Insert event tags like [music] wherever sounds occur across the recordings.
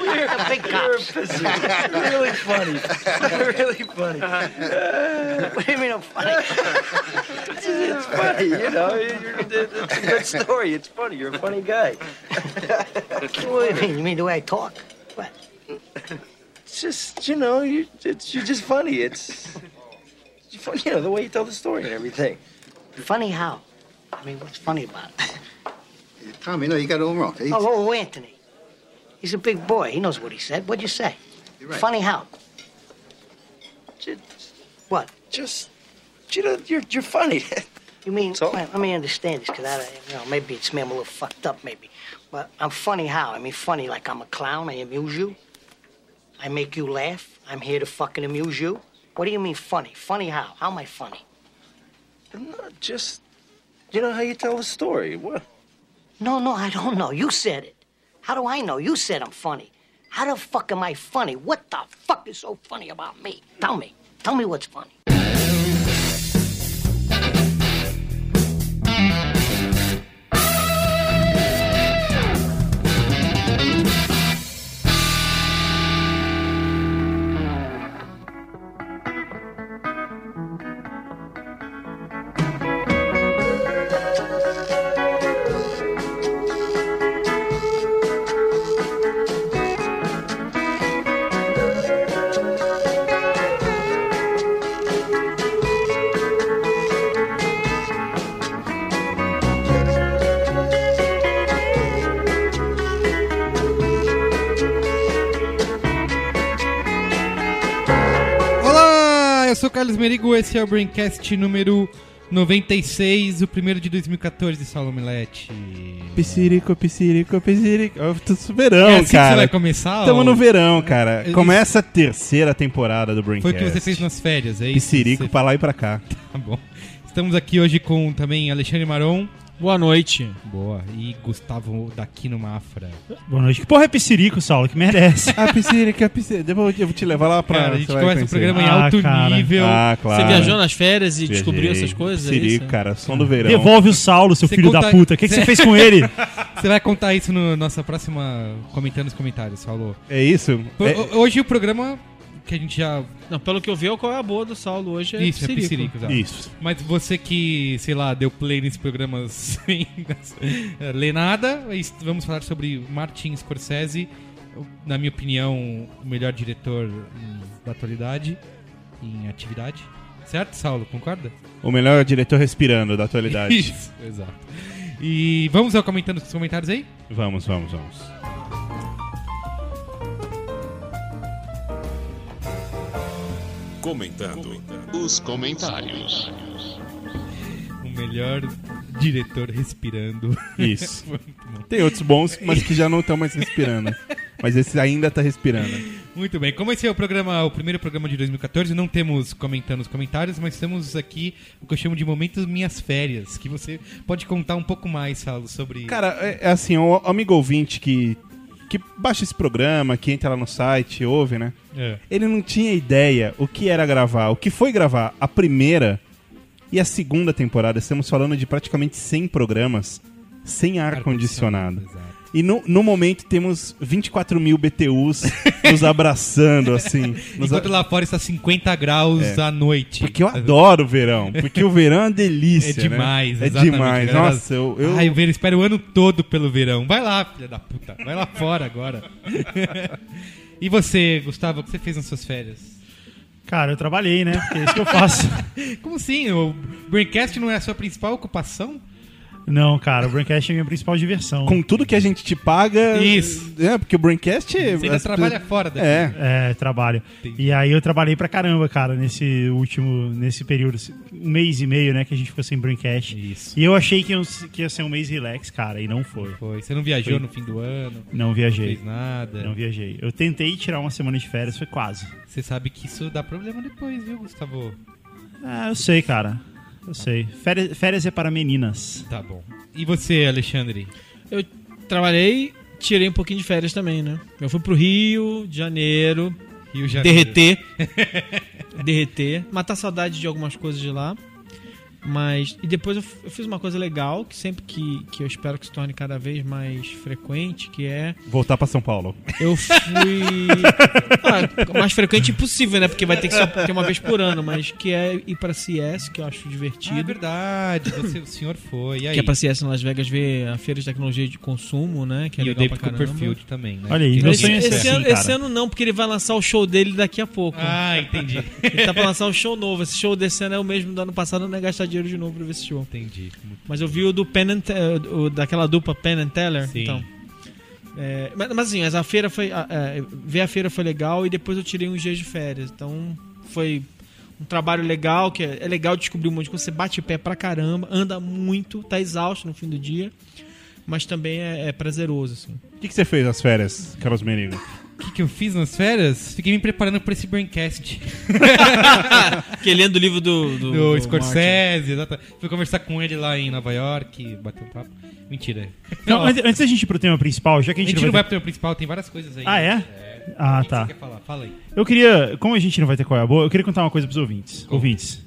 You're a big cops. really funny. really funny. what do you mean I'm funny? It's funny, you know. It's a good story. It's funny. You're a funny guy. what do you mean? You mean the way I talk? What? It's just, you know, you it's you're just funny. It's, it's funny, you know, the way you tell the story and everything. Funny how? I mean, what's funny about it? Tommy, no, you got it all wrong. He's- Oh, oh, Anthony. He's a big boy. He knows what he said. What'd you say? You're right. Funny how? Just, What? just, you know, you're you're funny. [laughs] You mean, So? well, let me understand this, because I, you know, maybe it's me, I'm a little fucked up, maybe. But I'm funny how? I mean, funny like I'm a clown, I amuse you. I make you laugh. I'm here to fucking amuse you. What do you mean funny? Funny how? How am I funny? I'm Not just, you know how you tell the story. What? No, no, I don't know. You said it. How do I know? You said I'm funny. How the fuck am I funny? What the fuck is so funny about me? Tell me. Tell me what's funny. Sou o Carlos Merigo, esse é o Braincast número 96, o primeiro de 2014 de Saulo Milete. Piscirico, piscirico, piscirico. Eu tô verão, é assim que você cara. vai começar? Tamo ó? no verão, cara. Isso- Começa a terceira temporada do Foi Braincast. o que você fez nas férias, é isso? Piscirico Você- pra lá e pra cá. [laughs] Tá bom. Estamos aqui hoje com também Alexandre Maron. Boa noite. Boa. E Gustavo Daquino Mafra. Boa noite. Que porra é Piscirico, Saulo? Que merece. Ah, piscirica, piscirica. Eu vou, eu vou te levar lá pra... Cara, a gente você vai começa o programa em Ah, alto cara. nível. Ah, claro. Você viajou nas férias e Viajei. descobriu essas coisas? é Piscirico, isso? cara. Som do verão. Devolve o Saulo, seu Você filho conta- da puta. O que, que Você- fez com ele? [laughs] Você vai contar isso no nossa próxima. comentando nos comentários, falou. É isso? É- ho- Hoje o programa que a gente já. Não, pelo que eu vi, qual é a boa do Saulo hoje é isso, é Psirico. Exato. Isso. Mas você que, sei lá, deu play nesse programa sem [laughs] ler nada, es- vamos falar sobre Martin Scorsese, na minha opinião, o melhor diretor da atualidade, em atividade. Certo, Saulo? Concorda? O melhor diretor respirando da atualidade. [laughs] Isso, exato. E vamos ao comentando os comentários aí? Vamos, vamos, vamos. Comentando os comentários. O melhor diretor respirando. Isso. [laughs] Tem outros bons, mas que já não estão mais respirando. Mas esse ainda tá respirando. Muito bem, como esse é o programa, o primeiro programa de 2014, não temos comentando os comentários, mas temos aqui o que eu chamo de momentos minhas férias, que você pode contar um pouco mais, Saulo, sobre. Cara, é, é assim, o amigo ouvinte que, que baixa esse programa, que entra lá no site, ouve, né? É. Ele não tinha ideia o que era gravar, o que foi gravar a primeira e a segunda temporada. Estamos falando de praticamente 100 programas sem ar-condicionado. Exato. E no, no momento temos 24 mil BTUs [laughs] nos abraçando, assim. Nos Enquanto lá fora está 50 graus É. à noite. Porque eu adoro o verão. Porque o verão é uma delícia. É demais, né? É demais. galera. Nossa, eu. eu... Ai, ver, espero o ano todo pelo verão. Vai lá, filha da puta. Vai lá [laughs] fora agora. [laughs] e você, Gustavo, o que você fez nas suas férias? Cara, eu trabalhei, né? Porque é isso que eu faço. Como assim? O Braincast não é a sua principal ocupação? Não, cara, o Braincast é a minha principal diversão. Com tudo que a gente te paga. Isso. É, porque o Braincast. Você ainda as- trabalha fora daqui. É. É, trabalho. Entendi. E aí eu trabalhei pra caramba, cara, nesse último, nesse período, um mês e meio, né, que a gente ficou sem Braincast. Isso. E eu achei que ia, que ia ser um mês relax, cara, e não foi. Foi. Você não viajou Foi. no fim do ano? Não Não viajei. fez nada? Não viajei. Eu tentei tirar uma semana de férias, foi quase. Você sabe que isso dá problema depois, viu, Gustavo? Ah, eu sei, cara. Eu sei. Férias, férias é para meninas. Tá bom. E você, Alexandre? Eu trabalhei, tirei um pouquinho de férias também, né? Eu fui pro Rio de Janeiro, Rio de Janeiro. derreter. [laughs] derreter. Matar saudade de algumas coisas de lá. Mas. E depois eu, eu fiz uma coisa legal, que sempre que, que eu espero que se torne cada vez mais frequente, que é. Voltar pra São Paulo. Eu fui. [laughs] ah, o mais frequente impossível, né? Porque vai ter que só ter uma vez por ano, mas que é ir pra CS, que eu acho Ah, é divertido. verdade, você, o senhor foi. E aí? que é pra CS em Las Vegas ver a feira de tecnologia de consumo, né? Que é e o legal David. Copperfield também, né? Olha aí, meu sonho é ser Esse, assim, ano, cara. esse ano não, porque ele vai lançar o show dele daqui a pouco. Ah, entendi. Ele tá pra lançar um show novo. Esse show desse ano é o mesmo do ano passado, não é gastar dinheiro de novo pra ver esse show. entendi. Mas eu vi o do Penn and Te- o daquela dupla Penn and Teller. Sim. Então. É, mas, mas assim, mas a feira foi. a- é, ver a feira foi legal e depois eu tirei uns dias de férias. Então foi um trabalho legal, que é, é legal descobrir um monte de coisa. Você bate o pé pra caramba, anda muito, tá exausto no fim do dia. Mas também é, é prazeroso, assim. O que, que você fez nas férias, Carlos Merigo? O que, que eu fiz nas férias? Fiquei me preparando pra esse Braincast. [laughs] Fiquei lendo o livro do. Do, Do, do. Scorsese, exato. Fui conversar com ele lá em Nova York, bater um papo. Mentira. Não, antes, antes da gente ir pro tema principal, já que a a gente, gente não não vai vai pro tema principal, tem várias coisas aí. Ah, é? O Ah, que tá. você quer falar? Fala aí. Eu queria, como a gente não vai ter qual é a boa, eu queria contar uma coisa pros ouvintes. Ouvintes.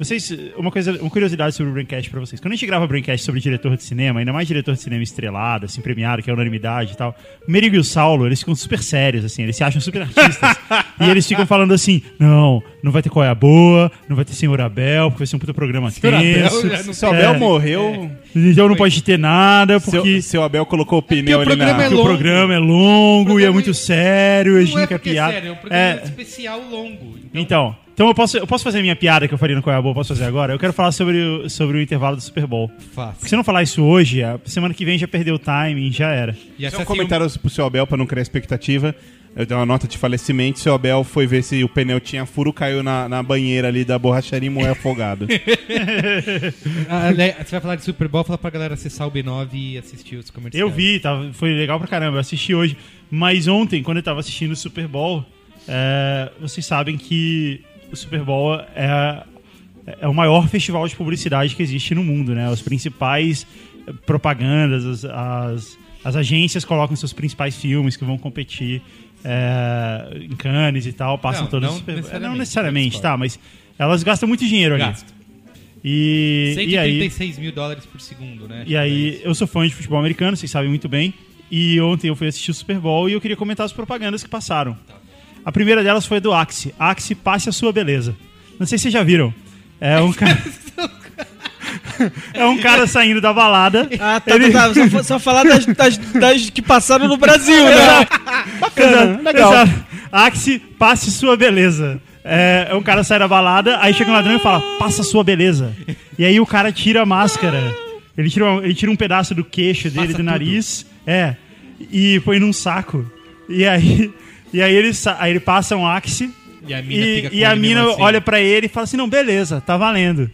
Vocês, uma coisa, uma curiosidade sobre o Braincast pra vocês. Quando a gente grava Braincast sobre diretor de cinema, ainda mais diretor de cinema estrelado, assim, premiado, que é unanimidade e tal, o Merigo e o Saulo, eles ficam super sérios, assim, eles se acham super artistas. [laughs] e eles ficam falando assim, não, não vai ter qual é a boa, não vai ter Senhor Abel, porque vai ser um puta programa Senhor Abel, tenso. já não Se o Abel É. morreu, Então não pode ter nada, porque... seu, seu Abel colocou o pneu o ali programa na... é o programa é longo e é programa muito é- sério, a gente Não não é quer porque é piada. sério, é um programa É, especial longo. então, então eu posso, eu posso fazer a minha piada que eu faria no Qual é a Boa, posso fazer agora? Eu quero falar sobre o, sobre o intervalo do Super Bowl. Fácil. Porque se eu não falar isso hoje, a semana que vem já perdeu o timing, já era. E Só um comentário pro seu Abel pra não criar expectativa. Eu dei uma nota de falecimento. Seu Abel foi ver se o pneu tinha furo, caiu na, na banheira ali da borracharia e morreu afogado. [laughs] Ah, Você vai falar de Super Bowl, fala pra galera acessar o B9 e assistir os comerciais. Eu vi, tava, foi legal pra caramba, eu assisti hoje. Mas ontem, quando eu tava assistindo o Super Bowl, é, vocês sabem que o Super Bowl é, é o maior festival de publicidade que existe no mundo, né? Os principais propagandas, as, as, as agências colocam seus principais filmes que vão competir é, em Cannes e tal, passam Não, todos não os Super necessariamente, Não necessariamente, tá, mas elas gastam muito dinheiro ali. Gasto. E, e aí, 136 mil dólares por segundo, né? e aí, eu sou fã de futebol americano, vocês sabem muito bem. E ontem eu fui assistir o Super Bowl e eu queria comentar as propagandas que passaram. A primeira delas foi do Axe. Axe, passe a sua beleza. Não sei se vocês já viram. É um cara. [laughs] é um cara saindo da balada. Ah, tá, tá, tá. Só, só falar das, das, das que passaram no Brasil, né? Exato, exato. Axe, passe sua beleza. É, é um cara sai da balada, aí chega um ladrão e fala, passa sua beleza. E aí o cara tira a máscara. Ele tira, uma- ele tira um pedaço do queixo dele, Passa do tudo. nariz, é, e põe num saco. E aí, e aí, ele, aí ele passa um Axe E a mina e, e a mina assim. olha pra ele e fala assim, não, beleza, tá valendo.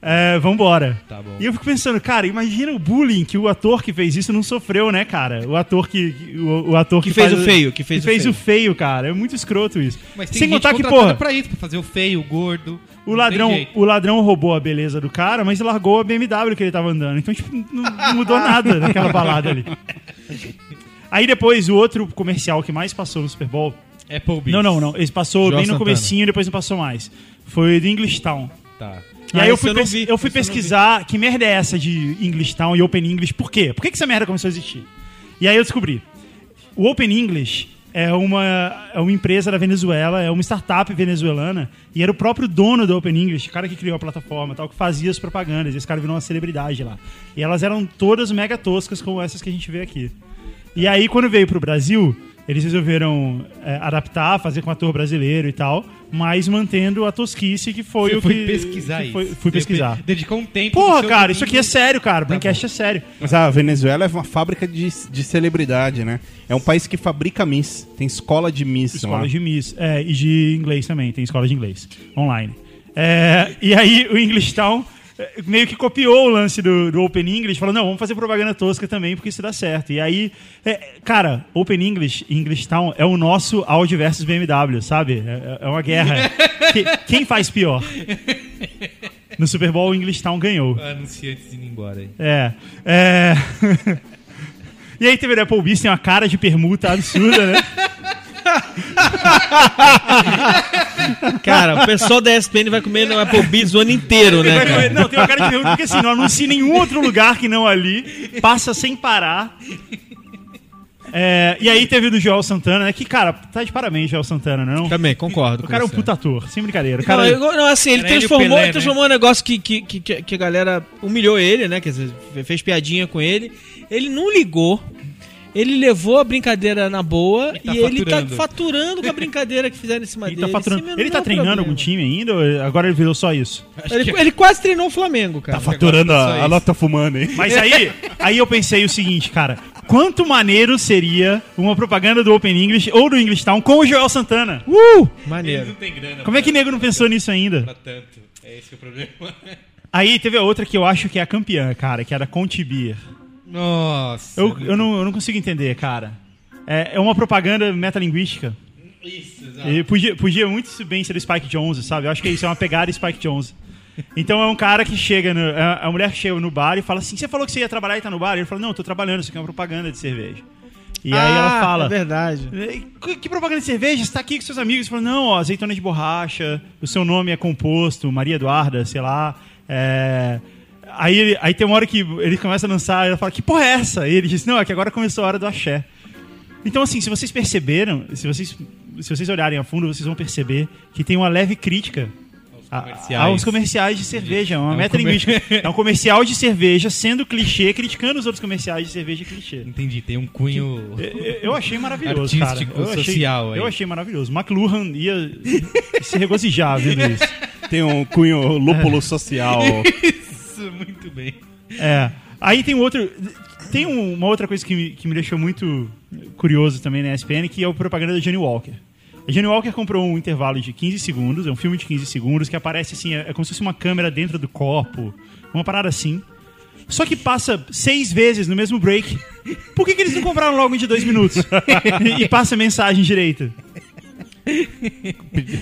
É, vambora. Tá bom. E eu fico pensando, cara, imagina o bullying que o ator que fez isso não sofreu, né, cara? O ator que. O, o ator que, Que fez o feio, que fez o o feio. feio, cara. É muito escroto isso. Mas tem Sem gente contar que, porra, pra isso, pra fazer o feio, o gordo. o ladrão, o ladrão roubou a beleza do cara, mas largou a BMW que ele tava andando. Então, tipo, não, não mudou [laughs] nada naquela balada ali. [laughs] Aí depois, o outro comercial que mais passou no Super Bowl. Applebee's. Não, não, não. Ele passou João bem no Santana. comecinho e depois não passou mais. Foi do English Town. Tá. E Ah, aí eu esse fui, eu vi, eu fui eu pesquisar que merda é essa de English Town e Open English. Por quê? Por que, que essa merda começou a existir? E aí eu descobri. O Open English é uma, é uma empresa da Venezuela, é uma startup venezuelana, e era o próprio dono do Open English, o cara que criou a plataforma, tal, que fazia as propagandas. E esse cara virou uma celebridade lá. E elas eram todas mega toscas, como essas que a gente vê aqui. E aí, quando veio pro Brasil, eles resolveram é, adaptar, fazer com ator brasileiro e tal, mas mantendo a tosquice que foi Você o foi que. pesquisar que foi- isso. Fui pesquisar. Dedicou um tempo. Porra, cara, domingo. isso aqui é sério, cara. O Braincast é sério. Mas a Venezuela é uma fábrica de, de celebridade, né? É um país que fabrica Miss. Tem escola de Miss. Escola lá. de Miss. É, e de inglês também, tem escola de inglês. Online. É, e aí o English Town meio que copiou o lance do, do Open English, falou, não, vamos fazer propaganda tosca também, porque isso dá certo. E aí, é, cara, Open English English Town é o nosso Audi versus BMW, sabe? É, é uma guerra. [laughs] Que- quem faz pior? No Super Bowl, o English Town ganhou. Anunciantes indo embora aí. É. é... [laughs] e aí teve o Applebee's, tem uma cara de permuta absurda, né? [laughs] Cara, o pessoal da ESPN vai comer no Applebee's o ano inteiro, né? Cara? comer- Não, tem uma cara de pergunta porque assim, não anuncia em nenhum outro lugar que não ali, passa sem parar. É, e aí teve o do Joel Santana, né? Que, cara, tá de parabéns, Joel Santana, não? Também, concordo. O com cara é um puta ator, sem brincadeira. O Não, cara, eu- não, assim, ele Era ele o transformou, Pelé, ele transformou um negócio que, que, que, que- que a galera humilhou ele, né? Quer dizer, fez piadinha com ele. Ele não ligou. Ele levou a brincadeira na boa E tá e ele tá faturando. com a brincadeira que fizeram em cima ele dele. tá faturando. É Ele tá menor treinando problema. algum time ainda? Ou agora ele virou só isso? Ele, ele quase treinou o Flamengo, cara. Tá faturando a, a isso. nota fumando, hein? Mas [laughs] aí, aí eu pensei o seguinte, cara. Quanto maneiro seria uma propaganda do Open English ou do English Town com o Joel Santana? Uh! Maneiro. tem grana Como é que nego não pensou nisso ainda? pra tanto. É esse que é o problema. Aí teve a outra que eu acho que é a campeã, cara, que era Conte Beer. Nossa. Eu, eu, não, eu não consigo entender, cara. É, é uma propaganda metalinguística. Isso, exato. E podia, podia muito bem ser o Spike Jonze, sabe? Eu acho que isso é uma pegada Spike Jonze. Então é um cara que chega, no, é a mulher que chega no bar e fala assim: Você falou que você ia trabalhar e tá no bar? Ele fala: Não, eu tô trabalhando, isso aqui é uma propaganda de cerveja. E aí ela Ah, fala: É verdade. que, que propaganda de cerveja? Você tá aqui com seus amigos? Você fala, não, ó, azeitona de borracha, o seu nome é composto, Maria Eduarda, sei lá. é, Aí, ele- aí tem uma hora que ele começa a dançar e ela fala, que porra é essa? E ele diz, não, é que agora começou a hora do axé. Então, assim, se vocês perceberam, se vocês, se vocês olharem a fundo, vocês vão perceber que tem uma leve crítica a- comerciais. aos comerciais de cerveja. É uma É um metalinguística. [laughs] É um comercial de cerveja sendo clichê, criticando os outros comerciais de cerveja clichê. Entendi, tem um cunho. Eu- Eu achei maravilhoso, cara. Artístico, Eu achei, social aí. eu achei maravilhoso. McLuhan ia [laughs] se regozijar vendo isso. Tem um cunho lúpulo social. [laughs] Muito bem. É. Aí tem um outro. Tem um- uma outra coisa que me, que me deixou muito curioso também na ESPN, que é a propaganda da Johnny Walker. A Johnny Walker comprou um intervalo de 15 segundos, é um filme de 15 segundos, que aparece assim, é, é como se fosse uma câmera dentro do copo, uma parada assim. Só que passa seis vezes no mesmo break. Por que, que eles não compraram logo um de dois minutos? e passa a mensagem direita.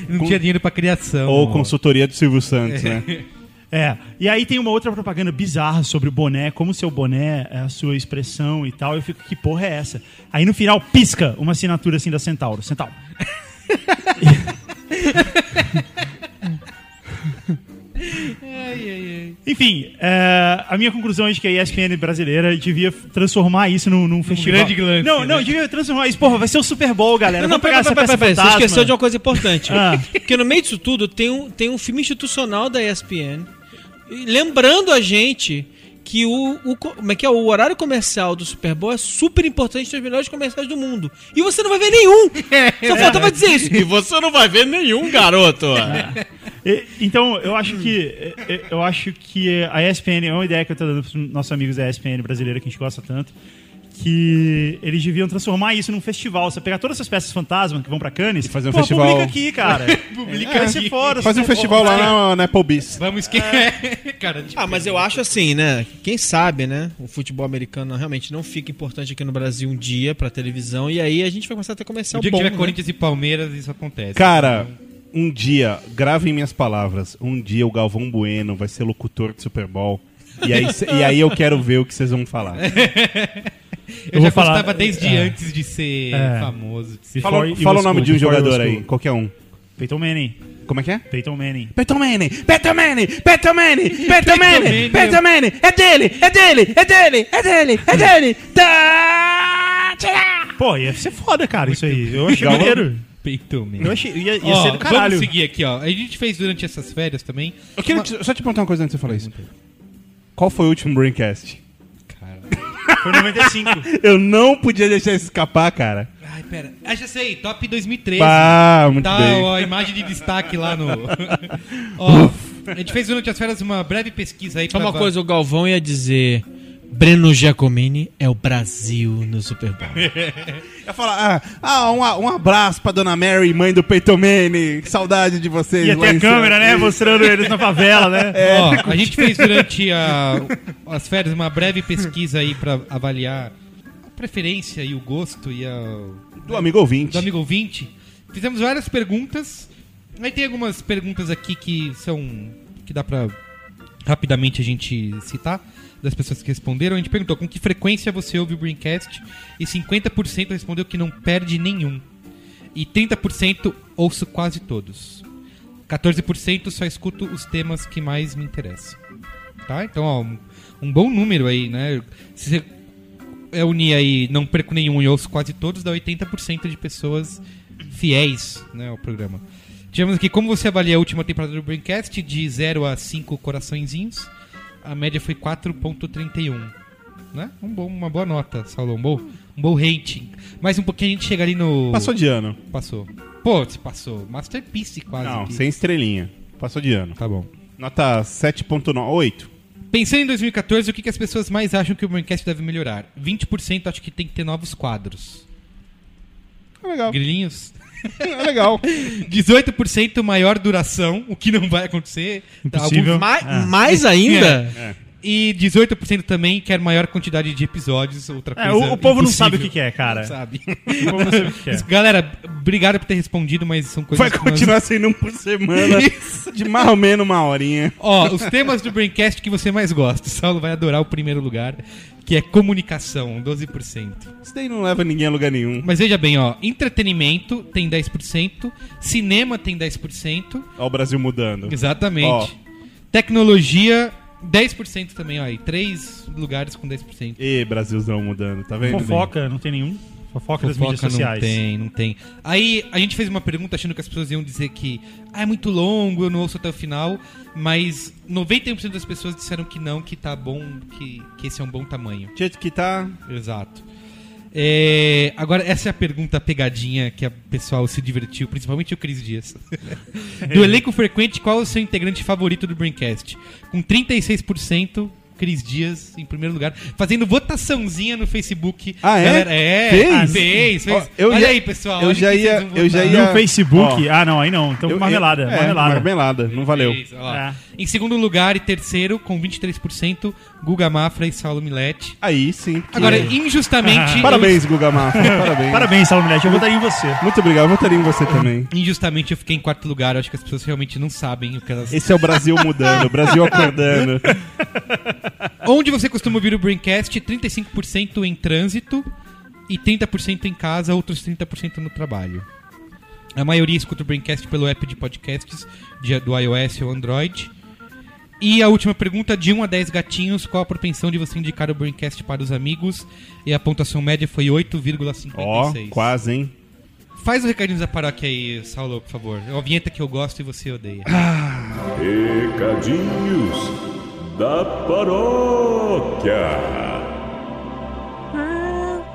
Não tinha dinheiro pra criação. Ou consultoria do Silvio Santos, né? [laughs] É, e aí tem uma outra propaganda bizarra sobre o boné, como seu boné é a sua expressão e tal. Eu fico, que porra é essa? Aí no final pisca uma assinatura assim da Centauro. Centauro. [laughs] Enfim, é, a minha conclusão é de que a ESPN brasileira devia transformar isso num, num festival. grande lance, não, né? não, devia transformar isso. Porra, vai ser o Super Bowl, galera. Não, não, pera, pera, pera, pera, você esqueceu de uma coisa importante. Ah. Porque no meio disso tudo tem um, tem um filme institucional da ESPN lembrando a gente que o, o, co- como é que é, o horário comercial do Super Bowl é super importante nos melhores comerciais do mundo. E você não vai ver nenhum! [laughs] Só faltava dizer isso. E você não vai ver nenhum, garoto! E- Então, eu acho que e- eu acho que a ESPN é uma ideia que eu tô dando pros nossos amigos da ESPN brasileira que a gente gosta tanto, que eles deviam transformar isso num festival. Você pegar todas essas peças fantasma que vão pra Cannes E fazer um pô, festival- publica aqui, cara. [laughs] publica Vai ser foda. Faz um festival lá na, na Applebee's. Vamos que. [laughs] Cara, tipo, Ah, mas eu acho assim, né? Quem sabe, né? O futebol americano realmente não fica importante aqui no Brasil um dia pra televisão e aí a gente vai começar a ter comercial o dia que bom, tiver né? Corinthians e Palmeiras, isso acontece. Cara, um dia, gravem minhas palavras, um dia o Galvão Bueno vai ser locutor de Super Bowl. E aí, e aí eu quero ver o que vocês vão falar. [laughs] eu eu já falar- gostava desde é. antes de ser É. famoso. de ser- Fala, fala o nome de um jogador aí, qualquer um. Peyton Manning. Como é que é? Peyton Manning. Peyton Manning, Peyton Manning, Peyton Manning, [laughs] Peyton Manning. Peyton Manning, é dele, é dele, é dele, é dele, é [laughs] dele. Tá. Pô, ia ser foda, cara, isso aí. Eu achei Galvão? maneiro. Peyton Manning. Eu achei, ia, ia Ó, ser do caralho. Vamos seguir aqui, ó. A gente fez durante essas férias também. Eu queria te- só te perguntar uma coisa antes de você falar isso. Qual foi o último Braincast? Foi 95. [laughs] Eu não podia deixar isso escapar, cara. Ai, pera. Ah, já sei. Top 2013. Ah, muito Tá bem. ó, a imagem de destaque lá no. [laughs] Ó, a gente fez durante as férias uma breve pesquisa aí Só pra uma coisa, o Galvão ia dizer... Breno Giacomini é o Brasil no Super Bowl. [laughs] Eu falar, ah, ah um, um abraço pra Dona Mary, mãe do Manning. Saudade de vocês. Lá ter a câmera, né? Mostrando eles na favela, né? [laughs] Ó, a gente fez durante a- as férias uma breve pesquisa aí pra avaliar a preferência e o gosto e a, Do amigo ouvinte. do amigo ouvinte. Fizemos várias perguntas. Aí tem algumas perguntas aqui que são. que dá pra rapidamente a gente citar. Das pessoas que responderam, a gente perguntou com que frequência você ouve o Braincast e 50% respondeu que não perde nenhum. E 30% ouço quase todos. 14% só escuto os temas que mais me interessam. Tá? Então, ó, um, bom número aí, né? Se você é, unir aí, não perco nenhum e ouço quase todos, dá 80% de pessoas fiéis né, ao programa. Tivemos aqui como você avalia a última temporada do Braincast, de 0 a 5 coraçõezinhos. A média foi 4.31. Né? Um bom, uma boa nota, Saulo. Um bom, um bom rating. Mais um pouquinho a gente chega ali no. Passou de ano. Passou. Pô, se passou. Masterpiece quase. Não, aqui. sem estrelinha. Passou de ano. Tá bom. Nota 7.9. 8. Pensando em 2014, o que, que as pessoas mais acham que o Braincast deve melhorar? 20% acho que tem que ter novos quadros. É legal. Grilinhos. É legal. 18% maior duração, o que não vai acontecer. Impossível. Alguns- Mais, Ah. mais ainda? É. E 18% também quer maior quantidade de episódios, outra É, coisa o, o povo não impossível. sabe o que, que é, cara. Não sabe. [laughs] O povo não sabe o que que é. Galera, obrigado por ter respondido, mas são coisas Vai que nós- continuar sendo um por semana. de mais ou menos uma horinha. Ó, os temas do Braincast que você mais gosta. O Saulo vai adorar o primeiro lugar, que é comunicação, 12%. Isso daí não leva ninguém a lugar nenhum. Mas veja bem, ó, entretenimento tem 10%, cinema tem 10%, Ó o Brasil mudando. exatamente. Ó. Tecnologia, 10% também, ó, aí, três lugares com 10%. E Brasilzão mudando, tá vendo? Fofoca, não tem nenhum. Fofoca, das mídias Fofoca sociais. Não tem, não tem. Aí a gente fez uma pergunta achando que as pessoas iam dizer que ah, é muito longo, eu não ouço até o final, mas 91% das pessoas disseram que não, que tá bom, que, que esse é um bom tamanho. Jeito que tá. Exato. É, agora, essa é a pergunta pegadinha que o pessoal se divertiu, principalmente o Cris Dias. [laughs] do elenco frequente, qual é o seu integrante favorito do Braincast? Com 36%, Cris Dias em primeiro lugar, fazendo votaçãozinha no Facebook. Ah, é? Galera, é, Fez? Ah, fez, fez. Ó, eu Olha já- aí, pessoal. eu já ia- eu já ia- No Facebook? Ó. ah, não, aí não. Então Eu- marmelada. eu- é, marmelada. marmelada. Não valeu. Fez, ó. É. Em segundo lugar e terceiro, com 23%, Guga Mafra e Saulo Milete. Aí sim. Agora, [laughs] injustamente. Parabéns, Guga Mafra. [laughs] Parabéns. Parabéns, Saulo Milete. Eu votaria em você. Muito obrigado. Eu votaria em você também. eu- injustamente eu fiquei em quarto lugar. Eu acho que as pessoas realmente não sabem o que elas. Esse é o Brasil mudando, o Brasil [laughs] acordando. [laughs] Onde você costuma ouvir o Braincast? 35% em trânsito e 30% em casa, outros 30% no trabalho. A maioria escuta o Braincast pelo app de podcasts de- do iOS ou Android. E a última pergunta, de 1 a 10 gatinhos, qual a propensão de você indicar o Braincast para os amigos? E a pontuação média foi 8,56. Ó, quase, hein? Faz o recadinho da paróquia aí, Saulo, por favor. É uma vinheta que eu gosto e você odeia. Recadinhos da paróquia.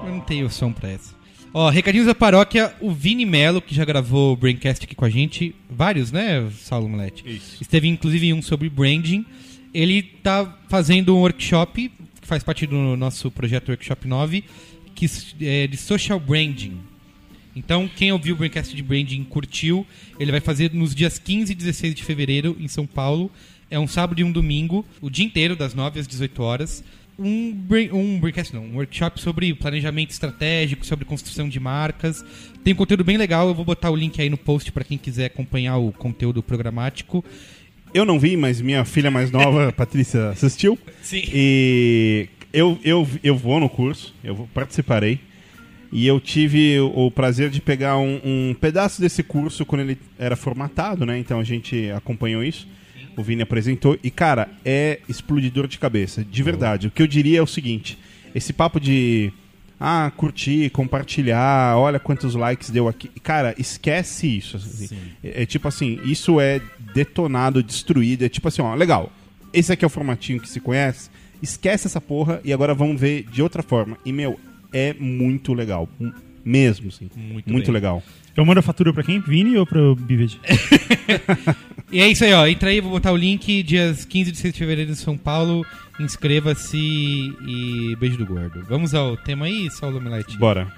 Eu não tenho som pra essa. Ó, recadinhos da paróquia, o Vini Melo, que já gravou o Braincast aqui com a gente, vários, né, Saulo Mulete? Isso. Esteve inclusive um sobre branding. Ele tá fazendo um workshop, que faz parte do nosso projeto Workshop 9, que é de social branding. Então, quem ouviu o Braincast de Branding curtiu, ele vai fazer nos dias 15 e 16 de fevereiro em São Paulo. É um sábado e um domingo, o dia inteiro, das 9 às 18 horas. Um, um não, um workshop sobre planejamento estratégico, sobre construção de marcas. Tem um conteúdo bem legal, eu vou botar o link aí no post para quem quiser acompanhar o conteúdo programático. Eu não vi, mas minha filha mais nova, [laughs] Patrícia, assistiu. Sim. E eu, eu, eu vou no curso, eu participarei. E eu tive o, o prazer de pegar um, um pedaço desse curso quando ele era formatado, né? Então a gente acompanhou isso. O Vini apresentou. E, cara, é explodidor de cabeça. De verdade. O que eu diria é o seguinte: esse papo de. Ah, curtir, compartilhar, olha quantos likes deu aqui. Cara, esquece isso. assim. É, é tipo assim, isso é detonado, destruído. É tipo assim, ó, legal. Esse aqui é o formatinho que se conhece. Esquece essa porra e agora vamos ver de outra forma. E, meu, é muito legal. Mesmo, assim. Muito Muito, legal. Eu mando a fatura pra quem? Vini ou pro Bivid? [laughs] E é isso aí, ó. Entra aí, vou botar o link. Dias 15 e 16 de fevereiro em São Paulo. Inscreva-se e beijo do gordo. Vamos ao tema aí, Saulo Milete? Bora.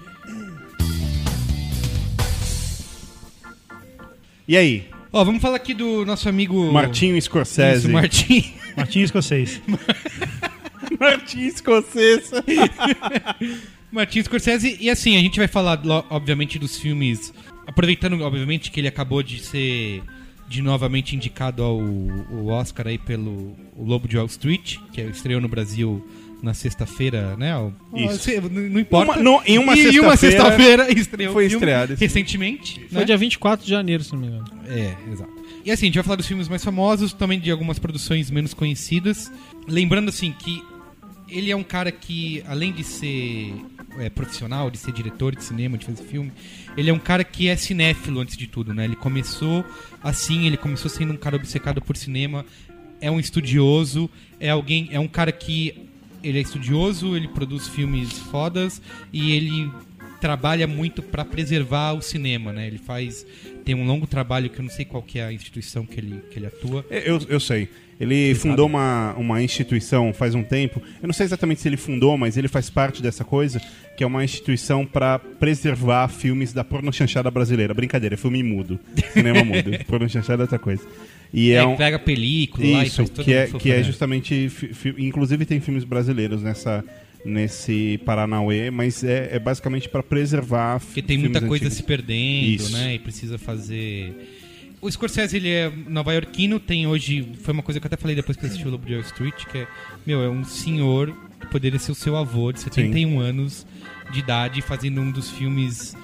E aí? Ó, vamos falar aqui do nosso amigo... Martinho Scorsese. Isso, Martim. Martinho Escocês. [laughs] Martinho. [laughs] Martin Scorsese. E assim, a gente vai falar, obviamente, dos filmes. Aproveitando, obviamente, que ele acabou de ser de novamente indicado ao, ao Oscar aí pelo o Lobo de Wall Street, que estreou no Brasil na sexta-feira, né? O- Isso. Não não importa. Uma- no- em uma uma sexta-feira sexta-feira estreou foi estreado recentemente. Foi né? dia 24 de janeiro, se não me engano. É, exato. E assim, a gente vai falar dos filmes mais famosos, também de algumas produções menos conhecidas. Lembrando assim que ele é um cara que, além de ser é, profissional, de ser diretor de cinema, de fazer filme, ele é um cara que é cinéfilo antes de tudo, né? Ele começou assim, ele começou sendo um cara obcecado por cinema, é um estudioso, é alguém, é um cara que ele é estudioso, ele produz filmes fodas e ele trabalha muito para preservar o cinema, né? Ele faz tem um longo trabalho que eu não sei qual que é a instituição que ele, que ele atua. É, Eu, eu sei. Ele fundou uma, uma instituição faz um tempo. Eu não sei exatamente se ele fundou, mas ele faz parte dessa coisa, que é uma instituição para preservar filmes da pornochanchada brasileira. Brincadeira, é filme mudo. Cinema [laughs] mudo. pornochanchada é outra coisa. E é, É, um, pega película e Isso, que é, que é justamente. inclusive tem filmes brasileiros nessa, nesse Paranauê, mas é, é basicamente para preservar Porque tem muita coisa antigos. se perdendo, Isso. né? E precisa fazer. O Scorsese, ele é nova-iorquino, tem hoje. Foi uma coisa que eu até falei depois que eu assisti o Lobo de Wall Street, que é. Meu, é um senhor que poderia ser o seu avô, de 71 anos de idade, fazendo um dos filmes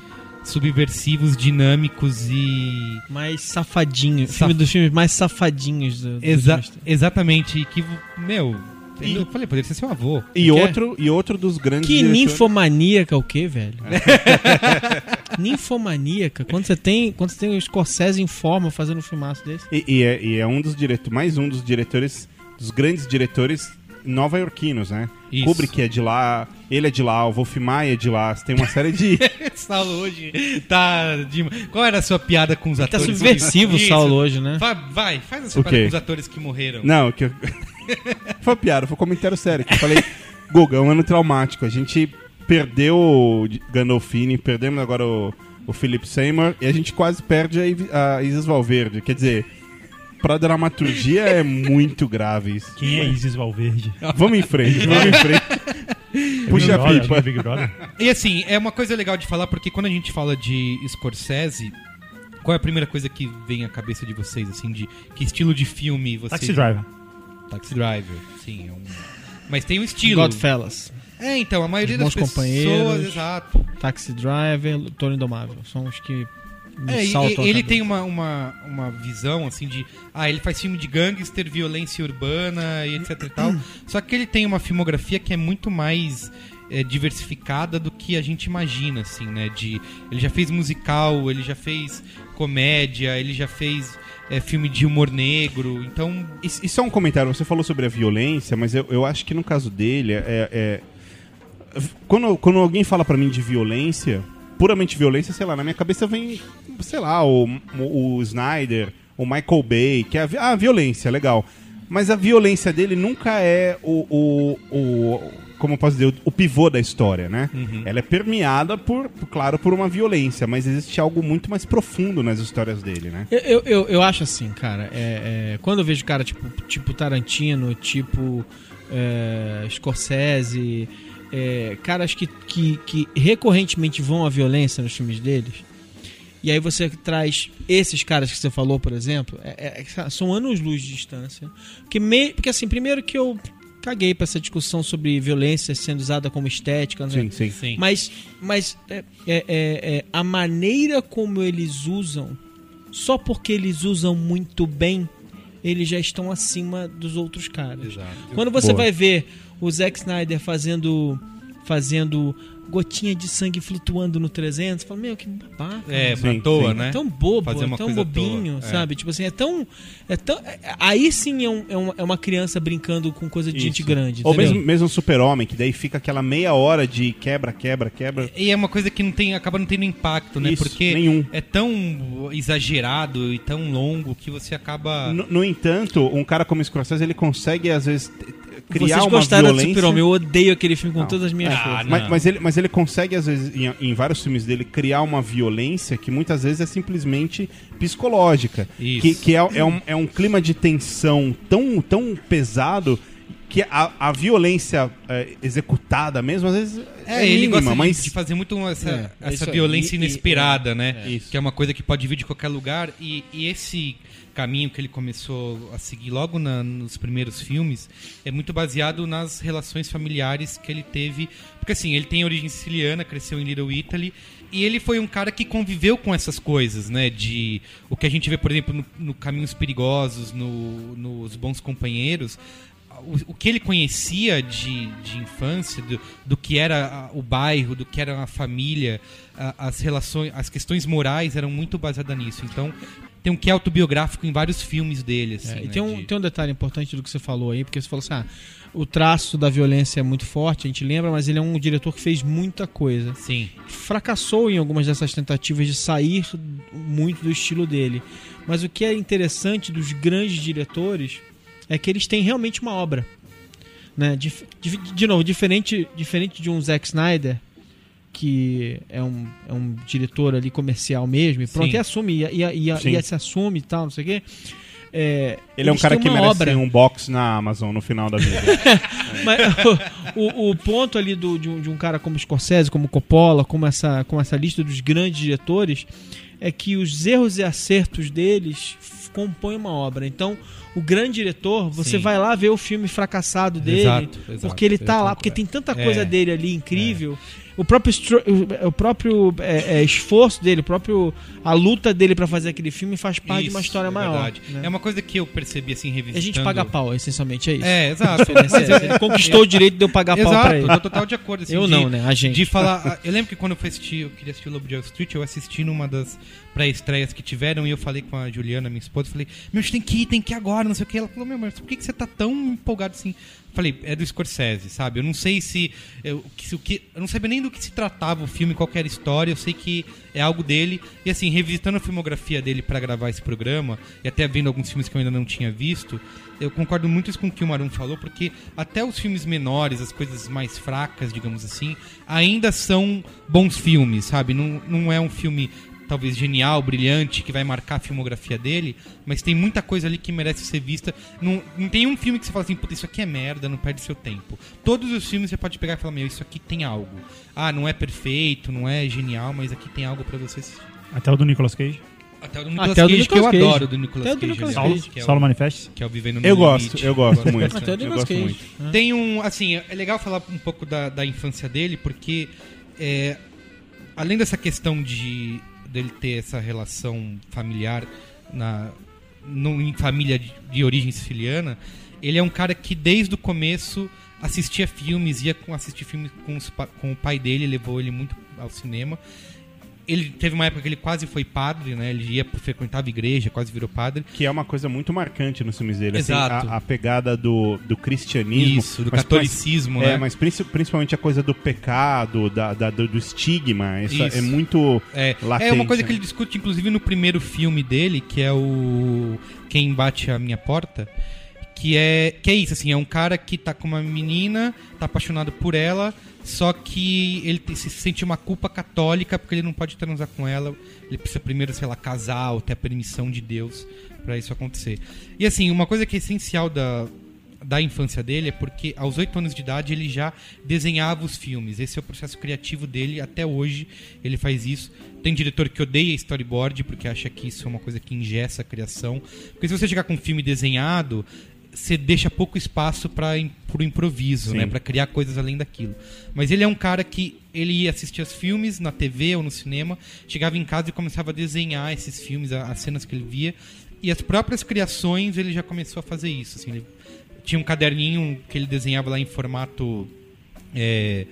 subversivos, dinâmicos e. Mais safadinho. Saf- Filme dos filmes mais safadinhos do, dos Exa exatamente. Que, meu. E- eu falei, poderia ser seu avô. E Que é? outro, e outro dos grandes Que diretores- ninfomaníaca o quê, velho? [laughs] ninfomaníaca? Quando você tem, quando você tem o Scorsese em forma fazendo um filmaço desse? E, e é, e é um dos diretores, mais um dos diretores, dos grandes diretores nova-iorquinos, né? Isso. Kubrick é de lá, ele é de lá, o Wolf Maia é de lá, você tem uma série de... [laughs] Saulo hoje tá. de- Qual era a sua piada com os Tá atores? subversivo o. Saulo hoje, né? Vai, vai, faz a sua O piada com os atores que morreram. Não, que eu... [laughs] foi piada, foi um comentário sério, que eu falei, Guga, é um ano traumático, a gente perdeu o Gandolfini, perdemos agora o, o Philip Seymour, e a gente quase perde a, a Isis Valverde, quer dizer... Pra dramaturgia é muito grave isso. Quem é Isis Valverde? Vamos em frente, vamos em frente. Puxa a Big Brother, pipa. Big Brother? E assim, é uma coisa legal de falar, porque quando a gente fala de Scorsese, qual é a primeira coisa que vem à cabeça de vocês, assim, de que estilo de filme vocês... Taxi Driver. Taxi Driver, sim. É um... Mas tem um estilo. Godfellas, É, então, a maioria Os das Bons pessoas... Companheiros. Exato. Taxi Driver, Toro Indomável. São os que me É, e- ele tem uma, uma, uma visão assim de. Ah, ele faz filme de gangster, violência urbana e etc e tal. [clears throat] Só que ele tem uma filmografia que é muito mais é, diversificada do que a gente imagina, assim, né? De, ele já fez musical, ele já fez comédia, ele já fez é, filme de humor negro. Então. E, e só um comentário, você falou sobre a violência, mas eu, eu acho que no caso dele, é, é- quando, quando alguém fala pra mim de violência, puramente violência, sei lá, na minha cabeça vem, sei lá, o, o, Snyder, o Michael Bay, que é a, ah, violência, legal. Mas a violência dele nunca é o, o, o como eu posso dizer, o, pivô da história, né? Ela é permeada por, claro, por uma violência, mas existe algo muito mais profundo nas histórias dele, né? Eu, eu, eu, eu acho assim, cara. é- é, quando eu vejo cara tipo, tipo Tarantino, tipo é, Scorsese, é, caras que, que, que recorrentemente vão à violência nos filmes deles, e aí você traz esses caras que você falou, por exemplo, é- é- são anos-luz de distância. Porque, me, porque assim, primeiro que eu caguei pra essa discussão sobre violência sendo usada como estética, né? Sim, sim. Sim. Mas, mas é, é- é- é, a maneira como eles usam, só porque eles usam muito bem, eles já estão acima dos outros caras. Exato. Quando você Boa. vai ver o Zack Snyder fazendo fazendo gotinha de sangue flutuando no 300, você fala, meu, que babaca. É, Sim, pra toa, sim. né? É tão bobo, Fazer uma é tão bobinho, toa, é. sabe? Tipo assim, é tão. É tão é- aí sim é, um- é uma, é uma criança brincando com coisa de gente Isso. grande. Ou entendeu? mesmo, mesmo super-homem, que daí fica aquela meia hora de quebra, quebra, quebra. E é uma coisa que não tem, acaba não tendo impacto, né? Isso, Porque nenhum. é tão exagerado e tão longo que você acaba. No, no entanto, um cara como Scorsese, ele consegue, às vezes, criar Vocês uma gostaram violência... do Super-Homem? Eu odeio aquele filme com Não. todas as minhas Ah, forças. Mas, mas ele, mas ele consegue, às vezes, em, em vários filmes dele, criar uma violência que muitas vezes é simplesmente psicológica. Isso. Que, que é, é um, é um clima de tensão tão, tão pesado que a, a violência é, executada mesmo, às vezes é, É, ele mínima, gosta de- mas de fazer muito essa, É, essa aí. violência E- e- inesperada, né? Isso. Que é uma coisa que pode vir de qualquer lugar. E, e esse caminho que ele começou a seguir logo na- nos primeiros filmes é muito baseado nas relações familiares que ele teve. Porque assim, ele tem origem siciliana, cresceu em Little Italy. E ele foi um cara que conviveu com essas coisas, né? De o que a gente vê, por exemplo, no, no Caminhos Perigosos, no, nos Bons Companheiros o, que ele conhecia de, de infância, do, do que era o bairro, do que era a família, as relações, as questões morais eram muito baseadas nisso. Então, tem um que é autobiográfico em vários filmes dele. Assim, É, e né, tem um, de- tem um detalhe importante do que você falou aí, porque você falou assim: ah, o traço da violência é muito forte, a gente lembra, mas ele é um diretor que fez muita coisa. Sim, Fracassou em algumas dessas tentativas de sair muito do estilo dele. Mas o que é interessante dos grandes diretores é que eles têm realmente uma obra. Né? Dif- de, de novo, diferente, diferente de um Zack Snyder, que é um, é um diretor ali comercial mesmo, e pronto, Sim. e assume, e, e, e, e se assume e tal, não sei o quê. É, ele é um cara que merece obra. um box na Amazon no final da vida. [laughs] Mas o, o- ponto ali do- de, um, de um cara como Scorsese, como Coppola, como essa, como essa lista dos grandes diretores, é que os erros e acertos deles compõem uma obra. Então, o grande diretor, você Sim. vai lá ver o filme fracassado dele, Exato, exato. porque ele tá Eu lá, porque concordo. tem tanta É. coisa dele ali incrível. O próprio, o próprio é, é, esforço dele, o próprio, a luta dele pra fazer aquele filme faz parte de uma Isso, história é maior. né? É uma coisa que eu percebi assim, A revisitando... gente paga pau, essencialmente é isso. É, [laughs] exato. Eu- ele conquistou o direito de eu pagar pau Exato, pra ele. eu tô total de acordo. assim, Eu de- não, né? A gente. De falar. Eu lembro que quando eu fui assistir, eu queria assistir o Lobo de Wall Street, eu assisti numa das pré-estreias que tiveram e eu falei com a Juliana, minha esposa, falei, meu, a gente tem que ir, tem que ir agora, não sei o que. Ela falou, meu, mas por que, que você tá tão empolgado assim? Falei, é do Scorsese, sabe? Eu não sei se. Eu, se o que, eu não sabia nem do que se tratava o filme, qual era a história, eu sei que é algo dele. E assim, revisitando a filmografia dele pra gravar esse programa, e até vendo alguns filmes que eu ainda não tinha visto, eu concordo muito com o que o Marum falou, porque até os filmes menores, as coisas mais fracas, digamos assim, ainda são bons filmes, sabe? Não, não é um filme talvez genial, brilhante, que vai marcar a filmografia dele, mas tem muita coisa ali que merece ser vista. Não, não tem um filme que você fala assim, puta, isso aqui é merda, não perde seu tempo. Todos os filmes você pode pegar e falar, meu, isso aqui tem algo. Ah, não é perfeito, não é genial, mas aqui tem algo pra você assistir. Até o do Nicolas Cage. Até o do Nicolas Até o do Cage, que eu Nicolas Cage. adoro do Nicolas Até o do Cage. Nicolas aliás, Cage. que é o- Solo Manifest. que é o Vivendo no Eu Limite. gosto, eu gosto [laughs] muito. bastante. Até o Eu Nicolas gosto Cage. muito. né? Tem um, assim, é legal falar um pouco da, da infância dele, porque é, além dessa questão de dele ter essa relação familiar na, no- em família de, de origem siciliana, ele é um cara que desde o começo assistia filmes, ia com, assistir filmes com, os com o pai dele, levou ele muito ao cinema. Ele teve uma época que ele quase foi padre, né? Ele ia frequentava igreja, quase virou padre. Que é uma coisa muito marcante nos filmes dele. assim, Exato. a, a pegada do, do cristianismo. Isso, do mas- catolicismo, mas, né? É, mas princi- principalmente a coisa do pecado, da, da- do, do estigma. Isso, Isso. é muito É, latente. é uma coisa que né? ele discute, inclusive, no primeiro filme dele, que é o Quem Bate a Minha Porta. Que é, que é isso, assim, é um cara que tá com uma menina, tá apaixonado por ela, só que ele se sente uma culpa católica porque ele não pode transar com ela. Ele precisa primeiro, sei lá, casar ou ter a permissão de Deus pra isso acontecer. E assim, uma coisa que é essencial da, da infância dele é porque aos oito anos de idade ele já desenhava os filmes. Esse é o processo criativo dele até hoje. Ele faz isso. Tem diretor que odeia storyboard porque acha que isso é uma coisa que ingessa a criação. Porque se você chegar com um filme desenhado, você deixa pouco espaço para o improviso, Sim. né, para criar coisas além daquilo. Mas ele é um cara que ele ia assistir os filmes na TV ou no cinema, chegava em casa e começava a desenhar esses filmes, as cenas que ele via, e as próprias criações ele já começou a fazer isso. Assim, ele tinha um caderninho que ele desenhava lá em formato é,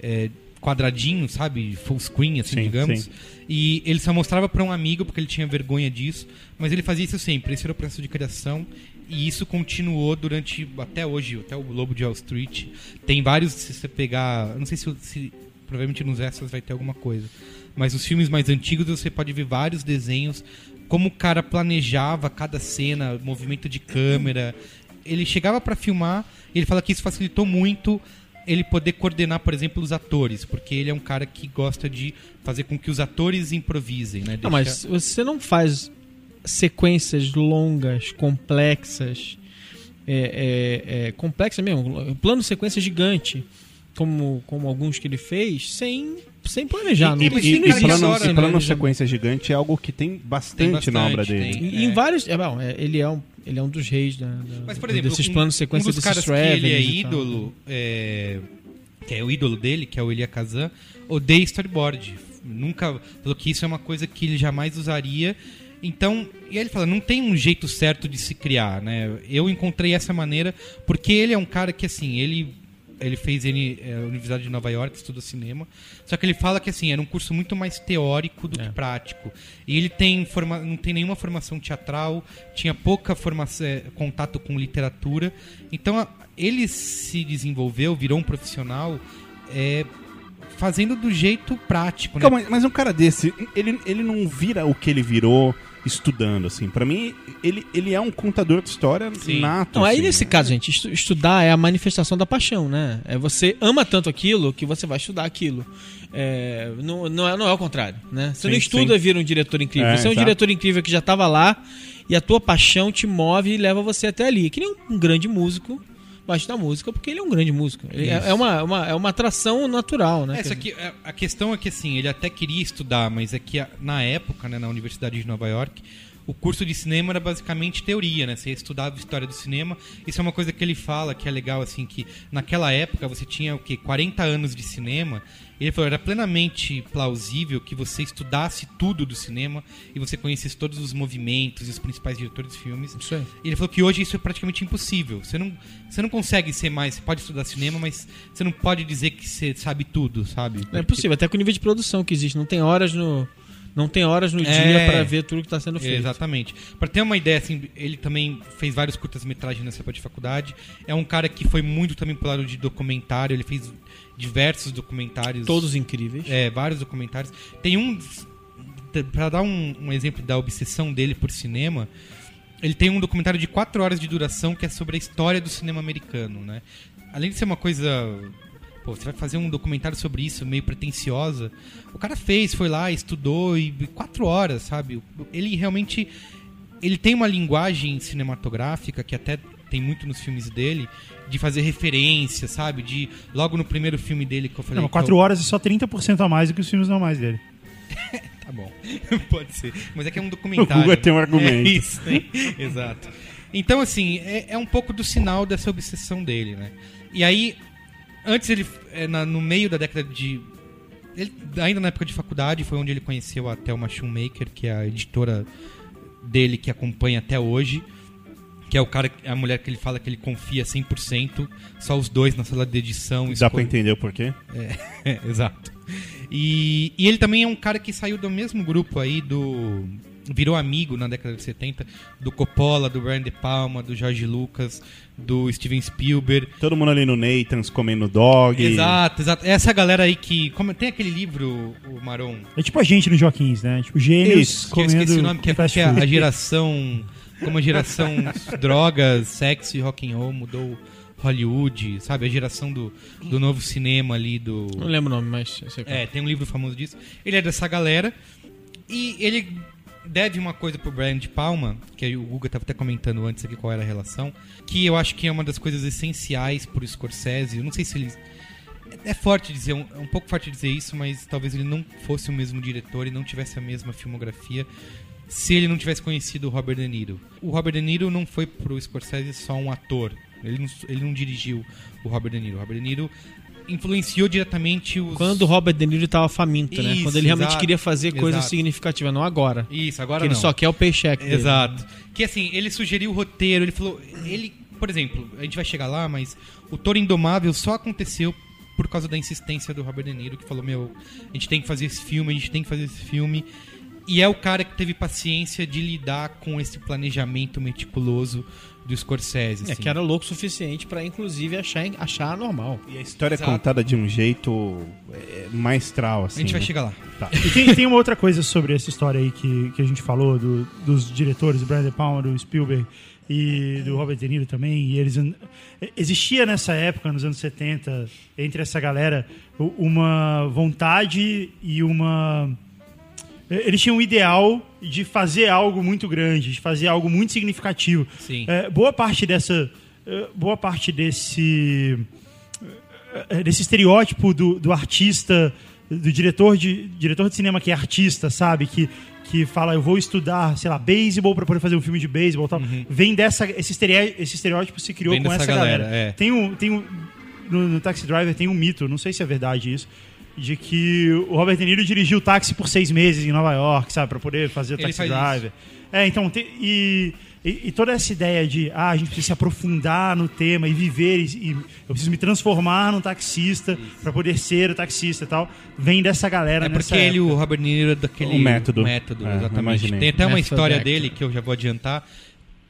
é, quadradinho, sabe? Full screen, assim, Sim, digamos. sim. E ele só mostrava para um amigo porque ele tinha vergonha disso, mas ele fazia isso sempre. Esse era o processo de criação e isso continuou durante até hoje, até o Lobo de Wall Street. Tem vários, se você pegar, não sei se, se provavelmente nos extras vai ter alguma coisa, mas os filmes mais antigos você pode ver vários desenhos como o cara planejava cada cena, movimento de câmera. Ele chegava para filmar e ele fala que isso facilitou muito ele poder coordenar, por exemplo, os atores, porque ele é um cara que gosta de fazer com que os atores improvisem, né? Não, Deixa- mas você não faz sequências longas, complexas, é, é, é complexa mesmo, plano sequência gigante, como, como alguns que ele fez, sem, sem planejar. E, não, e, não e existe plano, isso, e né? plano sequência gigante é algo que tem bastante, Tem na obra bastante, dele. tem. E, em É. vários. É, bom, é, ele, é um, ele é um dos reis da, da- Mas, por exemplo, desses um- planos sequência um dos desses caras que ele é e tal. ídolo, é, que é o ídolo dele, que é o Elia Kazan, odeia storyboard. Nunca falou que isso é uma coisa que ele jamais usaria. Então, e aí ele fala, não tem um jeito certo de se criar, né? Eu encontrei essa maneira porque ele é um cara que assim, ele ele fez N, é, Universidade de Nova York, estuda cinema. Só que ele fala que assim, era um curso muito mais teórico do É. que prático. E ele tem forma, não tem nenhuma formação teatral, tinha pouca formação, é, contato com literatura. Então a- ele se desenvolveu, virou um profissional é, fazendo do jeito prático, né? Calma, mas um cara desse, ele, ele não vira o que ele virou estudando, assim. Pra mim, ele, ele é um contador de história Sim. nato. Não, aí assim. nesse caso, gente, estu- estudar é a manifestação da paixão, né? É você ama tanto aquilo que você vai estudar aquilo. É, não, não, é, não é o contrário, né? Você Sim, não estuda sim. e vira um diretor incrível. É, você é um exato. diretor incrível que já estava lá e a tua paixão te move e leva você até ali. Que nem um, um grande músico vai estudar música porque ele é um grande músico. Ele é, Isso. é uma, uma- é uma atração natural, né? É, só que a- questão é que assim, ele até queria estudar, mas é que na época, né, na Universidade de Nova York, o curso de cinema era basicamente teoria, né? Você estudava história do cinema. Isso é uma coisa que ele fala que é legal, assim, que naquela época você tinha o quê? 40 anos de cinema. Ele falou, era plenamente plausível que você estudasse tudo do cinema e você conhecesse todos os movimentos e os principais diretores de filmes. Isso aí. Ele falou que hoje isso é praticamente impossível. Você não, você não consegue ser mais. Você pode estudar cinema, mas você não pode dizer que você sabe tudo, sabe? Não é possível, até com o nível de produção que existe. Não tem horas no, não tem horas no É. dia para ver tudo que está sendo feito. Exatamente. Pra ter uma ideia, assim, ele também fez vários curtas-metragens nessa época de faculdade. É um cara que foi muito também pro lado de documentário. Ele fez diversos documentários. Todos incríveis. É, vários documentários. Tem um. Pra dar um, um exemplo da obsessão dele por cinema, ele tem um documentário de quatro horas de duração que é sobre a história do cinema americano, né? Além de ser uma coisa. Pô, você vai fazer um documentário sobre isso, meio pretensiosa. O cara fez, foi lá, estudou e quatro horas, sabe? Ele realmente. Ele tem uma linguagem cinematográfica que até tem muito nos filmes dele, de fazer referência, sabe? De. Logo no primeiro filme dele que eu falei. Não, 4 eu- horas é só 30% a mais do que os filmes normais dele. [laughs] Tá bom. [laughs] Pode ser. Mas é que é um documentário. O Google tem um argumento. [laughs] É isso, né? Exato. Então, assim, é, é um pouco do sinal dessa obsessão dele, né? E aí, antes ele, é, no meio da década de... ele- ainda na época de faculdade, foi onde ele conheceu a Thelma Shoemaker, que é a editora dele que acompanha até hoje. Que é o cara, a mulher que ele fala que ele confia 100%. Só os dois na sala de edição. Dá pra escolhe- entender o porquê? é, [laughs] exato. E, e ele também é um cara que saiu do mesmo grupo aí do. Virou amigo na década de 70 do Coppola, do Brian De Palma, do George Lucas, do Steven Spielberg. Todo mundo ali no Nathan's comendo dog. Exato, exato. Essa galera aí que. Como, tem aquele livro, o Maron? É tipo a gente no Joaquins, né? Tipo, gênios Isso, Que eu comendo esqueci o nome, que é, que é a geração. Como a geração [laughs] drogas, sexo e rock and roll mudou Hollywood, sabe? A geração do, do novo cinema ali, do. Não lembro o nome, mas eu sei qual. É, tem um livro famoso disso. Ele é dessa galera e ele deve uma coisa pro Brian de Palma, que o Guga tava até comentando antes aqui qual era a relação, que eu acho que é uma das coisas essenciais pro Scorsese. Eu não sei se ele é forte dizer, um- é um pouco forte dizer isso, mas talvez ele não fosse o mesmo diretor e não tivesse a mesma filmografia se ele não tivesse conhecido o Robert De Niro. O Robert De Niro não foi pro Scorsese só um ator. Ele não, ele não dirigiu o Robert De Niro. O Robert De Niro influenciou diretamente os... Quando o Robert De Niro tava faminto, né? Isso, Quando ele realmente exato, queira fazer coisa exato. significativa, não agora. Isso, agora que ele não. só quer o paycheck dele. Exato. Que assim, ele sugeriu o roteiro, ele falou. Ele, por exemplo, a gente vai chegar lá, mas o Toro Indomável só aconteceu por causa da insistência do Robert De Niro, que falou: Meu, a gente tem que fazer esse filme, a gente tem que fazer esse filme. E é o cara que teve paciência de lidar com esse planejamento meticuloso do Scorsese. É assim. que era louco o suficiente pra, inclusive, achar, achar normal. E a história Exato. é contada de um jeito é, maestral, assim. A gente vai né? chegar lá. E tem, tem uma outra coisa sobre essa história aí que, que a gente falou, do- dos diretores, do Brian De Palma, do Spielberg e do Robert De Niro também. E eles, existia nessa época, nos anos 70, entre essa galera, uma vontade e uma. Eles tinham um ideal de fazer algo muito grande, de fazer algo muito significativo. Sim. É, boa parte dessa eh, boa parte desse eh, desse estereótipo do, do artista, do diretor de diretor de cinema que é artista, sabe? Que que fala, eu vou estudar, sei lá, beisebol para poder fazer um filme de beisebol tal. Vem dessa. Esse estereótipo, esse estereótipo se criou Vem com essa galera, galera. é. Tem um. Tem um no, no Taxi Driver tem um mito, não sei se é verdade isso, de que o Robert De Niro dirigiu o táxi por seis meses em Nova York, sabe, para poder fazer o Ele Taxi faz Driver. É, então, te- e, e, e toda essa ideia de, ah, a gente precisa se aprofundar no tema e viver, e, e eu preciso me transformar num taxista para poder ser o taxista e tal, vem dessa galera É nessa porque ele, época. o Robert De Niro, é daquele O método. método É, exatamente. Tem até uma Method história actor. dele que eu já vou adiantar,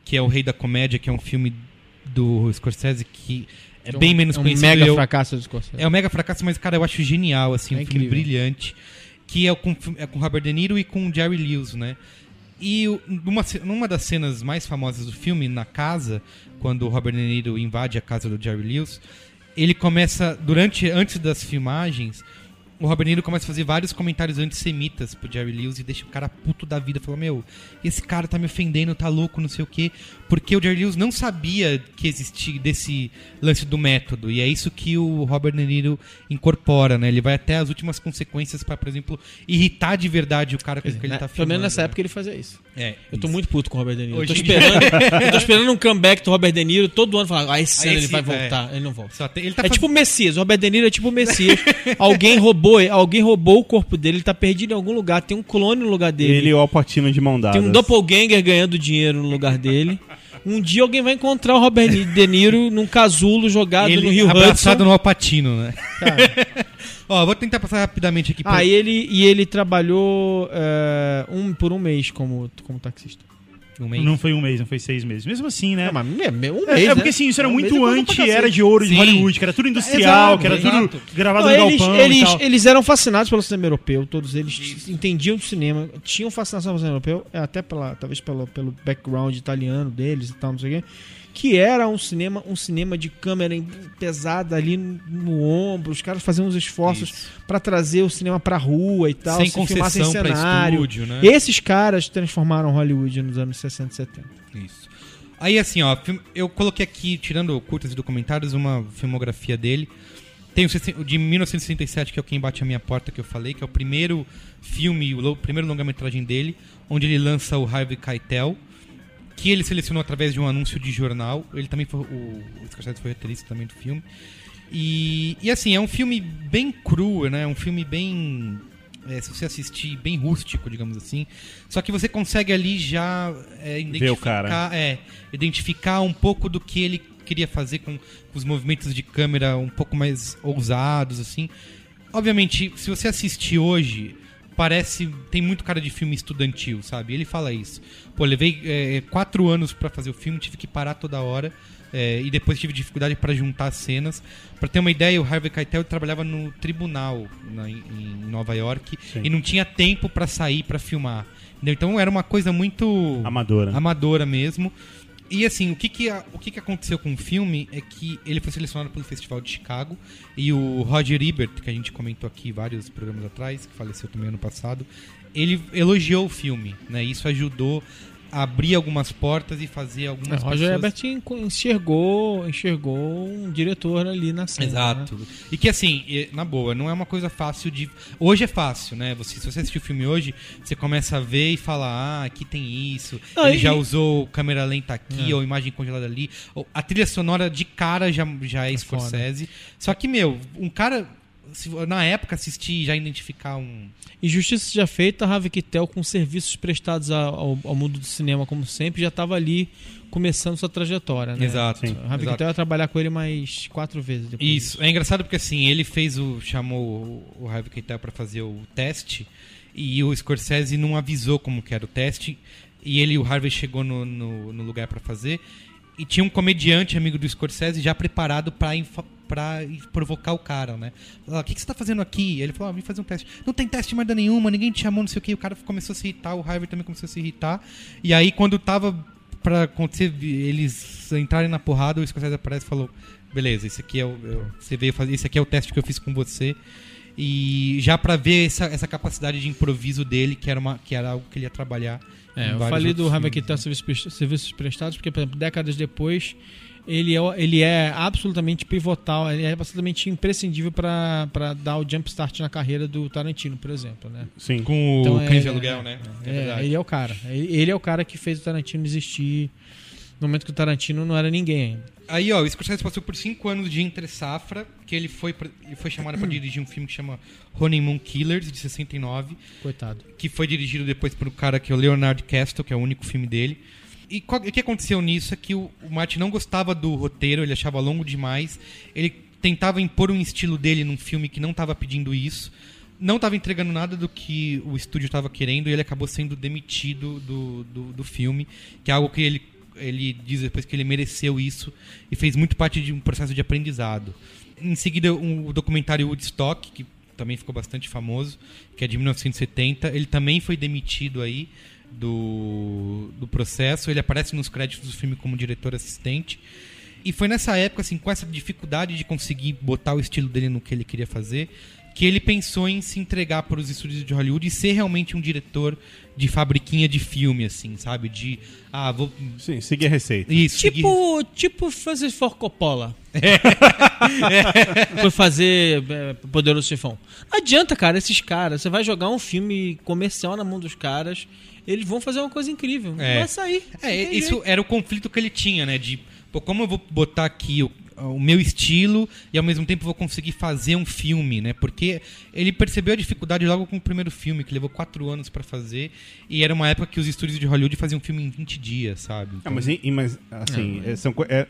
que é o Rei da Comédia, que é um filme do Scorsese que é bem menos é um conhecido. mega Eu- fracasso do Scorsese. É um mega fracasso, mas, cara, eu acho genial, assim, É um filme incrível. brilhante. Que é com, é com Robert De Niro e com Jerry Lewis, né? E numa, numa das cenas mais famosas do filme, na casa, quando o Robert De Niro invade a casa do Jerry Lewis, ele começa, durante, antes das filmagens, o Robert Niro começa a fazer vários comentários antissemitas pro Jerry Lewis e deixa o cara puto da vida. Fala, meu, esse cara tá me ofendendo, tá louco, não sei o quê. Porque o Jerry Lewis não sabia que existia desse lance do método. E é isso que o Robert De Niro incorpora, né? Ele vai até as últimas consequências pra, por exemplo, irritar de verdade o cara com o que ele Né? tá Pelo filmando. menos nessa né? época ele fazia isso. É, Eu tô isso. muito puto com o Robert De Niro. Eu tô, Hoje- esperando, [laughs] eu tô esperando um comeback do Robert De Niro todo ano falar, ah, esse ano ele vai é. voltar. Ele não volta. Tem- ele tá é faz- tipo o Messias. O Robert De Niro é tipo o Messias. [laughs] alguém roubou, alguém roubou o corpo dele, ele tá perdido em algum lugar, tem um clone no lugar dele. Ele e o Alpatino de mão dadas. Tem um doppelganger ganhando dinheiro no lugar dele. Um dia alguém vai encontrar o Robert De Niro num casulo jogado ele no Rio abraçado Hudson. no Alpatino, né? [laughs] Ó, vou tentar passar rapidamente aqui. por- Ah, e ele, e ele trabalhou é, um, por um mês como, como taxista. Um mês. Não foi um mês, não foi seis meses. Mesmo assim, né? Não, mas me- me- um É, mês, é porque né? assim, isso era Um mês muito é coisa pra anti-era cacete. de ouro de Sim. Hollywood, que era tudo industrial, Exato, que era exato. tudo gravado Não, no eles, galpão e eles, tal. eles eram fascinados pelo cinema europeu, todos eles entendiam do cinema, tinham fascinação pelo cinema europeu, é, até pela, talvez pelo, pelo background italiano deles e tal, não sei o quê, que era um cinema, um cinema de câmera pesada ali no, no ombro, os caras faziam uns esforços pra trazer o cinema pra rua e tal, Sem se filmar sem cenário. estúdio, né? Esses caras transformaram Hollywood nos anos 60 e 70. Isso. Aí, assim, ó, eu coloquei aqui, tirando curtas e documentários, uma filmografia dele. Tem o de 1967, que é o Quem Bate a Minha Porta, que eu falei, que é o primeiro filme, o primeiro longa-metragem dele, onde ele lança o Harvey Keitel, que ele selecionou através de um anúncio de jornal. Ele também foi, o, o Scorsese foi roteirista também do filme. E, e assim, é um filme bem cru, né? Um filme bem. é, se você assistir, bem rústico, digamos assim. Só que você consegue ali já é, identificar, o cara. é, identificar um pouco do que ele queria fazer com, com os movimentos de câmera um pouco mais ousados, assim. Obviamente, se você assistir hoje, parece. tem muito cara de filme estudantil, sabe? Ele fala isso. Pô, levei é, quatro anos pra fazer o filme, tive que parar toda hora. é, e depois tive dificuldade pra juntar as cenas. Pra ter uma ideia, o Harvey Keitel trabalhava no tribunal na- em, em Nova York Sim. e não tinha tempo pra sair pra filmar. Então era uma coisa muito Amadora. amadora mesmo. E assim, o que que, o que que aconteceu com o filme é que ele foi selecionado pelo Festival de Chicago e o Roger Ebert, que a gente comentou aqui vários programas atrás, que faleceu também ano passado, ele elogiou o filme, né? Isso ajudou abrir algumas portas e fazer algumas É, Roger pessoas... Ebert enxergou, enxergou um diretor ali na cena. Exato. né? E que assim, na boa, não é uma coisa fácil de. Hoje é fácil, né? Você, se você assistir o filme hoje, você começa a ver e fala, ah, aqui tem isso. Ah, Ele e- já usou câmera lenta aqui, É. ou imagem congelada ali. A trilha sonora de cara já, já é, É Scorsese. Só que, meu, um cara. Se- na época assistir e já identificar um. E justiça seja feita, Harvey Keitel com serviços prestados a- ao, ao mundo do cinema, como sempre, já estava ali começando sua trajetória, né? Exato. O Harvey. Keitel ia trabalhar com ele mais quatro vezes depois. Isso, é engraçado porque assim, ele fez o. chamou o- Harvey Keitel pra fazer o teste e o Scorsese não avisou como que era o teste. E ele e o Harvey chegou no, no, no lugar pra fazer. E tinha um comediante amigo do Scorsese já preparado pra, infa- pra provocar o cara, né? O que, que você tá fazendo aqui? Ele falou, ah, vim fazer um teste. Não tem teste merda nenhuma, ninguém te chamou, não sei o que. O cara começou a se irritar, o Harvey também começou a se irritar. E aí, quando tava pra acontecer, eles entrarem na porrada, o Scorsese aparece e falou: Beleza, esse aqui é o. eu- Você veio fazer. Esse aqui é o teste que eu fiz com você. E já pra ver essa, essa capacidade de improviso dele, que era, uma, que era algo que ele ia trabalhar. É, eu falei do né? serviços, serviços prestados, porque, por exemplo, décadas depois, ele é, ele é absolutamente pivotal, ele é absolutamente imprescindível pra dar o jump start na carreira do Tarantino, por exemplo, né? Sim. Com o Então, é- Cães Aluguel, né? É, verdade. ele é o cara. Ele ele é o cara que fez o Tarantino existir no momento que o Tarantino não era ninguém ainda. Aí, ó, o Scorsese passou por cinco anos de entre safra, que ele foi, pra- ele foi chamado pra [clears throat] dirigir um filme que chama Honeymoon Killers, de 69, Coitado. que foi dirigido depois por um cara que é o Leonard Castle, que é o único filme dele. E qual- o que aconteceu nisso é que o, o Martin não gostava do roteiro, ele achava longo demais, ele tentava impor um estilo dele num filme que não estava pedindo isso, não estava entregando nada do que o estúdio estava querendo e ele acabou sendo demitido do, do, do filme, que é algo que ele, ele diz depois que ele mereceu isso e fez muito parte de um processo de aprendizado. Em seguida, o documentário Woodstock, que também ficou bastante famoso, que é de 1970, ele também foi demitido aí do, do processo, ele aparece nos créditos do filme como diretor assistente. E foi nessa época, assim, com essa dificuldade de conseguir botar o estilo dele no que ele queria fazer, que ele pensou em se entregar para os estúdios de Hollywood e ser realmente um diretor de fabriquinha de filme, assim, sabe? De, ah, vou... Sim, seguir a receita. Isso, seguir- Tipo, tipo Francis Ford Coppola. [laughs] Foi fazer é, Poderoso Chefão. Não adianta, cara, esses caras. Você vai jogar um filme comercial na mão dos caras, eles vão fazer uma coisa incrível. É. Vai sair. É, isso jeito. era o conflito que ele tinha, né? De, pô, como eu vou botar aqui o, o meu estilo e ao mesmo tempo vou conseguir fazer um filme, né? Porque ele percebeu a dificuldade logo com o primeiro filme, que levou quatro anos pra fazer, e era uma época que os estúdios de Hollywood faziam filme em 20 dias, sabe? Ah, Então- mas, e- e- mas assim, mas- é, são é,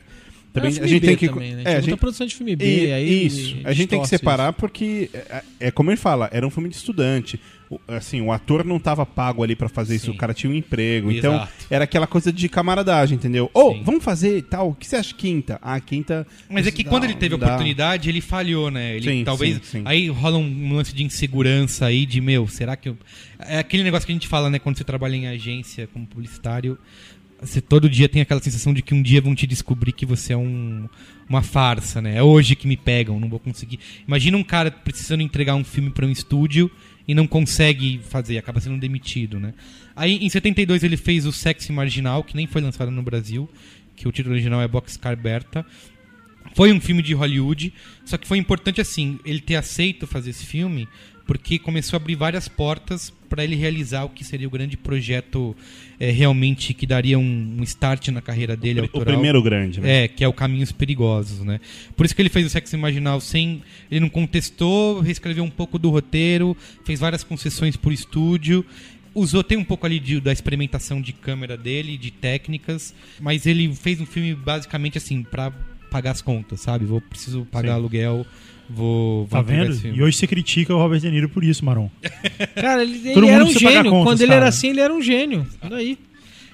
também a filme gente B tem que também, né? é, a muita gente- produção de filme B, E- aí isso. A gente tem que separar porque é, é como ele fala, era um filme de estudante. Assim, o ator não estava pago ali pra fazer isso, Sim. o cara tinha um emprego. Então, Exato. era aquela coisa de camaradagem, entendeu? Ô, Sim. vamos fazer e tal. O que você acha quinta? Ah, quinta. Mas é que Dá, quando ele teve a oportunidade, ele falhou, né? Ele Sim, talvez. sim, sim. Aí rola um lance de insegurança aí, de meu, será que eu. É aquele negócio que a gente fala, né? Quando você trabalha em agência como publicitário, você todo dia tem aquela sensação de que um dia vão te descobrir que você é um, uma farsa, né? É hoje que me pegam, não vou conseguir. Imagina um cara precisando entregar um filme para um estúdio e não consegue fazer, acaba sendo demitido, né? Aí em 72 ele fez o Sexy Marginal, que nem foi lançado no Brasil, que o título original é Boxcar Berta. Foi um filme de Hollywood, só que foi importante assim, ele ter aceito fazer esse filme, porque começou a abrir várias portas para ele realizar o que seria o grande projeto eh, realmente que daria um, um start na carreira dele O autoral. primeiro grande, né? É, que é o Caminhos Perigosos, né? Por isso que ele fez o Sexo Marginal sem... Ele não contestou, reescreveu um pouco do roteiro, fez várias concessões por estúdio, usou, tem um pouco ali de- da experimentação de câmera dele, de técnicas, mas ele fez um filme basicamente assim, pra pagar as contas, sabe? Vou, preciso pagar Sim. aluguel, vou... vou Tá vendo? E hoje você critica o Robert De Niro por isso, Maron. [laughs] Cara, ele, ele era um gênio. contas, Quando ele cara. era assim, ele era um gênio. Daí.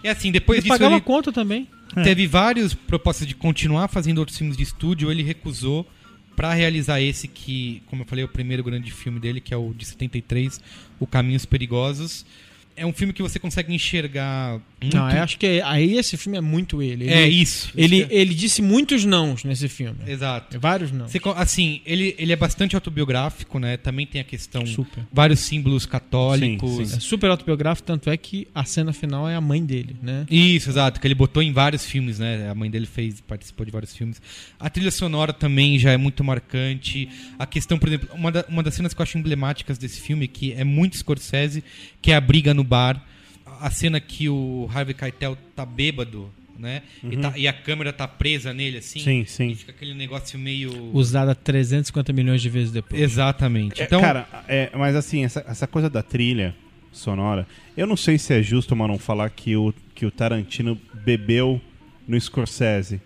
E assim, depois Ele disso pagava ele... conta também. É. Teve várias propostas de continuar fazendo outros filmes de estúdio, ele recusou pra realizar esse que, como eu falei, é o primeiro grande filme dele, que é o de 73, O Caminhos Perigosos. É um filme que você consegue enxergar muito... Não, eu acho que aí esse filme é muito ele. Ele, É isso. Ele, Isso que- ele disse muitos nãos nesse filme. Exato. Vários não. Assim, ele, ele é bastante autobiográfico, né? Também tem a questão... Super. Vários símbolos católicos. Sim, É sim. super autobiográfico, tanto é que a cena final é a mãe dele, né? Isso, exato, que ele botou em vários filmes, né? A mãe dele fez, participou de vários filmes. A trilha sonora também já é muito marcante. A questão, por exemplo, uma, da- uma das cenas que eu acho emblemáticas desse filme, que é muito Scorsese, que é a briga no bar. A cena que o Harvey Keitel tá bêbado, né? E, tá- e a câmera tá presa nele, assim. Sim, sim. E fica aquele negócio meio... Usada 350 milhões de vezes depois. Exatamente. É, Então, Cara, é, mas assim, essa, essa coisa da trilha sonora, eu não sei se é justo, Maron, falar que o, que o Tarantino bebeu no Scorsese.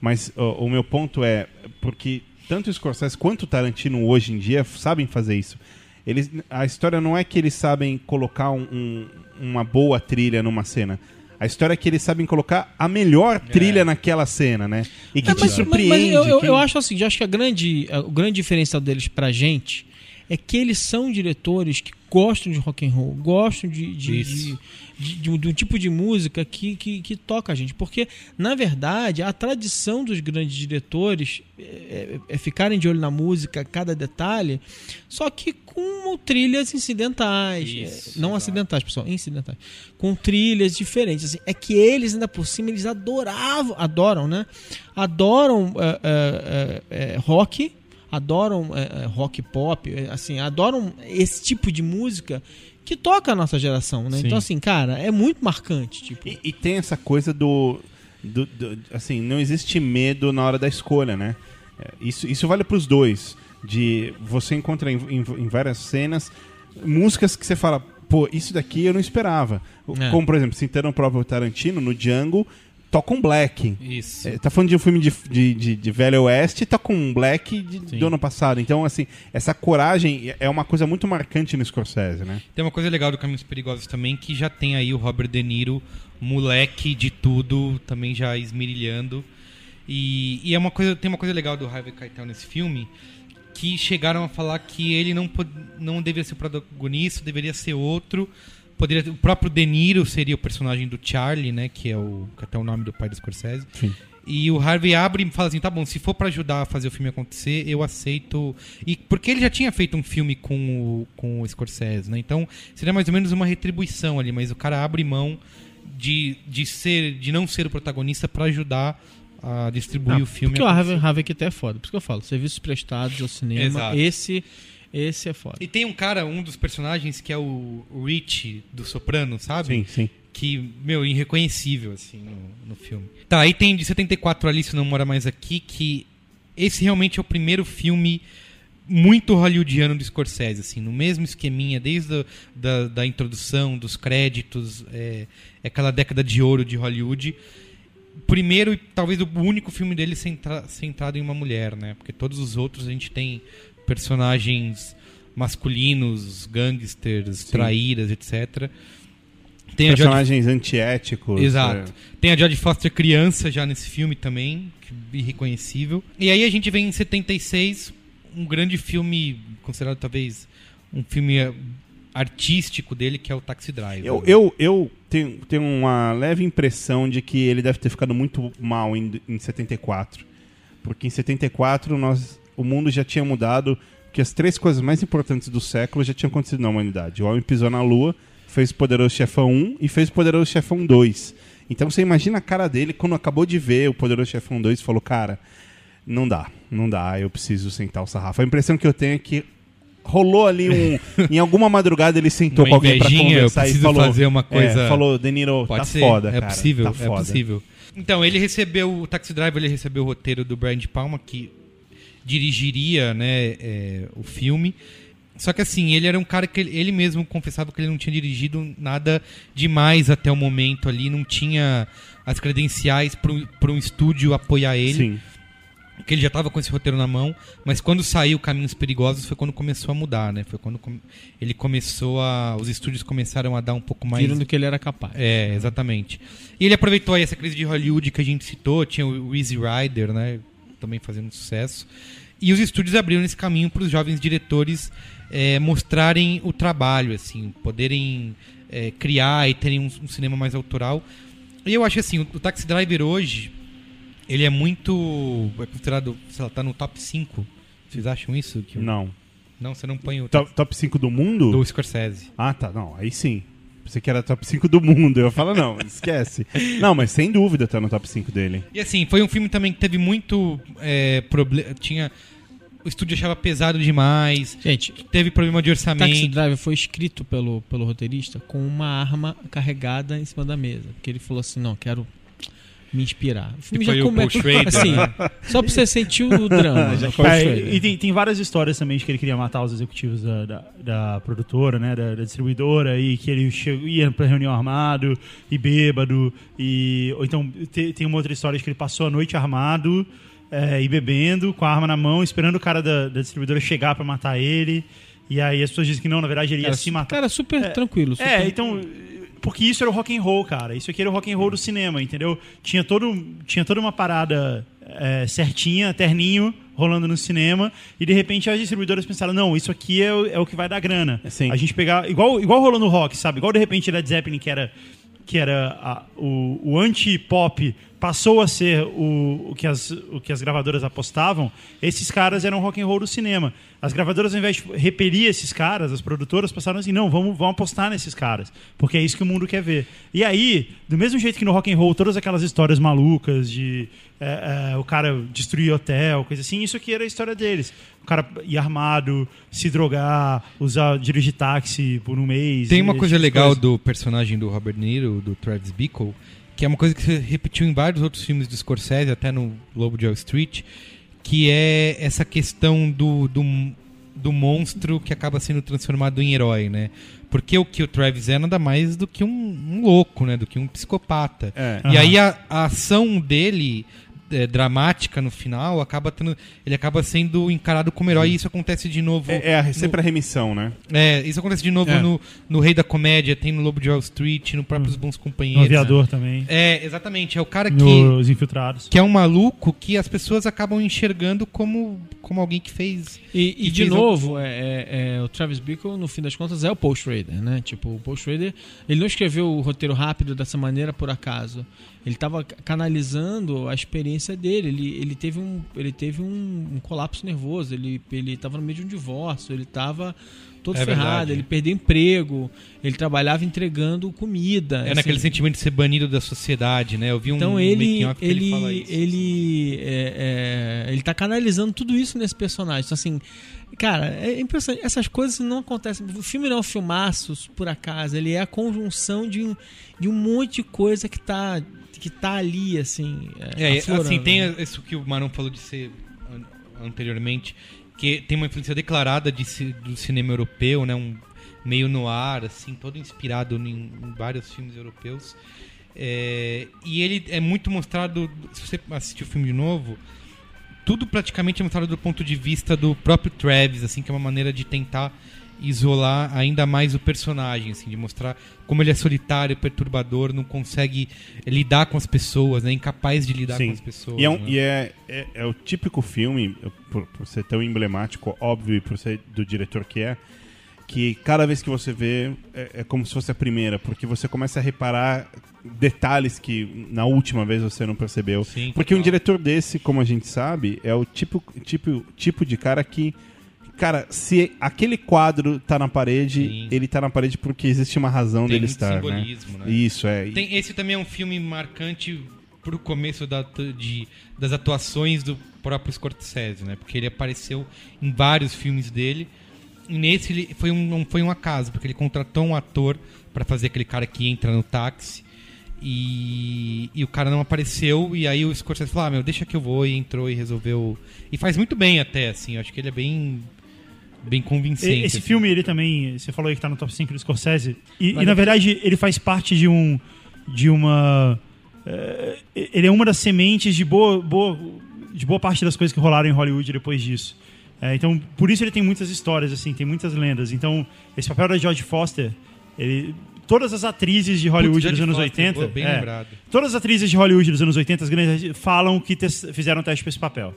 Mas ó, o meu ponto é, porque tanto o Scorsese quanto o Tarantino hoje em dia sabem fazer isso. Eles, a história não é que eles sabem colocar um- um- uma boa trilha numa cena. A história é que eles sabem colocar a melhor trilha naquela cena, né? E que É, te mas- surpreende. mas eu, eu- que- eu acho assim, eu acho que a grande, a- o grande diferencial deles pra gente é que eles são diretores que gostam de rock and roll, gostam de, de, Isso. de, de, de um, de um tipo de música que, que, que toca a gente. Porque, na verdade, a tradição dos grandes diretores é, é- é ficarem de olho na música, cada detalhe, só que com trilhas incidentais. Isso, É, não exato. acidentais, pessoal, incidentais. Com trilhas diferentes. Assim, é que eles, ainda por cima, eles adoravam, adoram, né? Adoram é, é, é, rock, adoram é, é, rock pop, é, assim, adoram esse tipo de música que toca a nossa geração, né? Sim. Então, assim, cara, é muito marcante. Tipo, E, e tem essa coisa do, do- do- Assim, não existe medo na hora da escolha, né? É, Isso, isso vale pros dois. De você encontra em, em- em várias cenas músicas que você fala, pô, isso daqui eu não esperava. É. Como, por exemplo, citando o próprio Tarantino, no Django, toca um black. Isso. É, tá falando de um filme de, de, de, de Velho Oeste, tá com um black de- do ano passado. Então, assim, essa coragem é uma coisa muito marcante no Scorsese, né? Tem uma coisa legal do Caminhos Perigosos também, que já tem aí o Robert De Niro, moleque de tudo, também já esmirilhando. E, e é uma coisa, tem uma coisa legal do Harvey Keitel nesse filme, que chegaram a falar que ele não, não deveria ser o protagonista, deveria ser outro. Poderia, o próprio De Niro seria o personagem do Charlie, né, que é o que é até o nome do pai do Scorsese. Sim. E o Harvey abre e fala assim: tá bom, se for pra ajudar a fazer o filme acontecer, eu aceito. E porque ele já tinha feito um filme com o, com o Scorsese, né? Então seria mais ou menos uma retribuição ali, mas o cara abre mão de, de, ser, de não ser o protagonista pra ajudar a distribuir o filme. porque o. Harvey, Harvey Keitel é foda. Por isso que eu falo, serviços prestados ao cinema, Exato. esse, esse é foda. E tem um cara, um dos personagens, que é o Rich do Soprano, sabe? Sim, sim. que, meu, irreconhecível, assim, no, no filme. Tá, aí tem de 74 Alice Não Mora Mais Aqui, que esse realmente é o primeiro filme muito hollywoodiano do Scorsese, assim, no mesmo esqueminha, desde a, da, da introdução, dos créditos, é, é aquela década de ouro de Hollywood. Primeiro e talvez o único filme dele centra, centrado em uma mulher, né? Porque todos os outros a gente tem personagens masculinos, gangsters, traíras, etc. Tem Personagens antiéticos. Exato. é. Tem a Jodie Foster criança já nesse filme também, que- irreconhecível. E aí a gente vem em 76, um grande filme, considerado talvez um filme eh, artístico dele, que é o Taxi Driver. Eu, eu, eu tenho, tenho uma leve impressão de que ele deve ter ficado muito mal em, em 74. Porque em 74 nós, o mundo já tinha mudado, que as três coisas mais importantes do século já tinham acontecido na humanidade. O homem pisou na lua, fez o Poderoso Chefão 1 e fez o Poderoso Chefão 2. Então você imagina a cara dele quando acabou de ver o Poderoso Chefão 2 e falou, cara, não dá, não dá, eu preciso sentar o sarrafo. A impressão que eu tenho é que rolou ali um... [laughs] em alguma madrugada ele sentou Uma com alguém pra conversar e falou... fazer uma coisa- É, falou, De Niro, Pode tá ser, foda, é cara. possível, tá é foda. possível. Então, ele recebeu o Taxi Driver, ele recebeu o roteiro do Brian De Palma, que dirigiria né, é, o filme. Só que assim, ele era um cara que ele, ele mesmo confessava que ele não tinha dirigido nada demais até o momento ali, não tinha as credenciais para um estúdio apoiar ele Sim. que ele já estava com esse roteiro na mão, mas quando saiu Caminhos Perigosos foi quando começou a mudar, né? Foi quando com- ele começou a. Os estúdios começaram a dar um pouco mais. Viram do que ele era capaz. É, exatamente. E ele aproveitou aí essa crise de Hollywood que a gente citou, tinha o Easy Rider, né? Também fazendo sucesso. E os estúdios abriram esse caminho para os jovens diretores é, mostrarem o trabalho, assim, poderem é, criar e terem um, um cinema mais autoral. E eu acho assim, o, o Taxi Driver hoje, ele é muito. É considerado, sei lá, tá no top 5. Vocês acham isso? Que, Não. Não, você não põe o Top, top 5 do mundo? do Scorsese. Ah, tá. Não, aí sim. Pensei que era top 5 do mundo. Eu falo, não, esquece. Não, mas sem dúvida tá no top 5 dele. E assim, foi um filme também que teve muito é, problema. Tinha. O estúdio achava pesado demais. Gente, Teve problema de Taxi orçamento. Driver foi escrito pelo, pelo roteirista com uma arma carregada em cima da mesa. Porque ele falou assim: não, quero me inspirar. O filme foi já o começa. Assim, né? só pra você sentir o [laughs] drama. Já- Paul É, e tem, tem várias histórias também de que ele queria matar os executivos da, da, da produtora, né, da, da distribuidora, e que ele chegou, ia pra reunião armado e bêbado, e, ou então te- tem uma outra história de que ele passou a noite armado é, e bebendo, com a arma na mão, esperando o cara da, da distribuidora chegar pra matar ele, e aí as pessoas dizem que não, na verdade ele ia Cara, se matar. cara, super tranquilo. É, super- então. Porque isso era o rock and roll, cara. Isso aqui era o rock and roll do cinema, entendeu? Tinha, todo, tinha toda uma parada é, certinha, terninho, rolando no cinema e de repente as distribuidoras pensaram, não, isso aqui é, o- é o que vai dar grana. Sim. A gente pegar, igual, igual rolou no rock, sabe? Igual de repente Led Zeppelin, que era, que era a- o, o anti-pop, passou a ser o, o, que as, o que as gravadoras apostavam, esses caras eram rock and roll do cinema. As gravadoras, ao invés de repelir esses caras, as produtoras passaram assim, não, vamos, vamos apostar nesses caras, porque é isso que o mundo quer ver. E aí, do mesmo jeito que no rock and roll, todas aquelas histórias malucas de é, é, o cara destruir hotel, coisa assim, isso aqui era a história deles. O cara ir armado, se drogar, usar, dirigir táxi por um mês. Tem uma coisa legal coisa. do personagem do Robert Niro, do Travis Bickle, que é uma coisa que se repetiu em vários outros filmes do Scorsese, até no Lobo de Wall Street, que é essa questão do, do, do monstro que acaba sendo transformado em herói, né? Porque o que o Travis é nada mais do que um, um louco, né? Do que um psicopata. É. E aí a, a ação dele é, dramática no final acaba tendo, ele acaba sendo encarado como herói e isso acontece de novo É, é a- no- sempre a remissão, né? é, isso acontece de novo É. no, no Rei da Comédia, tem no Lobo de Wall Street, no próprios Bons No Companheiros. aviador também. É, exatamente. É o cara que, Nos infiltrados. que é um maluco que as pessoas acabam enxergando como, como alguém que fez. E, e que de fez novo, é, é- é, o Travis Bickle, no fim das contas, é o Paul Schrader, né? Tipo, o Paul Schrader, ele não escreveu o roteiro rápido dessa maneira por acaso. Ele estava canalizando a experiência dele. Ele, ele teve, um, ele teve um, um colapso nervoso. Ele ele estava no meio de um divórcio. Ele estava todo É ferrado. verdade. Ele perdeu emprego. Ele trabalhava entregando comida. É assim. naquele sentimento de ser banido da sociedade, né? Eu vi um Então ele, ele, ele, fala isso. ele, é, é, ele tá canalizando tudo isso nesse personagem. Então, assim, cara, é impressionante. Essas coisas não acontecem. O filme não é um filmaço, por acaso. Ele é a conjunção de um, de um monte de coisa que tá, que tá ali, assim. É, aflorando, assim, tem né? isso que o Marão falou de ser an- anteriormente, que tem uma influência declarada de, do cinema europeu, né? Um meio no ar, assim, todo inspirado em, em vários filmes europeus. É, e ele é muito mostrado, se você assistir o filme de novo, tudo praticamente é mostrado do ponto de vista do próprio Travis, assim, que é uma maneira de tentar isolar ainda mais o personagem, assim, de mostrar como ele é solitário, perturbador, não consegue lidar com as pessoas, né, incapaz de lidar Sim. com as pessoas. E, é, um- né? e é, é, é o típico filme, por, por ser tão emblemático, óbvio, e por ser do diretor que é, que cada vez que você vê é, é como se fosse a primeira, porque você começa a reparar detalhes que na última vez você não percebeu. Sim, porque um diretor desse, como a gente sabe, é o tipo, tipo, tipo de cara que. Cara, se aquele quadro tá na parede, Sim. ele tá na parede porque existe uma razão Tem dele estar. simbolismo, né? Isso, é. Tem- esse também é um filme marcante pro começo da, de, das atuações do próprio Scorsese, né? Porque ele apareceu em vários filmes dele. E nesse ele foi um, não foi um acaso, porque ele contratou um ator pra fazer aquele cara que entra no táxi. E, e o cara não apareceu, e aí o Scorsese falou: ah, meu, deixa que eu vou, e entrou e resolveu. E faz muito bem até, assim, eu acho que ele é bem. Bem convincente. Esse assim. filme, ele também, você falou aí que tá no top 5 do Scorsese, e, e, na verdade ele faz parte de um. de uma. eh, ele é uma das sementes de boa, boa, de boa parte das coisas que rolaram em Hollywood depois disso. Eh, então, por isso ele tem muitas histórias, assim, tem muitas lendas. Então, esse papel da George Foster, ele. Todas as atrizes de Hollywood Putz, dos anos Foster, 80. boa, bem é, lembrado. Todas as atrizes de Hollywood dos anos 80, as grandes, falam que fizeram teste para esse papel.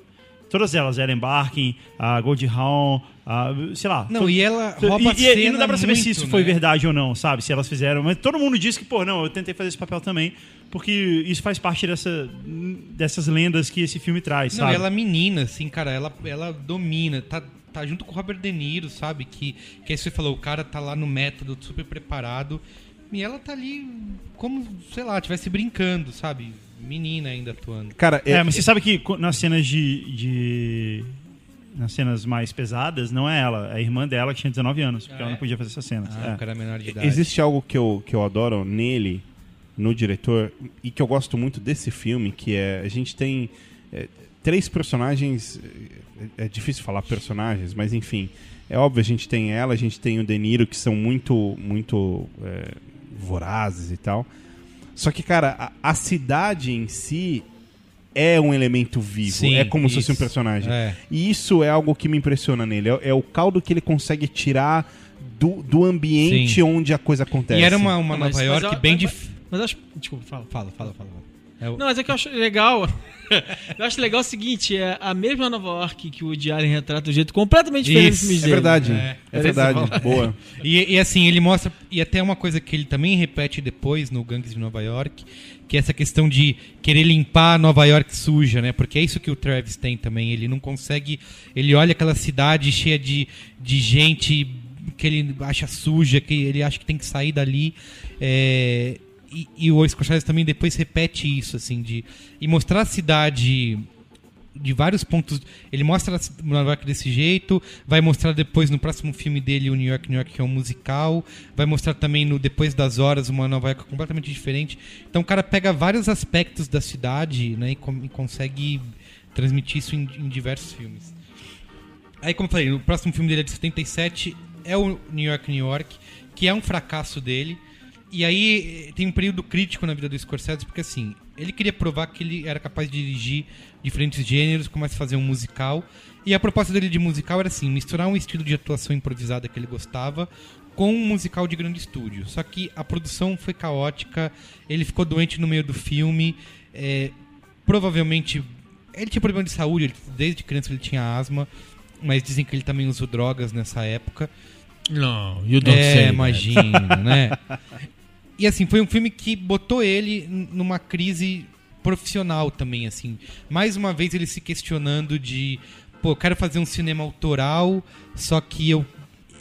Todas elas, Ellen Barkin, a Goldie Hawn, a, sei lá. Não, e ela rouba e, e- e não dá pra saber se muito, isso foi né? verdade ou não, sabe? Se elas fizeram. Mas todo mundo diz que, pô, não, eu tentei fazer esse papel também, porque isso faz parte dessa, dessas lendas que esse filme traz, Não, sabe? ela é menina, assim, cara, ela, ela domina, tá, tá junto com o Robert De Niro, sabe? Que, que aí você falou, o cara tá lá no método, super preparado, e ela tá ali como, sei lá, tivesse brincando, sabe? Menina ainda atuando. Cara, É, mas você sabe que nas cenas de, de- nas cenas mais pesadas, não é ela, é a irmã dela que tinha 19 anos, porque Ah, ela é? não podia fazer essas cenas. Ah, é. o cara é menor de idade. Existe algo que eu, que eu adoro nele, no diretor, e que eu gosto muito desse filme, que é. A gente tem é, três personagens. É, é difícil falar personagens, mas enfim. É óbvio, a gente tem ela, a gente tem o De Niro, que são muito, muito é, vorazes e tal. Só que, cara, a, a cidade em si é um elemento vivo. Sim, é como se fosse um isso. personagem. É. E isso é algo que me impressiona nele. É, é o caldo que ele consegue tirar do, do ambiente Sim. onde a coisa acontece. E era uma, uma mas- Nova mas York bem mas- dif... Mas acho. Desculpa, fala. Fala, fala, fala. É o- Não, mas é que eu acho legal. [laughs] eu acho legal o seguinte: é a mesma Nova York que o Allen retrata de um jeito completamente diferente Isso, filmes É verdade. É. É, verdade. Parece Boa. [laughs] E, e assim, ele mostra. E até uma coisa que ele também repete depois no Gangues de Nova York, que é essa questão de querer limpar Nova York suja, né? Porque é isso que o Travis tem também. Ele não consegue. Ele olha aquela cidade cheia de, de gente que ele acha suja, que ele acha que tem que sair dali. É, e, o Scorsese também depois repete isso, assim, de. E mostrar a cidade de vários pontos. Ele mostra Nova York desse jeito, vai mostrar depois no próximo filme dele o New York, New York, que é um musical, vai mostrar também no Depois das Horas uma Nova York completamente diferente. Então o cara pega vários aspectos da cidade né, e, com- e consegue transmitir isso em, em diversos filmes. Aí, como eu falei, o próximo filme dele é de 77, é o New York, New York, que é um fracasso dele. E aí tem um período crítico na vida do Scorsese, porque assim, ele queria provar que ele era capaz de dirigir diferentes gêneros, começa a fazer um musical. E a proposta dele de musical era assim, misturar um estilo de atuação improvisada que ele gostava com um musical de grande estúdio. Só que a produção foi caótica, ele ficou doente no meio do filme, eh, provavelmente ele tinha problema de saúde, ele- desde criança ele tinha asma, mas dizem que ele também usou drogas nessa época. Não, you don't É, say imagina, né? [laughs] E assim, foi um filme que botou ele numa crise profissional também, assim. Mais uma vez ele se questionando de, pô, eu quero fazer um cinema autoral, só que eu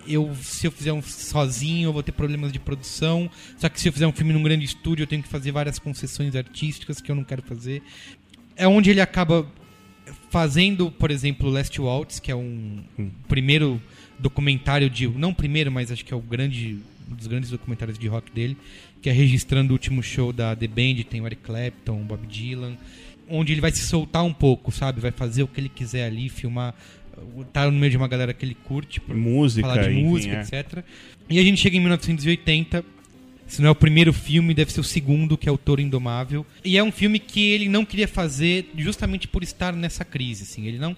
eu se eu fizer um sozinho, eu vou ter problemas de produção. Só que se eu fizer um filme num grande estúdio, eu tenho que fazer várias concessões artísticas que eu não quero fazer. É onde ele acaba fazendo, por exemplo, Last Waltz, que é um primeiro documentário de. Não primeiro, mas acho que é o grande. Um dos grandes documentários de rock dele, que é registrando o último show da The Band, tem o Eric Clapton, o Bob Dylan, onde ele vai se soltar um pouco, sabe? Vai fazer o que ele quiser ali, filmar. Tá no meio de uma galera que ele curte, Música, falar de enfim, música, é. etc. E a gente chega em 1980. Se não é o primeiro filme, deve ser o segundo, que é o Toro Indomável. E é um filme que ele não queria fazer justamente por estar nessa crise, assim. Ele não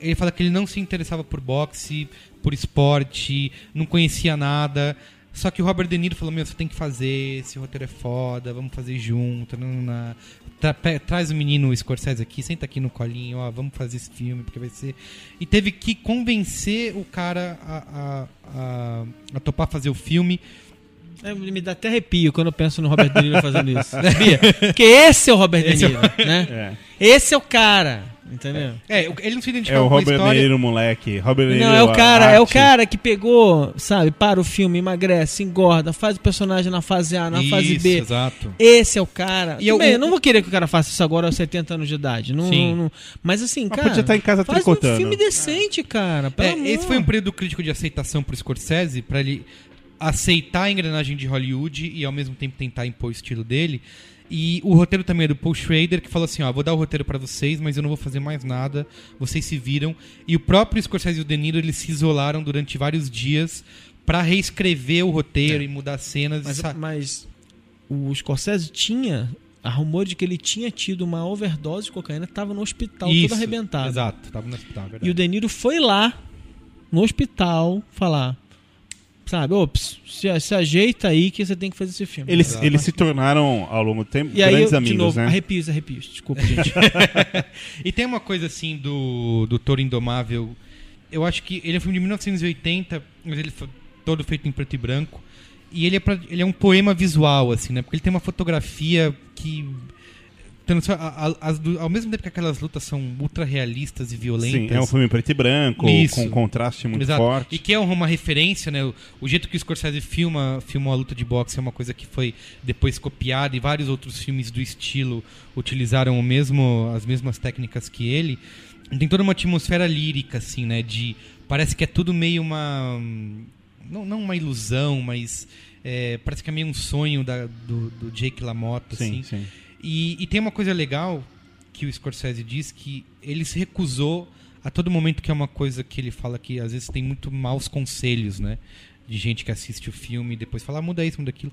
ele fala que ele não se interessava por boxe, por esporte, não conhecia nada. Só que o Robert De Niro falou: Meu, você tem que fazer, esse roteiro é foda, vamos fazer junto. Tra traz o menino Scorsese aqui, senta aqui no colinho, ó, vamos fazer esse filme, porque vai ser. E teve que convencer o cara a, a, a, a topar fazer o filme. É, me dá até arrepio quando eu penso no Robert De Niro fazendo isso. [laughs] Sabia? Porque esse é o Robert De Niro, né? [laughs] É. Esse é o cara, entendeu? É, ele não se É identificava o com a Robert história. De Niro, moleque. Robert De Niro, Não, é o cara, é o cara que pegou, sabe, para o filme, emagrece, engorda, faz o personagem na fase A, na fase Isso, B. exato. Esse é o cara. E eu- eu, não vou querer que o cara faça isso agora aos 70 anos de idade. Não, Sim. não- mas assim, Mas cara. podia estar em casa faz tricotando. um filme decente, cara. Pelo É, amor. esse foi um período crítico de aceitação pro Scorsese, pra ele aceitar a engrenagem de Hollywood e ao mesmo tempo tentar impor o estilo dele. E o roteiro também é do Paul Schrader, que falou assim: ó, vou dar o roteiro pra vocês, mas eu não vou fazer mais nada, vocês se viram. E o próprio Scorsese e o De Niro, eles se isolaram durante vários dias pra reescrever o roteiro e mudar cenas. Mas, e mas o Scorsese tinha. Há rumor de que ele tinha tido uma overdose de cocaína, tava no hospital Isso, todo arrebentado. Exato, tava no hospital, é E verdade. o De Niro foi lá, no hospital, falar. Sabe, ops, se, se ajeita aí que você tem que fazer esse filme. Eles, Exato. eles se tornaram, ao longo do tempo, E aí, grandes eu, amigos, de novo, né? arrepios, arrepios. Desculpa, gente. [laughs] E tem uma coisa assim do, do Toro Indomável. Eu acho que ele é um filme de 1980, mas ele foi todo feito em preto e branco. E ele é, pra- ele é um poema visual, assim, né? Porque ele tem uma fotografia que. Transfor- a- a- as ao mesmo tempo que aquelas lutas são ultra realistas e violentas. Sim, é um filme preto e branco, Isso. com um contraste muito Exato. forte. E que é uma referência, né? O, o jeito que o Scorsese filma, filmou a luta de boxe é uma coisa que foi depois copiada e vários outros filmes do estilo utilizaram o mesmo, as mesmas técnicas que ele. Tem toda uma atmosfera lírica, assim, né? De. Parece que é tudo meio uma. Não, não uma ilusão, mas. é, parece que é meio um sonho da, do, do Jake LaMotta, Sim, assim. sim. E, e tem uma coisa legal que o Scorsese diz que ele se recusou a todo momento que é uma coisa que ele fala que às vezes tem muito maus conselhos, né? De gente que assiste o filme e depois fala, ah, muda isso, muda aquilo.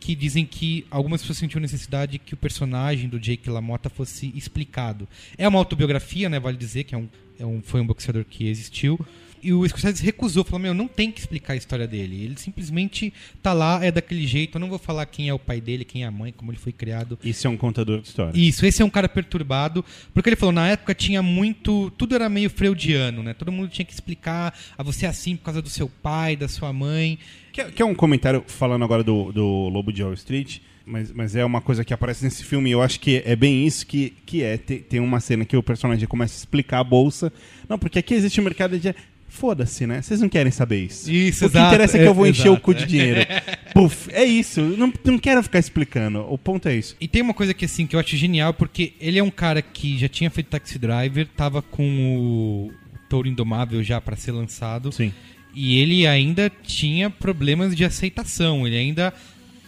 Que dizem que algumas pessoas sentiam necessidade que o personagem do Jake LaMotta fosse explicado. É uma autobiografia, né? Vale dizer que é um, é um, foi um boxeador que existiu. E o Scorsese recusou, falou: Meu, não tem que explicar a história dele. Ele simplesmente tá lá, é daquele jeito. Eu não vou falar quem é o pai dele, quem é a mãe, como ele foi criado. Isso é um contador de história. Isso, esse é um cara perturbado. Porque ele falou, na época tinha muito. Tudo era meio freudiano, né? Todo mundo tinha que explicar. Ah, você é assim por causa do seu pai, da sua mãe. Que, é- que é um comentário falando agora do, do Lobo de Wall Street, mas, mas é uma coisa que aparece nesse filme e eu acho que é bem isso que, que é. Tem, tem uma cena que o personagem começa a explicar a bolsa. Não, porque aqui existe um mercado de. Foda-se, né? Vocês não querem saber isso. Isso, o que exato, interessa é que eu vou é, encher o exato, cu de dinheiro. [laughs] Puf, é isso. Não, não quero ficar explicando. O ponto é isso. E tem uma coisa que assim que eu acho genial, porque ele é um cara que já tinha feito Taxi Driver, tava com o Touro Indomável já pra ser lançado. Sim. E ele ainda tinha problemas de aceitação. Ele ainda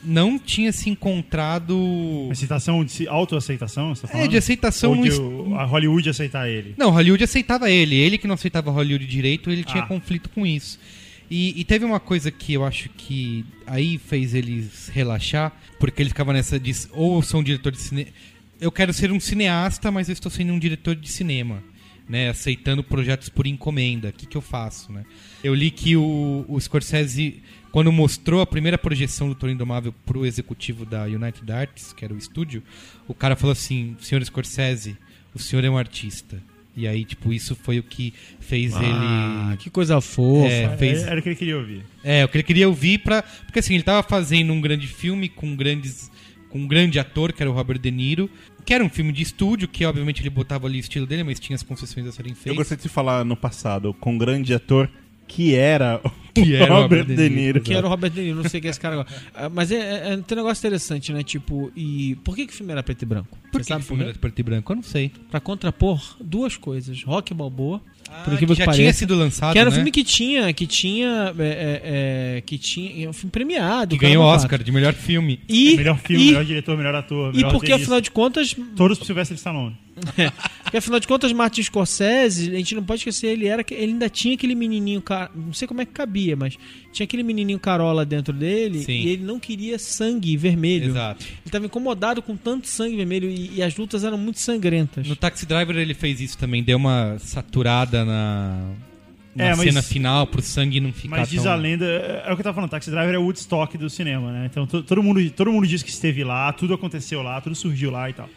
não tinha se encontrado. Aceitação de autoaceitação, você tá? É, de aceitação Ou no de est- o- a Hollywood aceitar ele. Não, Hollywood aceitava ele. Ele que não aceitava Hollywood direito, ele tinha Ah. conflito com isso. E, e teve uma coisa que eu acho que aí fez eles relaxar, porque ele ficava nessa de ou eu sou um diretor de cinema. Eu quero ser um cineasta, mas eu estou sendo um diretor de cinema. Né, aceitando projetos por encomenda. O que, que eu faço? Né? Eu li que o, o Scorsese, quando mostrou a primeira projeção do Toro Indomável pro executivo da United Arts, que era o estúdio, o cara falou assim: Senhor Scorsese, o senhor é um artista. E aí, tipo, isso foi o que fez Ah, ele. que coisa fofa. É, fez- Era o que ele queria ouvir. É, o que ele queria ouvir pra. Porque assim, ele tava fazendo um grande filme com grandes. com um grande ator, que era o Robert De Niro, que era um filme de estúdio, que obviamente ele botava ali o estilo dele, mas tinha as concessões a serem Eu feitas. gostaria de falar no passado com um grande ator que era Que era o Robert Robert De De Niro. Que era o Robert De Niro, não sei quem é esse cara agora. Ah, Mas é, é- é- tem um negócio interessante, né? Tipo, e por que, que o filme era preto e branco? Por Você que sabe o filme era preto e branco? Eu não sei. Pra contrapor duas coisas. Rock Balboa, por Ah, incrível que que, já tinha pareça. sido lançado, que era um né? filme que tinha, que tinha, é, é, é, que tinha, é um filme premiado. Que ganhou caramba, Oscar de melhor filme. E, melhor filme, e, melhor diretor, melhor ator. e melhor porque roteirista. afinal de contas, Todos pro Sylvester Stallone. [laughs] porque afinal de contas, Martin Scorsese, a gente não pode esquecer, ele era, que- ele ainda tinha aquele menininho, não sei como é que cabia, mas tinha aquele menininho carola dentro dele Sim. e ele não queria sangue vermelho. Exato. Ele estava incomodado com tanto sangue vermelho e, e as lutas eram muito sangrentas. No Taxi Driver ele fez isso também, deu uma saturada na, na É, mas- cena final pro sangue não ficar Mas diz tão... a lenda, é o que eu tava falando, Taxi Driver é o Woodstock do cinema, né? Então to- todo mundo, todo mundo diz que esteve lá, tudo aconteceu lá, tudo surgiu lá e tal.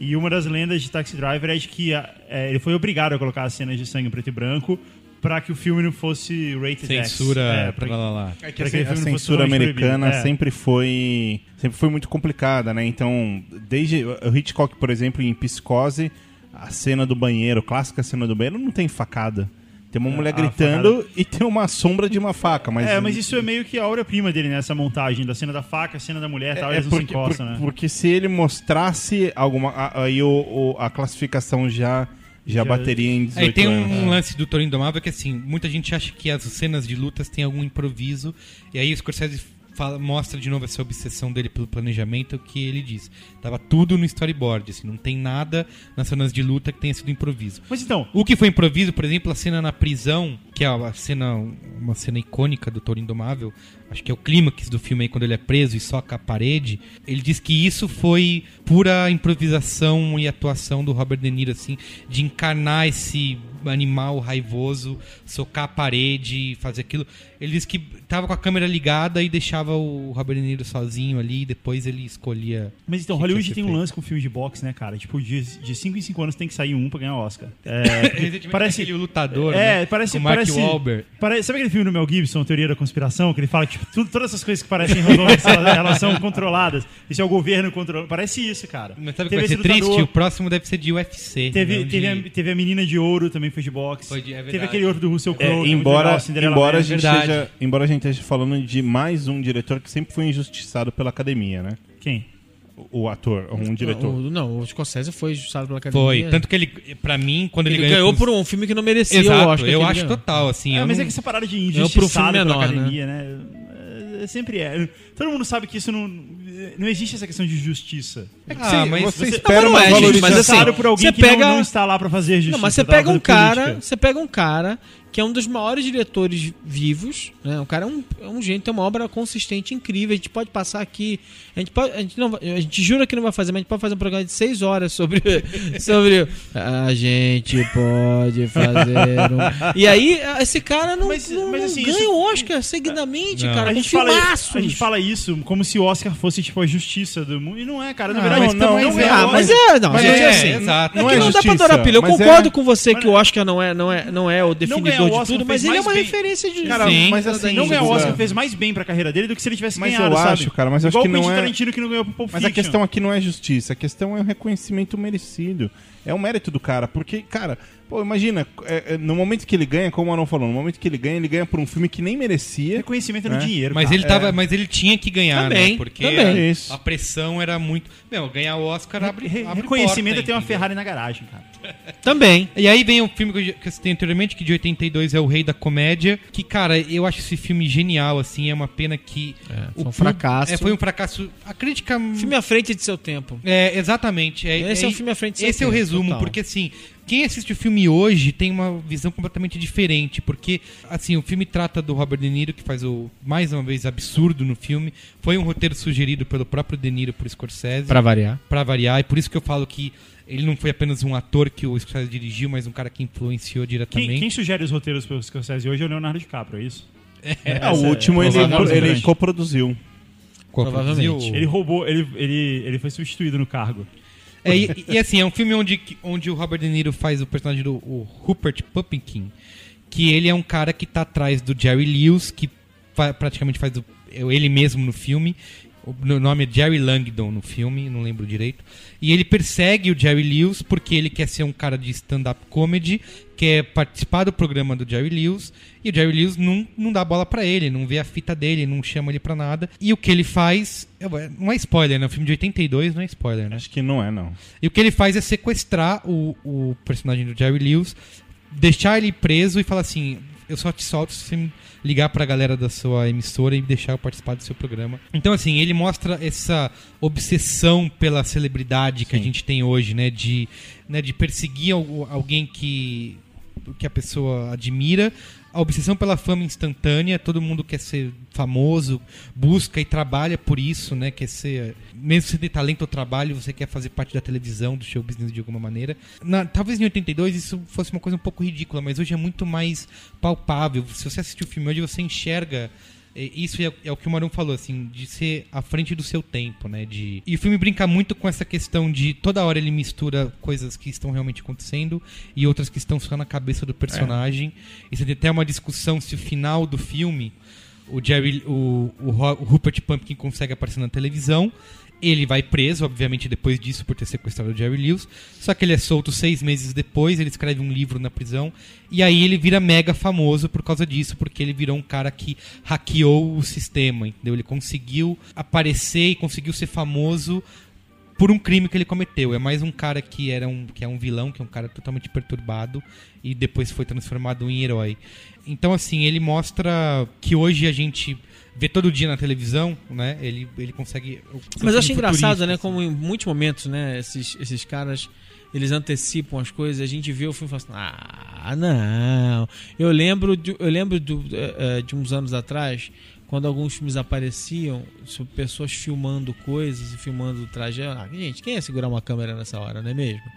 E uma das lendas de Taxi Driver é de que a- é, ele foi obrigado a colocar as cenas de sangue preto e branco pra que o filme não fosse rated X. Censura, É, pra, pra lá, lá. É que Pra a, censura americana. É. sempre foi sempre foi muito complicada, né? Então, desde o Hitchcock, por exemplo, em Psicose, a cena do banheiro, a clássica cena do banheiro, não tem facada. Tem uma mulher a gritando e tem uma sombra de uma faca, mas É, mas isso é meio que a obra-prima dele, né? Essa montagem da cena da faca, a cena da mulher e tal, É, eles não porque, se encostam, por- né? porque se ele mostrasse alguma aí o, o- a classificação já já Já- bateria em 18 Aí tem anos. um lance do Toro Indomável que assim, muita gente acha que as cenas de lutas têm algum improviso, e aí o Scorsese fala- mostra de novo essa obsessão dele pelo planejamento, que ele diz, tava tudo no storyboard, assim, não tem nada nas cenas de luta que tenha sido improviso. Mas então, O que foi improviso, por exemplo, a cena na prisão, que é a cena, uma cena icônica do Toro Indomável, acho que é o clímax do filme aí, quando ele é preso e soca a parede, ele diz que isso foi pura improvisação e atuação do Robert De Niro, assim, de encarnar esse animal raivoso, socar a parede, fazer aquilo. Ele diz que tava com a câmera ligada e deixava o Robert De Niro sozinho ali, e depois ele escolhia... mas então o Hollywood tem um feito. lance com filme de boxe, né, cara? Tipo, de 5 em 5 anos tem que sair um pra ganhar Oscar. É, [laughs] parece aquele lutador, É, né? parece. Com Mark parece, Wahlberg. pare- sabe aquele filme do Mel Gibson, Teoria da Conspiração, que ele fala que tipo, tudo- todas essas coisas que parecem [laughs] resolver elas são controladas. Isso é o governo controlando. Parece isso, cara. Mas sabe o que Teve vai ser esse triste? lutador- O próximo deve ser de UFC. Teve, não teve, de- a, teve a menina de ouro, também foi de boxe. Foi de- é teve aquele outro do Russell É, Crowe. é embora, legal, embora, a gente verdade. Esteja, embora a gente esteja falando de mais um diretor que sempre foi injustiçado pela academia, né? Quem? O, ator, um diretor. O- não, o Scorsese foi injustiçado pela academia. Foi. Tanto que ele, pra mim, quando ele, ele ganhou com- por um filme que não merecia Exato, o Oscar. que eu acho ganhou. total, assim. É, eu mas não- é que essa parada de injustiçado pela menor, academia, né? É, Sempre é. Todo mundo sabe que isso não. Não existe essa questão de justiça. Ah, mas você você- espera Não, uma mas é, gente, valorização. mas assim, por alguém você que pega- não, não está lá pra fazer justiça. Não, mas você tá pega um cara, política. você pega um cara que é um dos maiores diretores vivos, né? O cara é um, é um gênio, tem uma obra consistente, incrível. A gente pode passar aqui, a gente, pode, a gente, não, a gente jura que não vai fazer, mas a gente pode fazer um programa de seis horas sobre, [laughs] sobre a gente pode fazer um... E aí, esse cara não, Mas- não- mas não assim, ganha isso- o Oscar seguidamente, Não. cara, A com gente, fala, a gente fala isso como se o Oscar fosse tipo a justiça do mundo. E não é, cara. Na Ah, verdade, mas não, não, é- é. Ah, o mas é, não, Mas gente, é, assim, exato. É Não que é não dá pra justiça, adorar pilha. Eu mas concordo é- com você que o Oscar não é, não é, não é o ganhar o Oscar tudo, mas ele é uma bem. referência de. Cara, Sim. mas assim, Não ganhar o Guga, Oscar fez mais bem pra carreira dele do que se ele tivesse Mas ganhado, eu sabe? acho, cara, mas eu acho Igual que não Quentin é- Tarantino que não ganhou pro Pulp Mas a questão aqui não é justiça, a questão é o reconhecimento merecido. É o mérito do cara, porque, cara, pô, imagina, é, é, no momento que ele ganha, como o Arão falou, no momento que ele ganha, ele ganha por um filme que nem merecia. Reconhecimento no É. dinheiro, Mas cara. ele, tava, mas ele tinha que ganhar, Também, né? Porque também. a-. A, pressão era muito. Meu, ganhar o Oscar abre, Re- abre Reconhecimento porta, é ter uma? Ferrari na garagem, cara. [laughs] Também. E aí vem o filme que eu, que eu citei anteriormente, que de 82 é O Rei da Comédia. Que, cara, eu acho esse filme genial, assim. É uma pena que. foi um fracasso. É, foi um fracasso. A crítica. Filme à frente de seu tempo. É, exatamente. É, Esse é um filme à frente de seu Esse é o tempo, resumo, total. porque assim, quem assiste o filme hoje tem uma visão completamente diferente, porque assim, o filme trata do Robert De Niro, que faz o mais uma vez absurdo no filme. Foi um roteiro sugerido pelo próprio De Niro por Scorsese. Pra variar. Pra variar, e por isso que eu falo que ele não foi apenas um ator que o Scorsese dirigiu, mas um cara que influenciou Quem, diretamente. quem sugere os roteiros pro Scorsese hoje é o Leonardo DiCaprio, é isso? Ah, o último ele, provavelmente. ele coproduziu. co-produziu provavelmente. o- Ele roubou, ele, ele, ele foi substituído no cargo. É, e, e, assim, é um filme onde, onde o Robert De Niro faz o personagem do o Rupert Pupkinkin, que ele é um cara que tá atrás do Jerry Lewis, que fa- praticamente faz o, é ele mesmo no filme. O no- nome é Jerry Langdon no filme, não lembro direito. E ele persegue o Jerry Lewis porque ele quer ser um cara de stand-up comedy, quer participar do programa do Jerry Lewis. E o Jerry Lewis não, não dá bola pra ele, não vê a fita dele, não chama ele pra nada. E o que ele faz. Não é spoiler, né? O filme de 82 não é spoiler, né? Acho que não é, não. E o que ele faz é sequestrar o, o personagem do Jerry Lewis, deixar ele preso e falar assim: eu só te solto se você ligar pra galera da sua emissora e deixar eu participar do seu programa. Então, assim, ele mostra essa obsessão pela celebridade que a gente tem hoje, né? De, né, de perseguir al- alguém que, que a pessoa admira. A obsessão pela fama instantânea, todo mundo quer ser famoso, busca e trabalha por isso, né? Quer ser. Mesmo se tem talento ou trabalho, você quer fazer parte da televisão, do show business de alguma maneira. Na- talvez em 82 isso fosse uma coisa um pouco ridícula, mas hoje é muito mais palpável. Se você assistir o filme hoje, você enxerga. É, Isso é, é o que o Marão falou, assim, de ser à frente do seu tempo, né? De... E o filme brinca muito com essa questão de toda hora ele mistura coisas que estão realmente acontecendo e outras que estão só na cabeça do personagem. E você tem até uma discussão se o final do filme, o Jerry, o, o, o Rupert Pumpkin consegue aparecer na televisão. Ele vai preso, obviamente, depois disso, por ter sequestrado o Jerry Lewis. Só que ele é solto seis meses depois, ele escreve um livro na prisão. E aí ele vira mega famoso por causa disso, porque ele virou um cara que hackeou o sistema, entendeu? Ele conseguiu aparecer e conseguiu ser famoso por um crime que ele cometeu. É mais um cara que era um que é um vilão, que é um cara totalmente perturbado e depois foi transformado em herói. Então assim, ele mostra que hoje a gente vê todo dia na televisão, né? Ele ele consegue Mas eu acho engraçado, né? assim. Como em muitos momentos, né? Esses, esses caras, eles antecipam as coisas. A gente vê o filme e fala assim, ah, não. Eu lembro, de, eu lembro do, eh, eh, de uns anos atrás, quando alguns filmes apareciam, sobre pessoas filmando coisas e filmando o traje. Ah, gente, quem ia segurar uma câmera nessa hora, não é mesmo?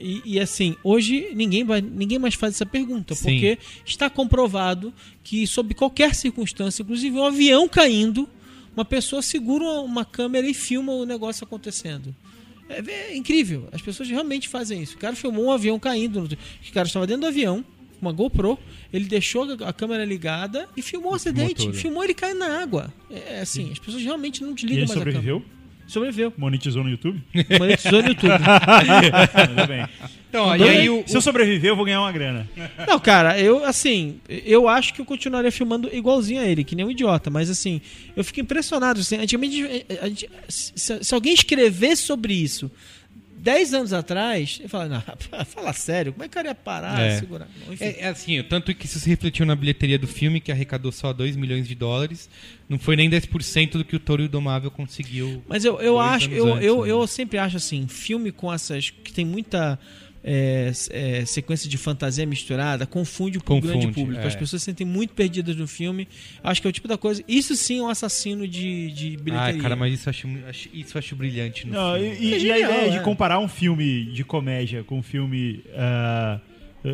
E, e, assim, hoje ninguém, vai, ninguém mais faz essa pergunta, Sim. porque está comprovado que, sob qualquer circunstância, inclusive um avião caindo, uma pessoa segura uma- câmera e filma o negócio acontecendo. É, é incrível. As pessoas realmente fazem isso. O cara filmou um avião caindo. O cara estava dentro do avião, uma GoPro. Ele deixou a a câmera ligada e filmou o acidente. Filmou ele caindo na água. É assim, as pessoas realmente não E desligam ele mais a sobreviveu? câmera. Sobreviveu. Monetizou no YouTube? Monetizou no YouTube. [laughs] Tudo bem. Então, e aí o, Se eu sobreviver, eu vou ganhar uma grana. Não, cara, eu, assim, eu acho que eu continuaria filmando igualzinho a ele, que nem um idiota, mas assim, eu fico impressionado. Assim, antigamente, a gente- se, se alguém escrevesse sobre isso 10 anos atrás, eu falo, não, [laughs] fala sério, como é que o cara ia parar, É. segurar? Não. É, é assim, tanto que isso se refletiu na bilheteria do filme, que arrecadou só 2 milhões de dólares. Não foi nem 10% do que o Touro e o Domável conseguiu. Mas eu, eu acho, eu, antes, eu, né? eu sempre acho assim, filme com essas. que tem muita. É, é, sequência de fantasia misturada, confunde com o Confunde, grande público. é. As pessoas se sentem muito perdidas no filme. Acho que é o tipo da coisa. Isso sim é um assassino de, de Ah, bilheteria. cara, mas isso eu acho, isso eu acho brilhante no Não, filme. e, e- É e a ideia é. de comparar um filme de comédia com um filme. ah, ah,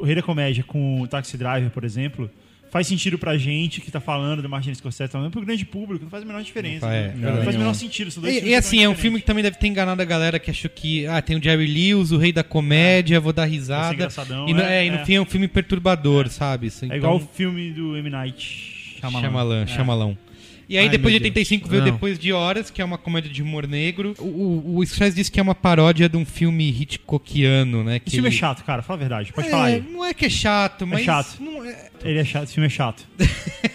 o Rei da Comédia com o Taxi Driver, por exemplo, faz sentido pra gente que tá falando do Martin Scorsese, tá falando pro grande público, não faz a menor diferença. Não, é, não, não, faz o menor sentido. São dois E, e assim, é um filme que também deve ter enganado a galera que achou que ah, tem o Jerry Lewis, o rei da comédia, vou dar risada. engraçadão, E, no, é, é, e no é. fim é um filme perturbador, sabe? Assim, É igual o filme do M. Night Shyamalan. Chamalã, É. Chamalão. E aí, Ai, depois de meu Deus. 85, veio Não. Depois de Horas, que é uma comédia de humor negro. O, o, o Scorsese disse que é uma paródia de um filme Hitchcockiano, né? Que Esse filme ele- é chato, cara, fala a verdade. Pode É, falar aí. Não é que é chato, mas. chato. Não é... Ele é chato, esse filme é chato.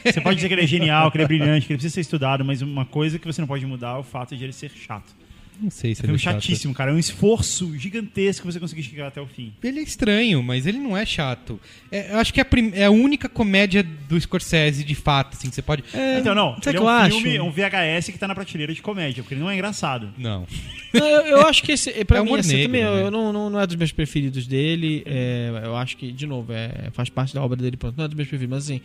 Você pode dizer que ele é genial, que ele é brilhante, que ele precisa ser estudado, mas uma coisa que você não pode mudar é o fato de ele ser chato. Não sei se É um ele filme é chato. chatíssimo, cara. É um esforço gigantesco você conseguir chegar até o fim. Ele é estranho, mas ele não é chato. É, eu acho que é a, prim- é a única comédia do Scorsese, de fato, assim, que você pode... então, não, ele é que um eu filme, acho? é um VHS que tá na prateleira de comédia, porque ele não é engraçado. Não. [laughs] Não, eu, eu acho que esse, pra É mim, assim, negro, também, eu- né? eu não, não, não é dos meus preferidos dele. é, eu acho que, de novo, é, faz parte da obra dele, pronto. Não é dos meus preferidos, mas assim,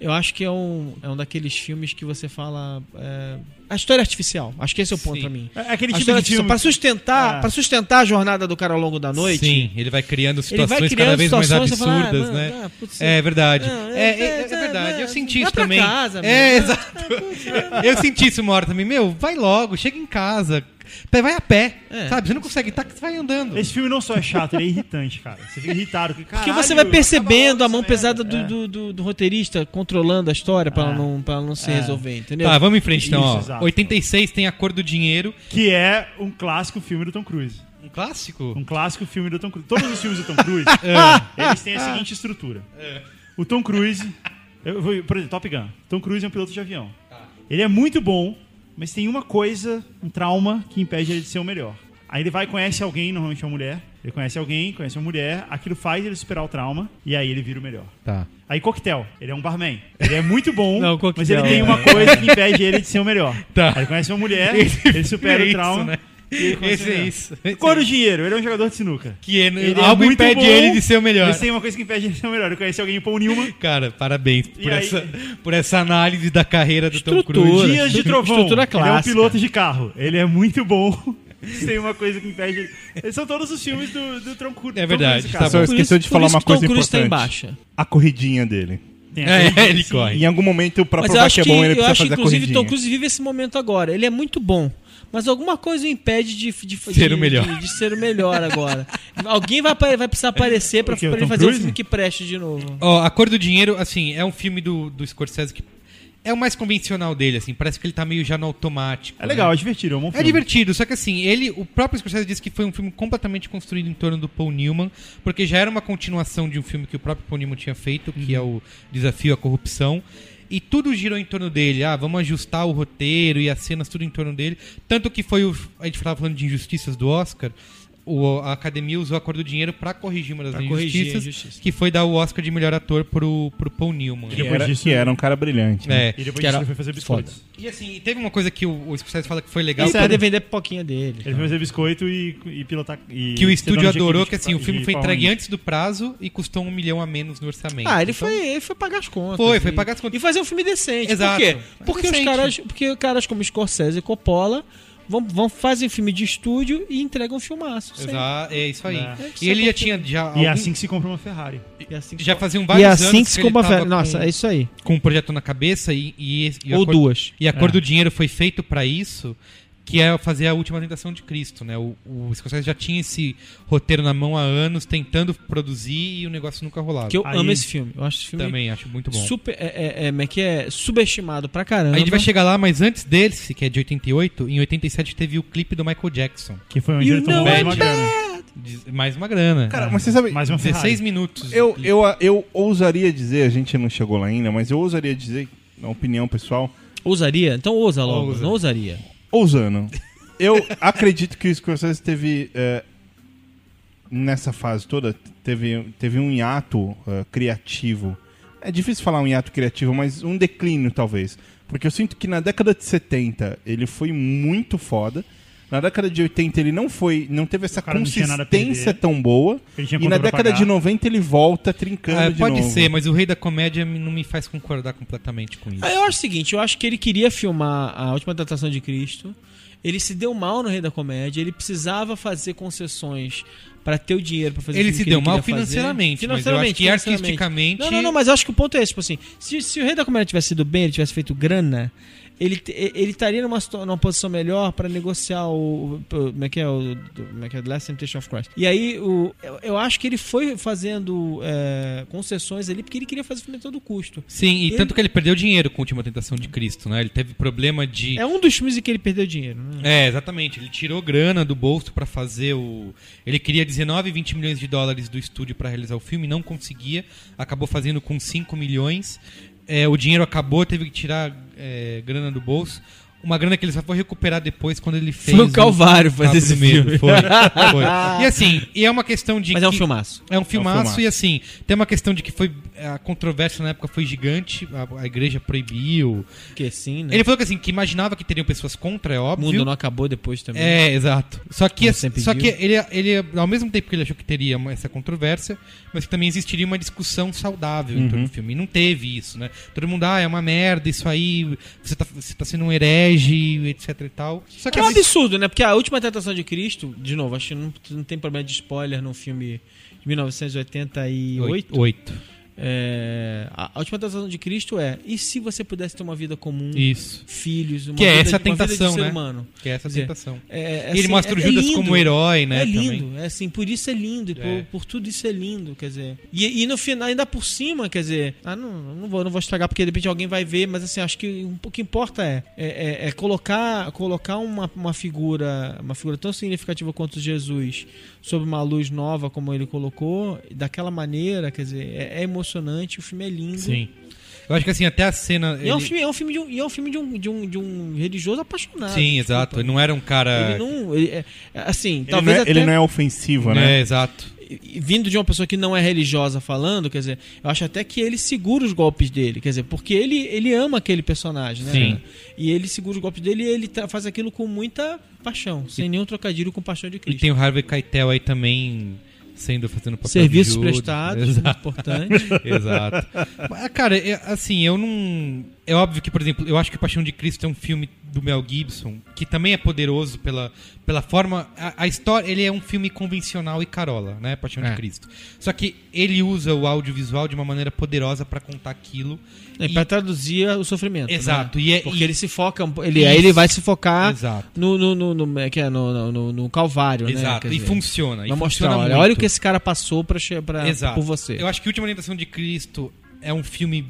eu acho que é um, é um daqueles filmes que você fala. é, a história artificial. Acho que esse é o ponto pra mim. É aquele A tipo de filme... Pra sustentar, É. pra sustentar a jornada do cara ao longo da noite. Sim, ele vai criando Ele vai situações criando cada vez mais situações, você fala, ah, absurdas, né? ah, putz, é verdade. é, é- é- é é- verdade. Eu é- senti isso também. casa, é, exato. [laughs] Eu senti isso uma hora também. Meu, vai logo, chega em casa. Vai a pé, É. sabe? Você não consegue, tá, você vai andando. Esse filme não só é chato, ele é irritante, cara. Você fica irritado. Porque, Porque você vai percebendo a mão pesada do, É. do, do- do roteirista controlando a história pra, ela É. não, pra ela não se É. resolver, entendeu? Tá, vamos em frente então, Isso, ó. exato. 86 tem A Cor do Dinheiro. Que é um clássico filme do Tom Cruise. Um clássico? Um clássico filme do Tom Cruise. Todos os filmes do Tom Cruise, [laughs] eles têm a seguinte estrutura. O Tom Cruise... Eu vou, por exemplo, Top Gun. Tom Cruise é um piloto de avião. Ele é muito bom, mas tem uma coisa, um trauma, que impede ele de ser o melhor. Aí ele vai e conhece alguém, normalmente é uma mulher. Ele conhece alguém, conhece uma mulher. Aquilo faz ele superar o trauma. E aí ele vira o melhor. Tá. Aí Coquetel, ele é um barman. Ele é muito bom, [laughs] Não, Coquetel, mas ele tem é. uma coisa que impede ele de ser o melhor. Tá. Aí ele conhece uma mulher, [laughs] ele supera é o isso, trauma. né? Esse é isso. Esse Cor é isso. dinheiro, ele é um jogador de sinuca. Que é, Ele é algo muito impede bom, ele de ser o melhor. Mas tem uma coisa que impede ele de ser o melhor. Ele conhece alguém em Paul Newman. Cara, parabéns por aí- essa, por essa análise da carreira do Tom Estrutura. Cruise. Dias de Estrutura Trovão. Ele é um piloto de carro. Ele é muito bom. [laughs] Tem uma coisa que impede são todos os filmes do, do Tom Cruise. É verdade, Tom Cruise, tá. Só esqueceu isso- de falar isso uma que Tom coisa tá importante. baixa. A corridinha dele. É, corridinha, ele corre. Em algum momento, pra Mas eu provar acho que é que, bom, ele eu precisa acho que fazer a inclusive corridinha. Tom Cruise vive esse momento agora. Ele é muito bom. Mas alguma coisa o impede de, de, Ser de- o melhor. De, de ser o melhor agora. Alguém vai, vai precisar aparecer pra ele Tom fazer um Cruise? filme que preste de novo. Ó, A Cor do Dinheiro, assim, é um filme do, do Scorsese que é o mais convencional dele, assim. Parece que ele tá meio já no automático. É legal, né? é divertido. É um bom É filme. divertido, só que assim, ele, o próprio Scorsese disse que foi um filme completamente construído em torno do Paul Newman, porque já era uma continuação de um filme que o próprio Paul Newman tinha feito, que é o Desafio à Corrupção. E tudo girou em torno dele. Ah, vamos ajustar o roteiro e as cenas, tudo em torno dele. Tanto que foi o. A gente estava falando de injustiças do Oscar. O, a academia usou a cor do dinheiro pra corrigir uma das Pra injustiças, injustiça. que foi dar o Oscar de melhor ator pro, pro Paul Newman. Que era, disso- que era um cara brilhante. né? É. E depois Que disso era ele foi fazer biscoitos. E assim, teve uma coisa que o, o Scorsese fala que foi legal. Ele sério? poder vender pipoquinha dele. Ele foi fazer biscoito e, e pilotar. e que o estúdio adorou, que de- assim, o filme foi entregue 1. antes do prazo e custou um milhão a menos no orçamento. Ah, ele Então, foi, ele foi pagar as contas. Foi, foi E- pagar as contas. E fazer um filme decente. Exato. Por quê? Porque Decente. os caras, porque caras como Scorsese e Coppola vão, vão fazem filme de estúdio e entregam filmaço. sempre. Exa é isso aí. É. E ele já tinha já, E algum- é assim que se compra uma Ferrari. E assim que já faziam E vários é assim anos que se compra. tava Nossa, com, é isso aí. com um projeto na cabeça e, e, e Ou cor- duas. E a cor É. do dinheiro foi feito pra isso, que é fazer a última tentação de Cristo, né? O, o Scorsese já tinha esse roteiro na mão há anos, tentando produzir e o negócio nunca rolava. Que eu Aí- amo esse filme. Eu acho esse filme Também acho muito bom. super. É, é, é, é que é subestimado pra caramba. A gente vai chegar lá, mas antes desse, que é de 88, em 87 teve o clipe do Michael Jackson. Que foi onde You ele tomou uma grana. Mais uma grana. Cara, mas você sabe, Mais uma 16 Ferrari. minutos. eu, eu, eu ousaria dizer, a gente não chegou lá ainda, mas eu ousaria dizer, na opinião pessoal, Ousaria? Então ousa logo. Ousa. Não ousaria. Ousando. Eu acredito que o Scorsese teve, é, nessa fase toda, teve, teve um hiato é, criativo. É difícil falar um hiato criativo, mas um declínio talvez. Porque eu sinto que na década de 70 ele foi muito foda. Na década de 80 ele não foi, não teve essa consistência tão boa. E na década de 90 ele volta trincando Ah, de pode novo. ser, mas o Rei da Comédia não me faz concordar completamente com isso. Ah, Eu acho o seguinte, eu acho que ele queria filmar a última tentação de Cristo. Ele se deu mal no Rei da Comédia, ele precisava fazer concessões pra ter o dinheiro pra fazer Ele o filme se deu ele mal fazer. financeiramente, mas eu acho que financeiramente. artisticamente- Não, não, não, mas eu acho que o ponto é esse, tipo assim, se, se o Rei da Comédia tivesse sido bem, ele tivesse feito grana, ele, ele estaria numa, numa posição melhor pra negociar o, Como é que é? O, como é que é? The Last Temptation of Christ. E aí, o, eu, eu acho que ele foi fazendo é, concessões ali porque ele queria fazer o filme a todo custo. Sim, e Ele- tanto que ele perdeu dinheiro com a Última Tentação de Cristo, né? Ele teve problema de... É um dos filmes em que ele perdeu dinheiro, né? É, exatamente. Ele tirou grana do bolso pra fazer o. Ele queria 19, 20 milhões de dólares do estúdio pra realizar o filme, não conseguia. Acabou fazendo com 5 milhões. É, o dinheiro acabou, teve que tirar é, grana do bolso. Uma grana que ele só foi recuperar depois quando ele fez. Foi um calvário o fazer esse do Medo. filme. Foi, [laughs] foi. E assim, e é uma questão de. Mas é um que- filmaço. É um filmaço, filmaço. e assim, tem uma questão de que foi. A controvérsia na época foi gigante, a, a igreja proibiu. Que sim, né? Ele falou que assim, que imaginava que teriam pessoas contra, é O óbvio. mundo não acabou depois também. É, exato. Só que, só que ele, ele, ao mesmo tempo que ele achou que teria essa controvérsia, mas que também existiria uma discussão saudável em torno do filme. E não teve isso, né? Todo mundo, ah, é uma merda, isso aí, você tá, você tá sendo um herege, etc e tal. Só que é um absurdo, né? Porque a última tentação de Cristo, de novo, acho que não, não tem problema de spoiler no filme de 1988. Oito. Oito. É, a, última tentação de Cristo é: e se você pudesse ter uma vida comum, Isso. filhos, uma Que é vida, essa de tentação, ser né? humano? Que é essa dizer, tentação. É, é, E ele assim, mostra o é- é Judas lindo. como herói, né? É lindo, também. é assim, por isso é lindo, e por, É. por tudo isso é lindo, quer dizer. E, e no final, ainda por cima, quer dizer, ah, não, não vou, não vou estragar porque de repente alguém vai ver, mas assim, acho que um, o que importa é, é, é- é colocar, colocar uma, uma figura, uma figura tão significativa quanto Jesus sob uma luz nova como ele colocou, daquela maneira, quer dizer, é, é emocionante, o filme é lindo. Sim. Eu acho que assim, até a cena. E é um ele- filme, é um filme de um, e é um filme de um, de um, de um religioso apaixonado. Sim, desculpa. exato. Ele não era um cara. Ele não. ele é- assim, Ele, talvez não é, até. ele não é ofensivo, né? É, exato. e- vindo de uma pessoa que não é religiosa falando, quer dizer, eu acho até que ele segura os golpes dele, quer dizer, porque ele, ele ama aquele personagem, né? Sim. E ele segura os golpes dele e ele faz aquilo com muita paixão, sem nenhum trocadilho com paixão de E Cristo. tem o Harvey Keitel aí também sendo fazendo papel Serviços prestados, [laughs] Exato. muito importante. Exato. Cara, é- assim, eu não. É óbvio que, por exemplo, eu acho que Paixão de Cristo é um filme do Mel Gibson, que também é poderoso pela, pela forma. A, a história, ele é um filme convencional e carola, né? Paixão É. de Cristo. Só que ele usa o audiovisual de uma maneira poderosa pra contar aquilo. É, E- pra traduzir o sofrimento. Exato, né? e é- Porque e- ele se foca. Ele, aí ele vai se focar no, no, no, no, é que é, no, no, no- Calvário, né? Exato. Quer E dizer, funciona. E Vai mostrar, funciona olha, olha o que esse cara passou pra, pra, Exato. por você. Eu acho que Última Orientação de Cristo é um filme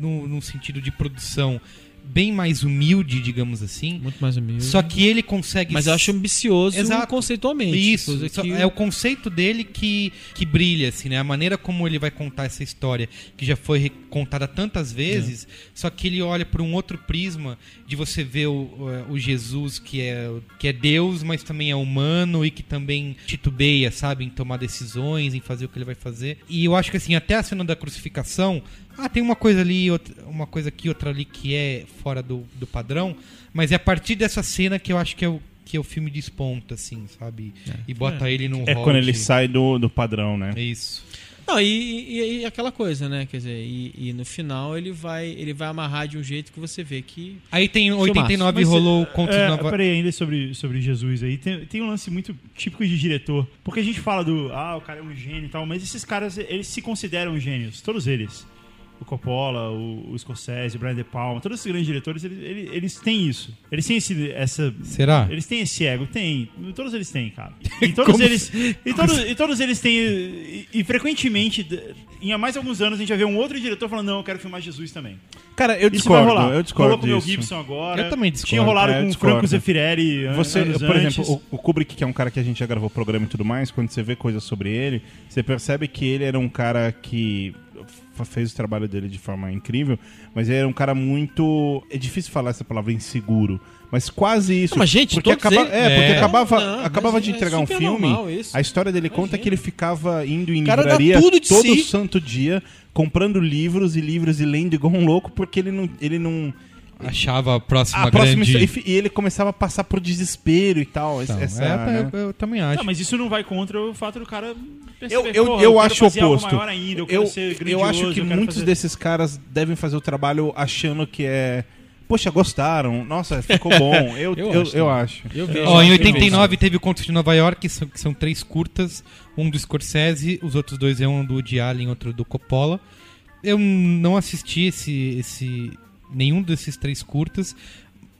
no, no sentido de produção bem mais humilde, digamos assim. Muito mais humilde. Só que ele consegue. Mas eu acho ambicioso Exato. conceitualmente. Isso, só- que- é o conceito dele que, que brilha, assim, né? A maneira como ele vai contar essa história, que já foi contada tantas vezes, só que ele olha por um outro prisma de você ver o, o- o Jesus que é, que é Deus, mas também é humano e que também titubeia, sabe, em tomar decisões, em fazer o que ele vai fazer. E eu acho que, assim, até a cena da crucificação, ah, tem uma coisa ali, outra- uma coisa aqui, outra ali que é fora do, do padrão, mas é a partir dessa cena que eu acho que é o que o filme desponta, assim, sabe? E bota ele num É rol quando ele sai do, do padrão, né? É isso. Não, e, e- e aquela coisa, né? Quer dizer, e, e no final ele vai, ele vai amarrar de um jeito que você vê que. Aí tem Filmaço. 89 Mas, rolou o é, conto é, Nova... Peraí, ainda sobre, sobre Jesus aí. Tem, tem um lance muito típico de diretor. Porque a gente fala do, ah, o cara é um gênio e tal, mas esses caras, eles se consideram gênios. Todos eles. O Coppola, o, o Scorsese, o Brian De Palma, todos esses grandes diretores, eles, eles, eles têm isso. Eles têm esse, essa... Será? Eles têm esse ego, tem. Todos eles têm, cara. [laughs] E todos Como eles. E todos, e todos eles têm. E, e frequentemente, em há mais alguns anos, a gente vai ver um outro diretor falando, não, eu quero filmar Jesus também. Cara, eu Isso vai discordo. rolar. Eu discordo Rolou com o Mel. Gibson agora. Eu também discordo. Tinha rolado É, com o discordo. Franco Zeffirelli Você, por antes. exemplo, o, o Kubrick, que é um cara que a gente já gravou programa e tudo mais, quando você vê coisas sobre ele, você percebe que ele era um cara que fez o trabalho dele de forma incrível, mas ele era um cara muito. É difícil falar essa palavra inseguro. Mas quase isso. Não, mas, gente, porque, acaba, eles- é, porque É. acabava, Não, acabava de é entregar um super filme. A história dele conta que ele ficava indo em livraria todo si. santo dia, comprando livros e livros e lendo igual um louco, porque ele não. Ele não achava a próxima a próxima grande... história- e ele começava a passar por desespero e tal. Então, essa, é, né? eu, eu também acho. Não, mas isso não vai contra o fato do cara perceber, Eu, eu, "Porra, eu acho o oposto. maior ainda, eu, eu, ser eu grandioso, acho que muitos fazer- desses caras devem fazer o trabalho achando que é. Poxa, gostaram. Nossa, ficou bom. Eu, [laughs] eu, Eu eu, acho acho. Eu vejo. Ó, em eu 89 teve o Contos de Nova York, que são, que são três curtas, um do Scorsese, os outros dois é um do Woody Allen, outro do Coppola. Eu não assisti esse, esse nenhum desses três curtas,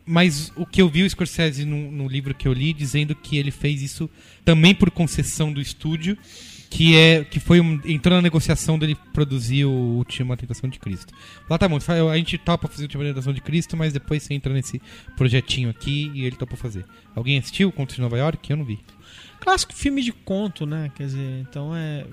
mas o que eu vi o Scorsese no, no livro que eu li dizendo que ele fez isso também por concessão do estúdio, que é que foi um, entrou na negociação dele produzir o Última Tentação de Cristo. Lá tá bom, a gente topa fazer a Última Tentação de Cristo, mas depois você entra nesse projetinho aqui e ele topou fazer. Alguém assistiu Contos de Nova York? Eu não vi. Clássico filme de conto, né? Quer dizer, então é.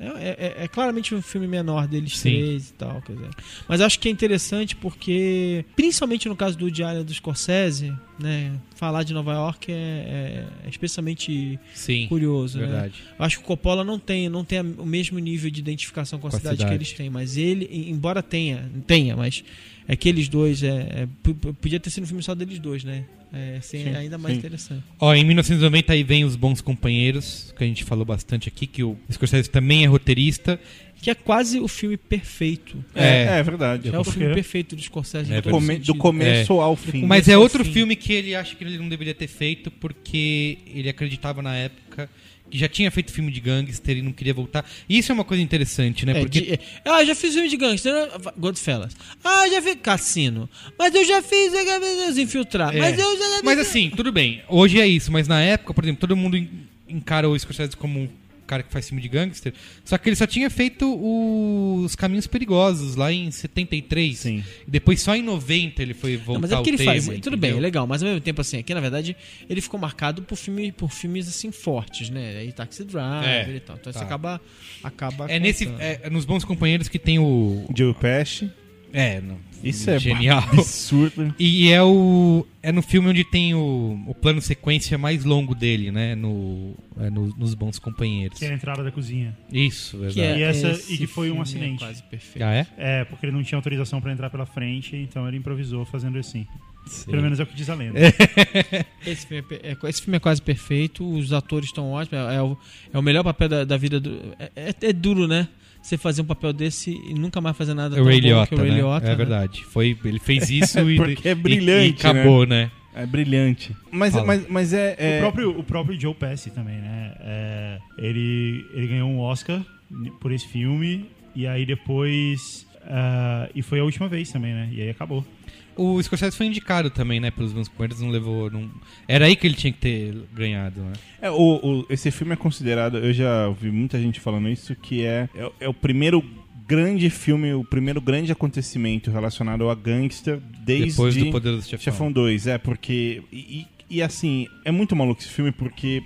É, é, é- é claramente um filme menor deles Sim. três e tal, quer dizer. Mas acho que é interessante porque, principalmente no caso do Diário do Scorsese, né? Falar de Nova York é, é- é especialmente Sim. curioso, né? Verdade. Eu acho que o Coppola não tem, não tem o mesmo nível de identificação com a, Com a cidade, cidade. que eles têm, mas ele, em- embora tenha, tenha, mas aqueles dois é, é- p- p- podia ter sido um filme só deles dois, né? É, assim, é ainda mais sim. interessante. Ó, em 1990 aí vem Os Bons Companheiros, que a gente falou bastante aqui, que o Scorsese também é roteirista. Que é quase o filme perfeito. É, É. é verdade. É o filme perfeito do Scorsese. É em Do, come- do começo ao fim. Mas é outro fim. filme que ele acha que ele não deveria ter feito porque ele acreditava na época que já tinha feito filme de gangster e não queria voltar. Isso é uma coisa interessante, né? É, porque de- é, ah, já fiz filme de gangster, né? Goodfellas. Ah, já fiz Cassino. Mas eu já fiz Os Infiltrados. É. Mas eu já... Mas assim, tudo bem. Hoje é isso, mas na época, por exemplo, todo mundo en- encara o Scorsese como cara que faz filme de gangster. Só que ele só tinha feito os Caminhos Perigosos lá em 73. Sim. E depois só em 90 ele foi voltar Não, mas é porque ele tema, faz. Tudo bem, é legal, mas ao mesmo tempo, assim, aqui na verdade ele ficou marcado por, filme, por filmes assim fortes, né? Aí Taxi Driver É, e tal. Então tá. isso acaba. acaba É, nesse, é nos Bons Companheiros que tem o... Joe Pesci. É, não, Isso é genial. [laughs] absurdo. E é o é no filme onde tem o, o plano sequência mais longo dele, né? No, é no- nos Bons Companheiros. Que é a entrada da cozinha. Isso, verdade. Que é E essa- esse e que foi um é acidente. quase perfeito. Ah, é? É, porque ele não tinha autorização pra entrar pela frente, então ele improvisou fazendo assim. Pelo menos é o que diz a lenda. [laughs] Esse filme é, é- esse filme é quase perfeito, os atores estão ótimos, é, é o, é o melhor papel da, da vida do. É, é- é duro, né? Você fazer um papel desse e nunca mais fazer nada É o Ray tão bom Liotta, que o Ray né? Liotta, É né? verdade. Foi, ele fez [laughs] isso e, Porque é e- brilhante, e acabou, né? É brilhante. Mas, Fala. mas, mas é. é- O, próprio, o próprio Joe Pesci também, né? É, ele, ele ganhou um Oscar por esse filme, e aí depois. ah, e foi a última vez também, né? E aí acabou. O Scorsese foi indicado também, né? Pelos Bons Companheiros, não levou... Não... Era aí que ele tinha que ter ganhado, né? É, o, o- esse filme é considerado, eu já ouvi muita gente falando isso, que é, é, é o primeiro grande filme, o primeiro grande acontecimento relacionado a gangster desde Depois do Poderoso Chefão. Chefão 2, é, porque. E, e, assim, é muito maluco esse filme porque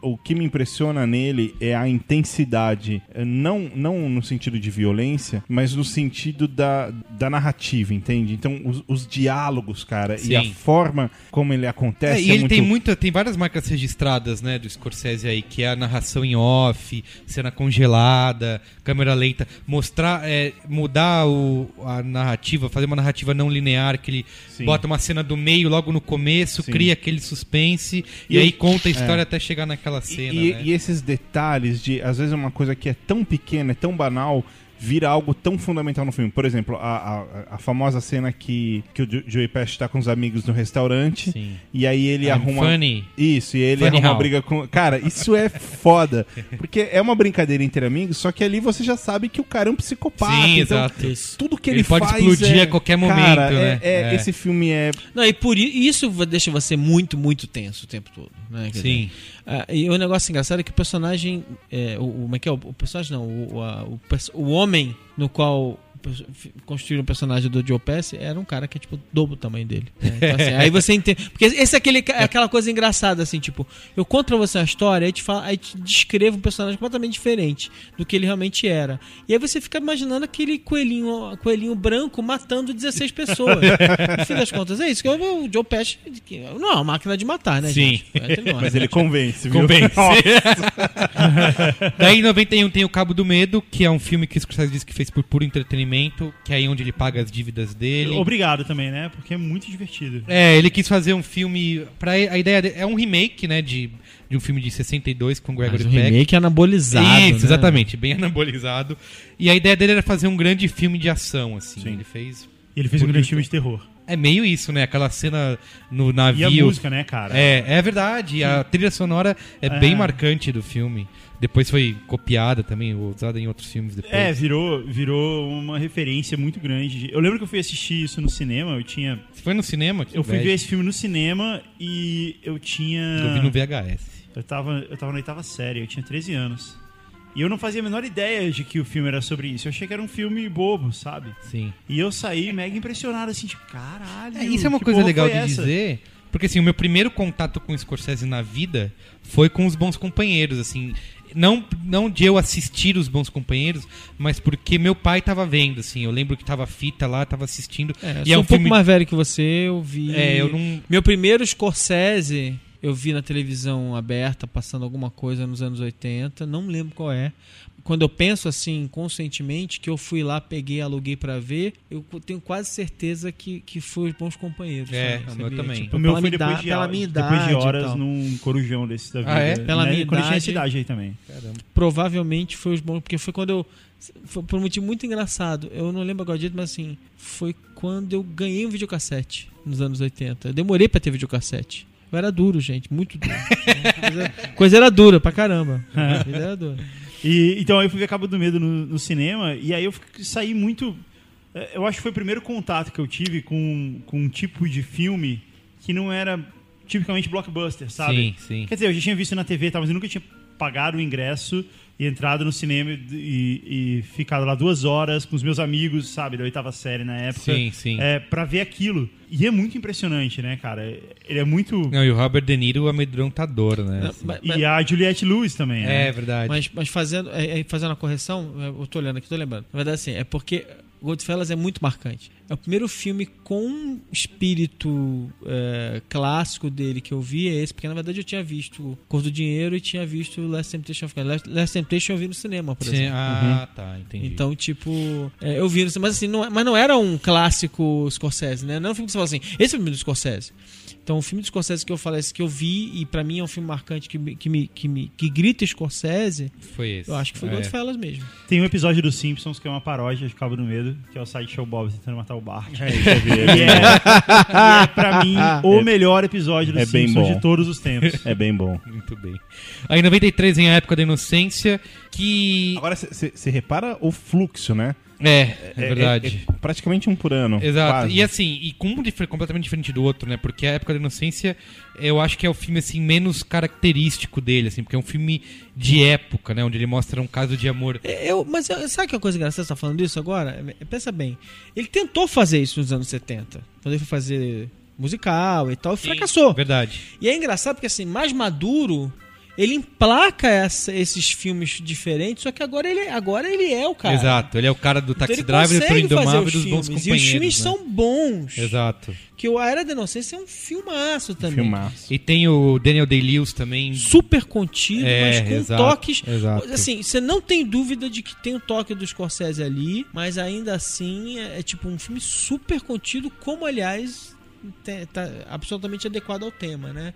o que me impressiona nele é a intensidade, eh, não, não no sentido de violência, mas no sentido da, da narrativa, entende? Então, os, os diálogos, cara, e a Sim. forma como ele É, acontece. e é ele muito... tem muita, tem várias marcas registradas, né, do Scorsese aí, que é a narração em off, cena congelada, câmera lenta, mostrar, é, mudar o, a narrativa, fazer uma narrativa não linear, que ele Sim. bota uma cena do meio logo no começo, Sim. cria aquele suspense e, E aí conta a história até chegar naquela cena, E, né? e esses detalhes de, às vezes, uma coisa que é tão pequena, é tão banal, vira algo tão fundamental no filme. Por exemplo, a, a, a famosa cena que, que o Jo- Joey Pesci tá com os amigos no restaurante Sim. e aí ele I'm arruma... funny. Isso, e ele Funny arruma uma how? briga com... Cara, isso é foda. Porque é uma brincadeira entre amigos, só que ali você já sabe que o cara é um psicopata. Sim, então, exato. Tudo que ele, Ele pode faz explodir é- a qualquer Cara, momento, é- né? é- É. Esse filme é... Não, e por isso deixa você muito, muito tenso o tempo todo. Né? Sim. dizer, ah, e o negócio engraçado é que o personagem. É, o, o, como é que é? O, personagem não, o, o, o, homem no qual construíram o personagem do Joe Pesci era um cara que é tipo dobro o tamanho dele. né? Então, assim, aí você entende. Porque esse é aquele, é aquela coisa engraçada, assim, tipo, eu conto pra você a história, aí te, fala, aí te descrevo um personagem completamente diferente do que ele realmente era. E aí você fica imaginando aquele coelhinho, coelhinho branco matando 16 pessoas. no fim das contas, é isso. Que o Joe Pesci não é uma máquina de matar, né, Sim. nós, Mas né? ele convence, viu? Convence. Daí em 91 tem o Cabo do Medo, que é um filme que o Scorsese disse que fez por puro entretenimento, que é aí onde ele paga as dívidas dele. Obrigado também, né? Porque é muito divertido. É, ele quis fazer um filme. Pra, a ideia dele- é um remake, né? De, de um filme de 62 com Gregory Peck. remake é anabolizado. Isso, né? exatamente, bem [laughs] anabolizado. E a ideia dele era fazer um grande filme de ação, assim. Sim. Ele fez. E ele fez um grande filme de terror. É meio isso, né? Aquela cena no E navio. a música, né, cara? É, é verdade. A trilha sonora é, É. bem marcante do filme. Depois foi copiada também, usada em outros filmes depois. É, virou, virou uma referência muito grande. Eu lembro que eu fui assistir isso no cinema, eu tinha. Você foi no cinema? Que Eu fui ver esse filme no cinema e eu tinha. Eu vi no VHS. Eu tava, eu tava na oitava série, eu tinha 13 anos. E eu não fazia a menor ideia de que o filme era sobre isso. Eu achei que era um filme bobo, sabe? Sim. E eu saí mega impressionado, assim, tipo, caralho. É, isso é uma coisa legal de essa? dizer, porque assim, o meu primeiro contato com o Scorsese na vida foi com os Bons Companheiros, assim, não não de eu assistir os Bons Companheiros, mas porque meu pai tava vendo, assim, eu lembro que tava fita lá, tava assistindo, É, eu e sou é um, um pouco filme mais velho que você, eu vi. É, eu não Meu primeiro Scorsese eu vi na televisão aberta, passando alguma coisa nos anos 80, não lembro qual é. Quando eu penso assim, conscientemente, que eu fui lá, peguei, aluguei pra ver, eu tenho quase certeza que, que foi os bons companheiros. É, meu Sabia? também. Tipo, O meu pela foi minha depois idade- de, pela horas- minha depois de idade e horas tal. num corujão desse da vida. Ah, é? Pela minha Quando eu tinha essa idade- idade aí também. provavelmente foi os bons, porque foi quando eu. Foi por um motivo muito engraçado. Eu não lembro agora direito, mas assim, foi quando eu ganhei um videocassete nos anos 80. Eu demorei pra ter videocassete. Eu era duro, gente, muito duro. [laughs] coisa, coisa era dura pra caramba. [laughs] A vida era dura. E, então aí eu fui ver Cabo do Medo no, no cinema e aí eu fiquei- saí muito. eh, Eu acho que foi o primeiro contato que eu tive com, com um tipo de filme que não era tipicamente blockbuster, sabe? Sim, sim. Quer dizer, eu já tinha visto na TV, mas eu nunca tinha pagado o ingresso e entrado no cinema e, e- ficado lá duas horas com os meus amigos, sabe, da oitava série na época. Sim, sim. É, pra ver aquilo. E é muito impressionante, né, cara? Ele é muito. Não, e o Robert De Niro amedrontador, né? assim. Mas- E a Juliette Lewis também, né? É verdade. Mas, mas fazendo, é, é, fazendo a correção, eu tô olhando aqui, tô lembrando. Na verdade, assim, é porque Goodfellas é muito marcante. É o primeiro filme com espírito é, clássico dele que eu vi, é esse, porque na verdade eu tinha visto Cor do Dinheiro e tinha visto Last Temptation of God. Last, Last Temptation eu vi no cinema, por Sim, exemplo. ah, tá, entendi. Então, tipo, é, eu vi no cinema, mas assim, não, mas não era um clássico Scorsese, né? Não é um filme que você fala assim, esse é o filme do Scorsese. Então, o filme do Scorsese que eu falei, esse que eu vi, e pra mim é um filme marcante que, me, que, me, que, me, que grita Scorsese, foi esse. eu acho que foi é. Goodfellas mesmo. Tem um episódio dos Simpsons que é uma paródia de Cabo do Medo, que é o Sideshow Bob tentando matar o Bart. É, isso [laughs] E é, e é pra mim [laughs] o melhor episódio dos é Simpsons de todos os tempos. É bem bom. Muito bem. Aí em 93 vem a época da inocência, que. Agora, você repara o fluxo, né? É, é, verdade. é praticamente um por ano. Exato. quase. E assim, e com um dif- completamente diferente do outro, né? Porque a época da inocência, eu acho que é o filme assim menos característico dele, assim, porque é um filme de época, né? Onde ele mostra um caso de amor. É, Eu, mas eu- sabe que é uma coisa engraçada? Você tá falando disso agora? É, Pensa bem. Ele tentou fazer isso nos anos 70. Quando ele foi fazer musical e tal, e fracassou. Verdade. E é engraçado porque, assim, mais maduro, ele emplaca essa- esses filmes diferentes, só que agora ele, agora ele é o cara. Exato. Ele é o cara do Então Taxi ele Driver, do Indomável e os dos Bons. Companheiros. E os filmes né? são bons. Exato. Que o A Era da Inocência é um filmaço também. Filmaço. E tem o Daniel Day-Lewis também. Super contido, É, mas com exato, toques. exato. Assim, você não tem dúvida de que tem o toque do Scorsese ali, mas ainda assim é, é tipo um filme super contido, como aliás tá absolutamente adequado ao tema, né?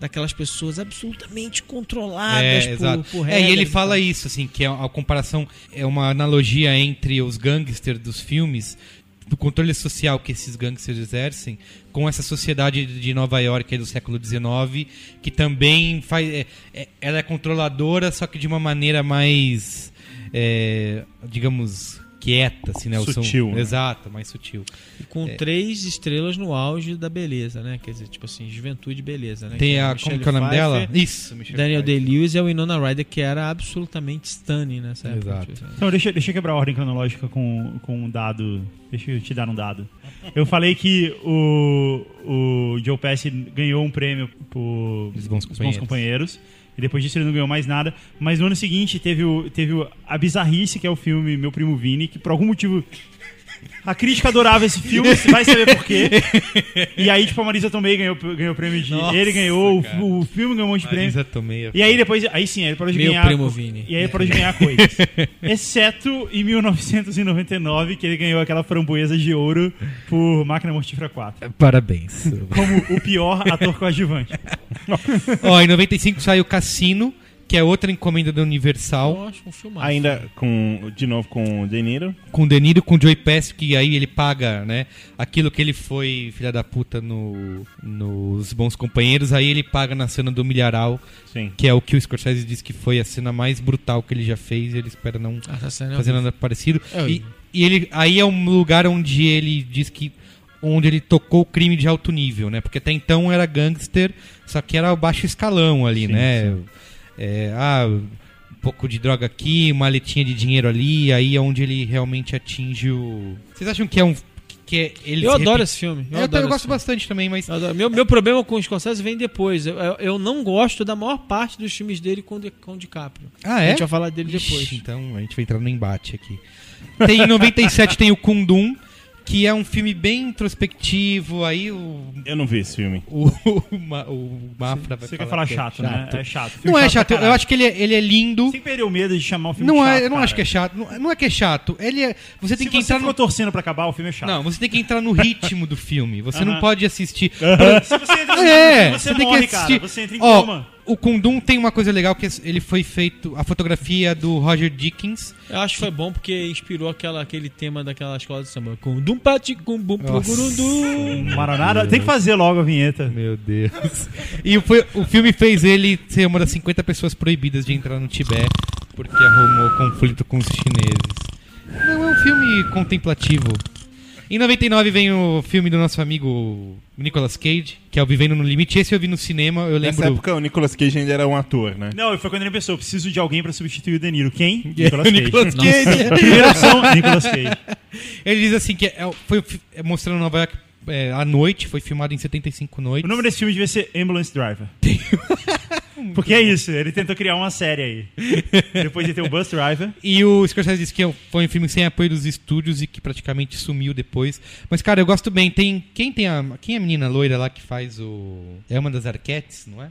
Daquelas pessoas absolutamente controladas É, por, por é, e ele fala tal. isso, assim, que é a comparação, é uma analogia entre os gangsters dos filmes, do controle social que esses gangsters exercem, com essa sociedade de Nova York aí do século XIX, que também faz. é- é- ela é controladora, só que de uma maneira mais. é, digamos. Quieta, assim, né? O som- Sutil, né? Exato, mais sutil. E com três estrelas no auge da beleza, né? Quer dizer, tipo assim, juventude e beleza, né? Tem Que é a. Como que é o nome Pfeiffer, dela? Isso, Michelle Daniel. Day-Lewis e o Winona Ryder, que era absolutamente stunning nessa época. Exato. Tipo, Então, deixa, deixa eu quebrar a ordem cronológica com, com um dado. Deixa eu te dar um dado. Eu falei que o, o Joe Pesci ganhou um prêmio por Os Bons Companheiros. Companheiros. E depois disso ele não ganhou mais nada. Mas no ano seguinte teve, o, teve o- a Bizarrice, que é o filme Meu Primo Vini, que por algum motivo A crítica adorava esse filme, você [laughs] vai saber por quê. E aí, tipo, a Marisa Tomei ganhou, ganhou o prêmio de. Nossa, ele ganhou, cara. o, o filme ganhou um monte de prêmio. Marisa Tomei. E aí depois, aí sim, ele parou de Meu ganhar. primo Vini. E aí ele parou de ganhar coisas. [laughs] Exceto em 1999, que ele ganhou aquela framboesa de ouro por Máquina Mortífera 4. Parabéns. Como o pior ator coadjuvante. [laughs] Ó, em 95 saiu Cassino, que é outra encomenda da Universal. Eu acho um filme. Ainda com, de novo com o De Niro. com o De Niro, com o Joey Pesci, que aí ele paga, né, aquilo que ele foi filha da puta no, nos Bons Companheiros, aí ele paga na cena do Milharal, Sim. que é o que o Scorsese disse que foi a cena mais brutal que ele já fez, e ele espera não cena é fazer nada parecido. É E, e ele, aí é um lugar onde ele diz que onde ele tocou o crime de alto nível, né? Porque até então era gangster, só que era o baixo escalão ali, Sim, né? É, ah, um pouco de droga aqui, uma maletinha de dinheiro ali, aí é onde ele realmente atinge o. Vocês acham que é um que é ele Eu adoro esse filme. Eu, Eu, adoro eu gosto filme. bastante também, mas. Meu, meu problema com o Scorsese vem depois. Eu, eu, não gosto da maior parte dos filmes dele com, com o DiCaprio. ah A é. gente vai falar dele Ixi, depois. então a gente vai entrar no embate aqui. Tem em 97 tem o Kundum, que é um filme bem introspectivo, aí o Eu não vi esse filme. [laughs] o, o, o Mafra vai Você quer falar que é chato, né? É chato. Não Filme é chato, eu acho que ele é, ele é lindo. Sem perder o medo de chamar o filme Não chato, é, eu não cara. acho que é chato. Não, não é que é chato. Ele é. Você tem Se que você entrar ficou no. torcendo pra acabar, o filme é chato. Não, você tem que entrar no ritmo do filme. Você não Aham. pode assistir. Se você entra no É, filme, você, você tem morre, que assistir. cara. Você entra em Ó, coma. O Kundum tem uma coisa legal que ele foi feito. A fotografia do Roger Dickens. Eu acho que foi bom porque inspirou aquela, aquele tema daquela escola de samba. Com dum pati com bum pro Nossa. gurundum. Maranada, tem que fazer logo a vinheta. Meu Deus. e foi, o filme fez ele ser uma das 50 pessoas proibidas de entrar no Tibete porque arrumou conflito com os chineses. Não, é um filme contemplativo. Em 99 vem o filme do nosso amigo Nicolas Cage, que é o Vivendo no Limite. Esse eu vi no cinema, eu Nessa lembro. época o Nicolas Cage ainda era um ator, né? Não, foi quando ele pensou, preciso de alguém pra substituir o De Niro. Quem? É, [laughs] Nicolas o Cage. Nicolas Cage. Primeira opção, Nicolas Cage. [laughs] Ele diz assim que é- foi é, mostrando Nova York é, à noite, foi filmado em 75 noites. O nome desse filme devia ser Ambulance Driver. [laughs] Porque é isso, ele tentou criar uma série aí. [laughs] Depois de ter o Bus Driver. E o Scorsese disse que foi um filme sem apoio dos estúdios e que praticamente sumiu depois. Mas, cara, eu gosto bem. Tem. Quem tem a. Quem é a menina loira lá que faz o. É uma das Arquetes, não é?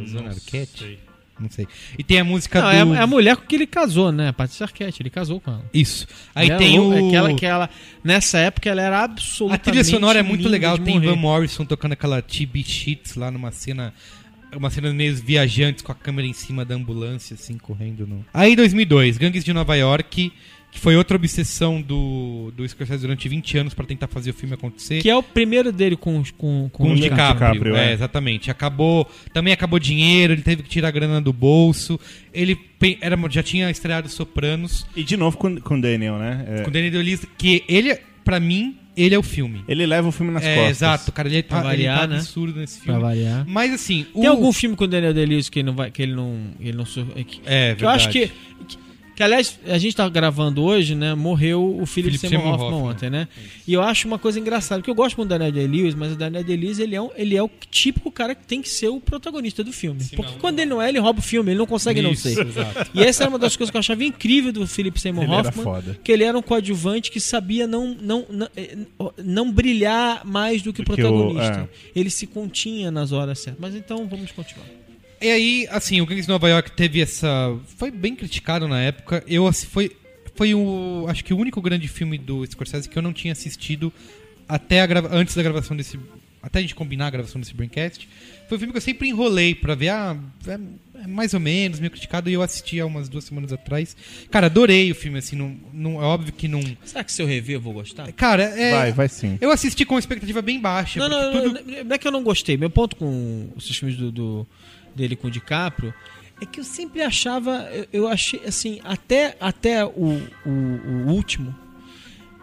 Rosana Arquette? sei. Não sei. E tem a música Não, do. é, a- é a mulher com que ele casou, né? A Patrícia Arquette, ele casou com ela. Isso. Aí Ela tem é o. lou- Aquela, aquela, nessa época ela era A absolutamente trilha sonora é muito legal. Tem morrer. Van Morrison tocando aquela TB Sheets lá numa cena. Uma cena meio viajantes com a câmera em cima da ambulância, assim, correndo no. Aí 2002, Gangues de Nova York, que foi outra obsessão do, do Scorsese durante 20 anos pra tentar fazer o filme acontecer. Que é o primeiro dele com, com, Com o DiCaprio, DiCaprio, é, é. exatamente. Acabou, também acabou dinheiro, ele teve que tirar a grana do bolso. Ele era, já tinha estreado Sopranos, E de novo com, com o Daniel, né? É, com o Danny DeLuise, que ele, pra mim, ele é o filme. Ele leva o filme nas é, costas. exato, cara, ele tá, Pra ele variar, tá né? absurdo nesse Pra filme. variar. Mas assim, o... Tem algum filme com o Daniel Day-Lewis que ele não vai, que ele não, ele não é que, É, que eu acho que, verdade. Que, aliás a gente tá gravando hoje, né? Morreu o Philip, Philip Seymour Hoffman, Hoffman. ontem, né? E eu acho uma coisa engraçada, porque eu gosto muito do Daniel Day-Lewis, mas o Daniel Day-Lewis ele é um, ele é o típico cara que tem que ser o protagonista do filme. porque quando ele não é, ele rouba o filme, ele não consegue não Isso, ser. exato. E essa era uma das coisas que eu achava incrível do Philip Seymour Ele Hoffman, que ele era um coadjuvante que sabia não não, não, eh, não brilhar mais do que o Do que o- protagonista. é. Ele se continha nas horas certas. Mas então vamos continuar. E aí, assim, o Gangs de Nova York teve essa... Foi bem criticado na época. Eu, assim, foi... Foi o... Acho que o único grande filme do Scorsese que eu não tinha assistido até a grava... antes da gravação desse... Até a gente combinar a gravação desse Braincast. Foi um filme que eu sempre enrolei pra ver. Ah, é, é mais ou menos, meio criticado. E eu assisti há umas duas semanas atrás. Cara, adorei o filme, assim. Não, não, é óbvio que não... Será que se eu rever eu vou gostar? Cara, é... Vai, vai sim. Eu assisti com uma expectativa bem baixa. Não, não, tudo... não, não é que eu não gostei. Meu ponto com os filmes do, do- dele com o DiCaprio é que eu sempre achava, eu, eu achei assim, até, até o, o, o último,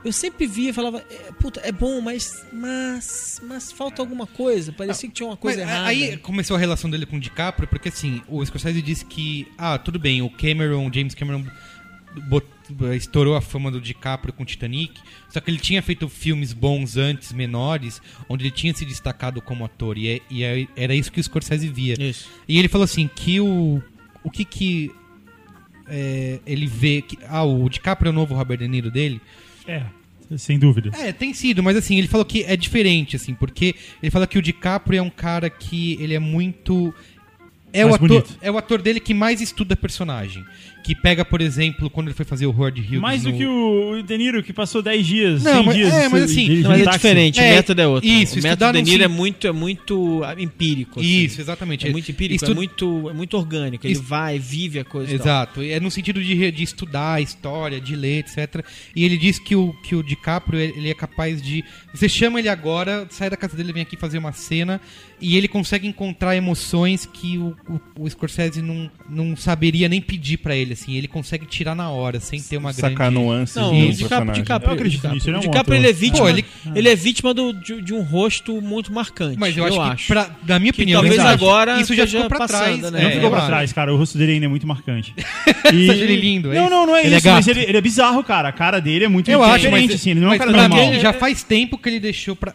eu sempre via e falava, é, puta, é bom, mas, mas, mas falta alguma coisa. Parecia que tinha uma coisa Mas, errada. Aí começou a relação dele com o DiCaprio, porque assim, o Scorsese disse que, ah, tudo bem, o Cameron, James Cameron estourou a fama do DiCaprio com Titanic, só que ele tinha feito filmes bons antes, menores, onde ele tinha se destacado como ator, e, é- e é- era isso que o Scorsese via. Isso. E ele falou assim, que o... O que que é, ele vê... Que, ah, o DiCaprio é o novo Robert De Niro dele? É. sem dúvida. É, tem sido, mas assim, ele falou que é diferente, assim, porque ele fala que o DiCaprio é um cara que ele é muito. É o, ator, bonito. é o ator dele que mais estuda personagem. Que pega, por exemplo, quando ele foi fazer o Howard Hughes. Mais do no- que o De Niro, que passou 10 dias, Não, 100 mas- dias. é, mas de- assim, de- Não, mas de é diferente, É, o método é outro. isso, o método num Deniro sim- é muito, é muito ah, empírico. assim. Isso, exatamente. É muito empírico, Estu- é, muito, é muito orgânico. Ele Est- vai, vive a coisa. tal. Exato, é no sentido de, de estudar a história, de ler, etc. E ele diz que o, que o DiCaprio ele é capaz de. Você chama ele agora, sai da casa dele, vem aqui fazer uma cena, e ele consegue encontrar emoções que o, o, o Scorsese não, não saberia nem pedir pra ele, assim. Ele consegue tirar na hora, sem ter uma Sacar grande. nuances Não, do o DiCaprio, personagem. DiCaprio, Eu acredito nisso, ele é um DiCaprio ele é vítima, Pô, ele... ele- é vítima do- de, de um rosto muito marcante. Mas eu, acho, que, pra, na minha Que opinião, talvez isso- agora isso já esteja ficou pra passando, trás. né? Não é, ficou eu pra acho. trás, cara. O rosto dele ainda é muito marcante. [laughs] Acha ele lindo, é Não, isso? não, não é Ele é isso. mas gato. ele, ele é bizarro, cara. A cara dele é muito Eu acho, diferente, mas, assim. Ele não é um mas cara pra normal. mim, já faz tempo que ele deixou pra.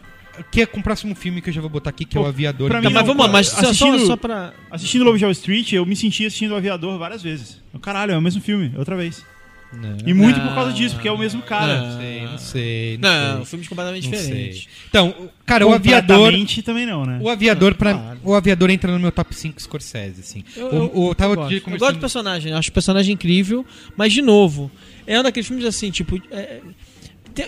Que é com o próximo filme que eu já vou botar aqui, que é o Pô, Aviador. pra Tá, mim mas não, vamos lá, mas cara. só, só, Assistindo- só pra. Assistindo Lobo de Wall Street, eu me senti assistindo o Aviador várias vezes. Eu, Caralho, é o mesmo filme, outra vez. Não. E muito Não. por causa disso, porque é o mesmo cara. Não sei, não sei. Não, Não, sei. filmes completamente Não sei. diferentes. Então, o- cara, o aviador. Também não, né? O aviador, pra, Claro. o aviador entra no meu top 5 Scorsese, assim. Eu, o, eu- o, tava eu gosto. Eu conversando- gosto do personagem, acho o personagem incrível, mas de novo, é um daqueles filmes assim, tipo. é,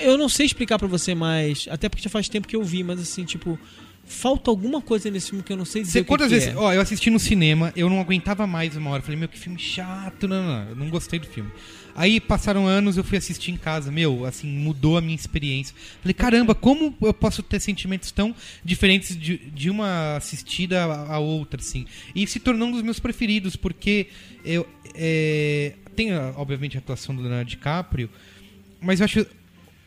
eu não sei explicar pra você mais, até porque já faz tempo que eu vi, mas assim, tipo. Falta alguma coisa nesse filme que eu não sei dizer Você, que quantas que vezes. é. Ó, eu assisti no cinema, eu não aguentava mais uma hora. Falei, meu, que filme chato, não, não, não. Não gostei do filme. Aí passaram anos, eu fui assistir em casa. Meu, assim, mudou a minha experiência. Falei, caramba, como eu posso ter sentimentos tão diferentes de, de uma assistida a, a outra, assim? E se tornou um dos meus preferidos, porque eu. É, tem, obviamente, a atuação do Leonardo DiCaprio, mas eu acho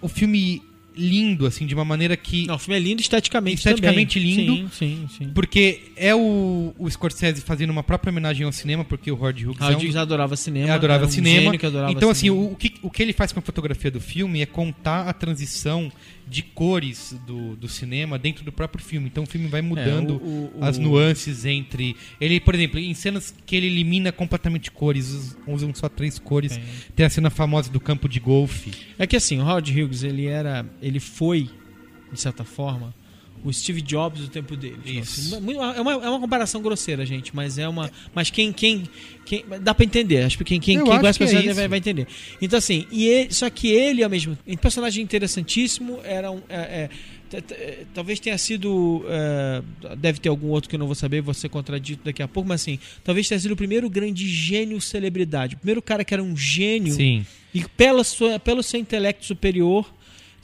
o filme lindo, assim, de uma maneira que. Não, o filme é lindo esteticamente. Esteticamente também. lindo. Sim, sim, sim. Porque é o, o Scorsese fazendo uma própria homenagem ao cinema, porque o Howard Hughes é um- Howard Hughes adorava cinema. é, adorava um cinema. adorava então, assim, cinema. o, o que, o que ele faz com a fotografia do filme é contar a transição de cores do, do cinema dentro do próprio filme. Então o filme vai mudando É, o- o- as nuances entre. Ele, por exemplo, em cenas que ele elimina completamente cores, us- usam só três cores. Tem a cena famosa do campo de golfe. É que assim, o Howard Hughes, ele era. Ele foi, de certa forma, o Steve Jobs do tempo dele. Tipo Isso. assim, é, uma, é uma comparação grosseira, gente, mas é uma. Mas quem. quem, quem dá pra entender. Acho que quem, quem, quem o que é personagem isso. vai, vai entender. Então, assim, e ele, só que ele, ao mesmo um personagem interessantíssimo, era um. é, é, é, talvez tenha sido. é, deve ter algum outro que eu não vou saber, vou ser contradito daqui a pouco, mas assim, talvez tenha sido o primeiro grande gênio celebridade. O primeiro cara que era um gênio Sim. e pela sua, pelo seu intelecto superior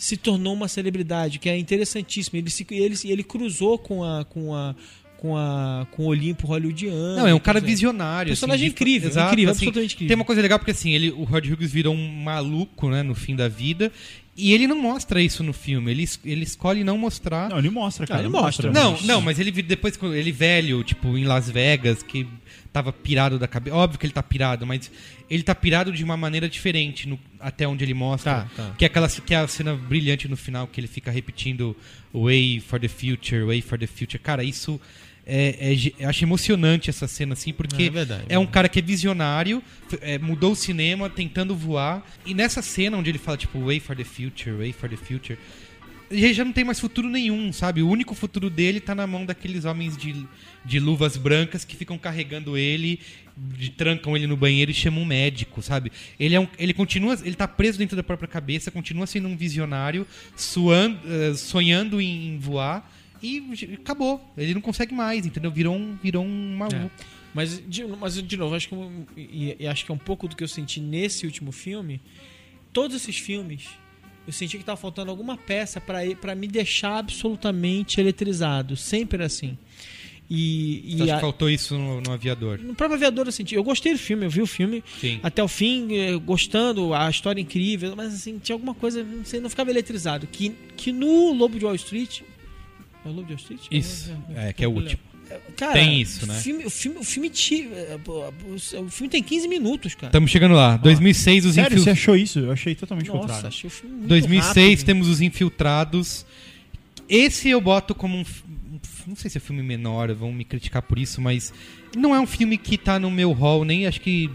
se tornou uma celebridade, que é interessantíssimo. Ele, se, ele, ele cruzou com a com a com a com o Olimpo hollywoodiano. Não, é um cara visionário. Personagem assim, incrível, Exato, incrível, assim, absolutamente incrível. Tem uma coisa legal porque assim, ele, o Howard Hughes virou um maluco, né, no fim da vida. E ele não mostra isso no filme. Ele, ele escolhe não mostrar. Não, ele mostra, cara. Ah, ele mostra. Não, não, mas ele depois, quando ele velho, tipo, em Las Vegas, que tava pirado da cabeça. Óbvio que ele tá pirado, mas ele tá pirado de uma maneira diferente no- até onde ele mostra. Tá, tá. Que é aquela que é a cena brilhante no final, que ele fica repetindo Way for the Future, Way for the Future. Cara, isso. É, é acho emocionante essa cena, assim, porque É, verdade, é um cara que é visionário, é, mudou o cinema tentando voar. E nessa cena onde ele fala, tipo, Way for the Future, Way for the Future, ele já não tem mais futuro nenhum, sabe? O único futuro dele tá na mão daqueles homens de, de luvas brancas que ficam carregando ele, de- trancam ele no banheiro e chamam um médico, sabe? Ele é um, ele continua, ele tá preso dentro da própria cabeça, continua sendo um visionário, suando, eh, sonhando em, em voar e acabou. Ele não consegue mais, entendeu? Virou um, virou um maluco. Mas de, mas, de novo, acho que, e, e acho que é um pouco do que eu senti nesse último filme. Todos esses filmes, eu senti que tava faltando alguma peça pra me deixar absolutamente eletrizado. Sempre assim. E, e a- que faltou isso no, no aviador. no próprio aviador eu senti. Eu gostei do filme, eu vi o filme Sim. até o fim, eh, gostando, a história incrível, mas assim, tinha alguma coisa, não sei, não ficava eletrizado. Que, que no Lobo de Wall Street. É o Lobo de Wall Street? Isso, é, que é o último. Cara, Tem isso, né? O filme, o filme, o filme, ti- eh, pô, o filme tem 15 minutos, cara. Estamos chegando lá. 2006, os Sério, infil- você achou isso? Eu achei totalmente Nossa, contrário. achei o filme muito 2006 rápido. temos os Infiltrados. Esse eu boto como um. Não sei se é filme menor, vão me criticar por isso, mas não é um filme que tá no meu hall, nem acho que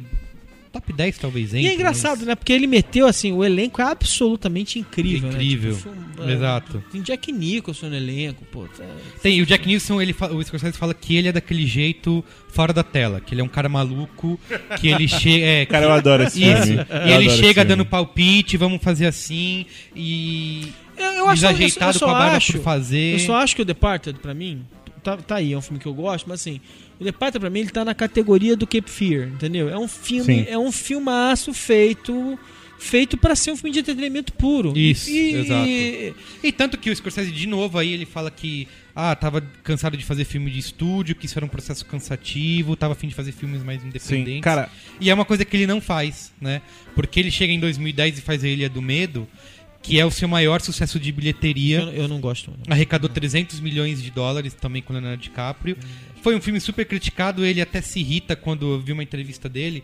top 10 talvez, E entre, é engraçado, mas- né? Porque ele meteu assim, o elenco é absolutamente incrível, Incrível. né? Tipo, filme- Exato. Tem Jack Nicholson no elenco, pô. é- Tem, e o Jack Nicholson, ele o Scorsese fala que ele é daquele jeito fora da tela, que ele é um cara maluco, que ele chega. É, [laughs] Cara, eu adoro esse Isso. filme. E Eu ele chega dando palpite, vamos fazer assim, e. Eu, eu acho, eu, eu desajeitado só com a barba acho, por fazer. Eu só acho que o Departed, pra mim, tá, tá aí, é um filme que eu gosto, mas assim, o Departed pra mim ele tá na categoria do Cape Fear, entendeu? É um filme, Sim. é um filmaço feito feito para ser um filme de entretenimento puro. Isso, e, exato. e- E tanto que o Scorsese, de novo, aí ele fala que ah, tava cansado de fazer filme de estúdio, que isso era um processo cansativo, tava afim de fazer filmes mais independentes. Sim, cara, E é uma coisa que ele não faz, né? Porque ele chega em 2010 e faz a Ilha do Medo, que é o seu maior sucesso de bilheteria. eu, eu não gosto. não. Arrecadou 300 milhões de dólares também com Leonardo DiCaprio. Foi um filme super criticado, ele até se irrita quando eu vi uma entrevista dele.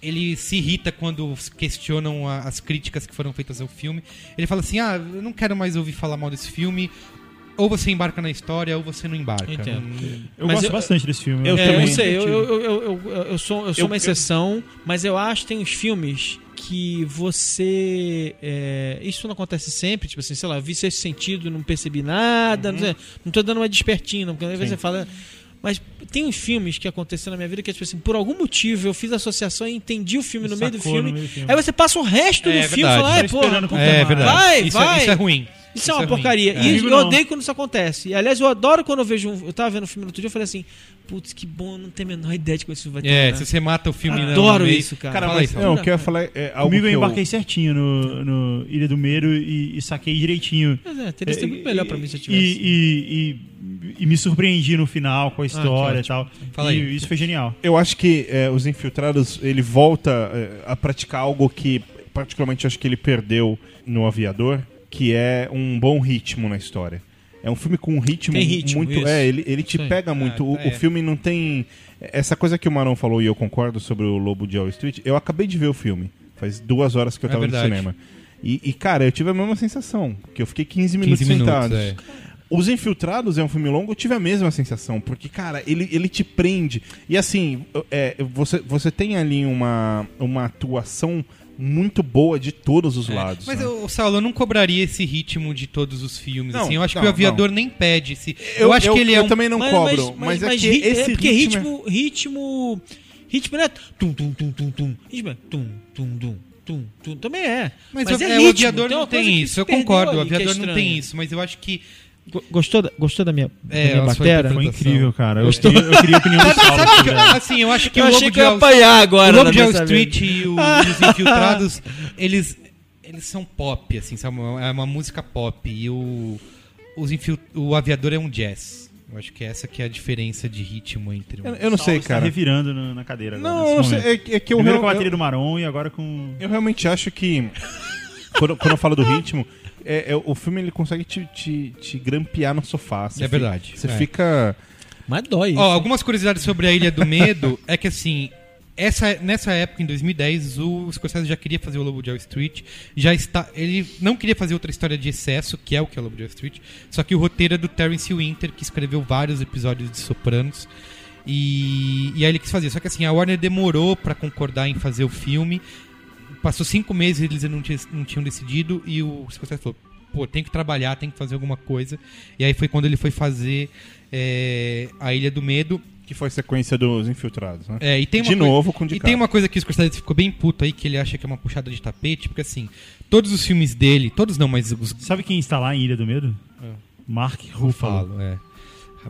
Ele se irrita quando questionam a- as críticas que foram feitas ao filme. Ele fala assim: Ah, eu não quero mais ouvir falar mal desse filme. Ou você embarca na história, ou você não embarca. Entendo. Não- Eu Mas gosto eu- bastante desse filme. eu É, também. eu sei, eu, eu, eu, eu, sou, eu sou uma exceção, mas eu acho que tem uns filmes que você. é, isso não acontece sempre, tipo assim, sei lá, vi sexto sentido, não percebi nada, não, sei, não tô dando uma despertinho, não, porque às vezes você fala. Mas tem uns filmes que aconteceram na minha vida que é tipo assim, por algum motivo eu fiz associação e entendi o filme no meio, filme, no meio do filme. Aí você passa o resto É do filme e fala, ah, porra, esperando puta, É. Vai, isso, vai. É, isso é ruim. Isso é uma ruim. porcaria. É. E eu não. odeio quando isso acontece. E, aliás, eu adoro quando eu vejo um. Eu tava vendo um filme no outro dia eu falei assim: putz, que bom, eu não tenho a menor ideia de como isso vai É, terminar. se você mata o filme no Adoro meio- isso, cara. Cara, Fala mas aí, não, o que eu ia falar é algo Comigo que eu embarquei certinho no, no Ilha do Medo e, e saquei direitinho. Mas é, teria sido muito melhor pra mim se eu tivesse. e, e, e me surpreendi no final com a história e tal. Fala e aí. isso foi genial. Eu acho que é, os infiltrados ele volta é, a praticar algo que particularmente eu acho que ele perdeu no Aviador, que é um bom ritmo na história. É um filme com um ritmo, Tem ritmo, muito. isso. É, ele, ele te aí. pega muito. o, é. o filme não tem. Essa coisa que o Marão falou e eu concordo sobre o Lobo de Wall Street. Eu acabei de ver o filme. Faz duas horas que eu É tava no verdade. cinema. E, e, cara, eu tive a mesma sensação. Que eu fiquei 15 minutos 15 minutos, sentado. é. Os Infiltrados é um filme longo, eu tive a mesma sensação, porque, cara, ele, ele te prende. E assim, é, você, você tem ali uma, uma atuação muito boa de todos os lados. Mas, né? o Saulo, eu não cobraria esse ritmo de todos os filmes. Não, assim. Eu acho não, que o Aviador nem pede. esse- Eu, eu, acho que ele é eu um. também não cobro, mas, é que ri- esse porque ritmo... ritmo. Ritmo. Ritmo não é. Tum, tum, tum, tum, tum. Ritmo é. Tum, tum, tum. Tum, tum, também é. Mas, Mas o, é é, o ritmo, Aviador não tem isso. Eu concordo, o ali, é Aviador não tem isso. Mas eu acho que. Go- Gostou da, gostou da minha, da É, minha a sua batera? Foi incrível, cara. Eu queria, eu queria a opinião [laughs] do Saulo. Sabe que, sobre- assim, eu acho que Eu o achei que eu ia apanhar agora. O Lobo né, de Wall Street e, o- e [laughs] os Infiltrados, eles, eles são pop, assim, sabe? É uma música pop. E o, os infil- o Aviador é um jazz. Eu acho que essa que é a diferença de ritmo entre um... Eu, eu não sei, Saulo está cara. revirando no- na cadeira agora. Não, não sei, é, é que eu, Primeiro real- com a bateria eu, do Maron e agora com. eu realmente acho que... [laughs] quando, quando eu falo do ritmo, é, é, o filme ele consegue te, te, te grampear no sofá. Você É fica- verdade, Você é. fica... Mas dói. Ó, algumas curiosidades sobre a Ilha do Medo é que assim, essa, nessa época, em 2010, o Scorsese já queria fazer o Lobo de Wall Street, já está, ele não queria fazer outra história de excesso, que é o que é o Lobo de Wall Street, só que o roteiro é do Terence Winter, que escreveu vários episódios de Sopranos, e, e aí ele quis fazer. Só que assim, a Warner demorou pra concordar em fazer o filme, passou cinco meses eles não, tinham- não tinham decidido, e o Scorsese falou, pô, tem que trabalhar, tem que fazer alguma coisa, e aí foi quando ele foi fazer é, a Ilha do Medo, Que foi a sequência dos Infiltrados, né? é, e tem uma de coi- novo com o E tem uma coisa que o Scorsese ficou bem puto aí, que ele acha que é uma puxada de tapete, porque assim, todos os filmes dele, todos não, mas os Sabe quem está lá em Ilha do Medo? É. Mark Ruffalo. Ruffalo, é.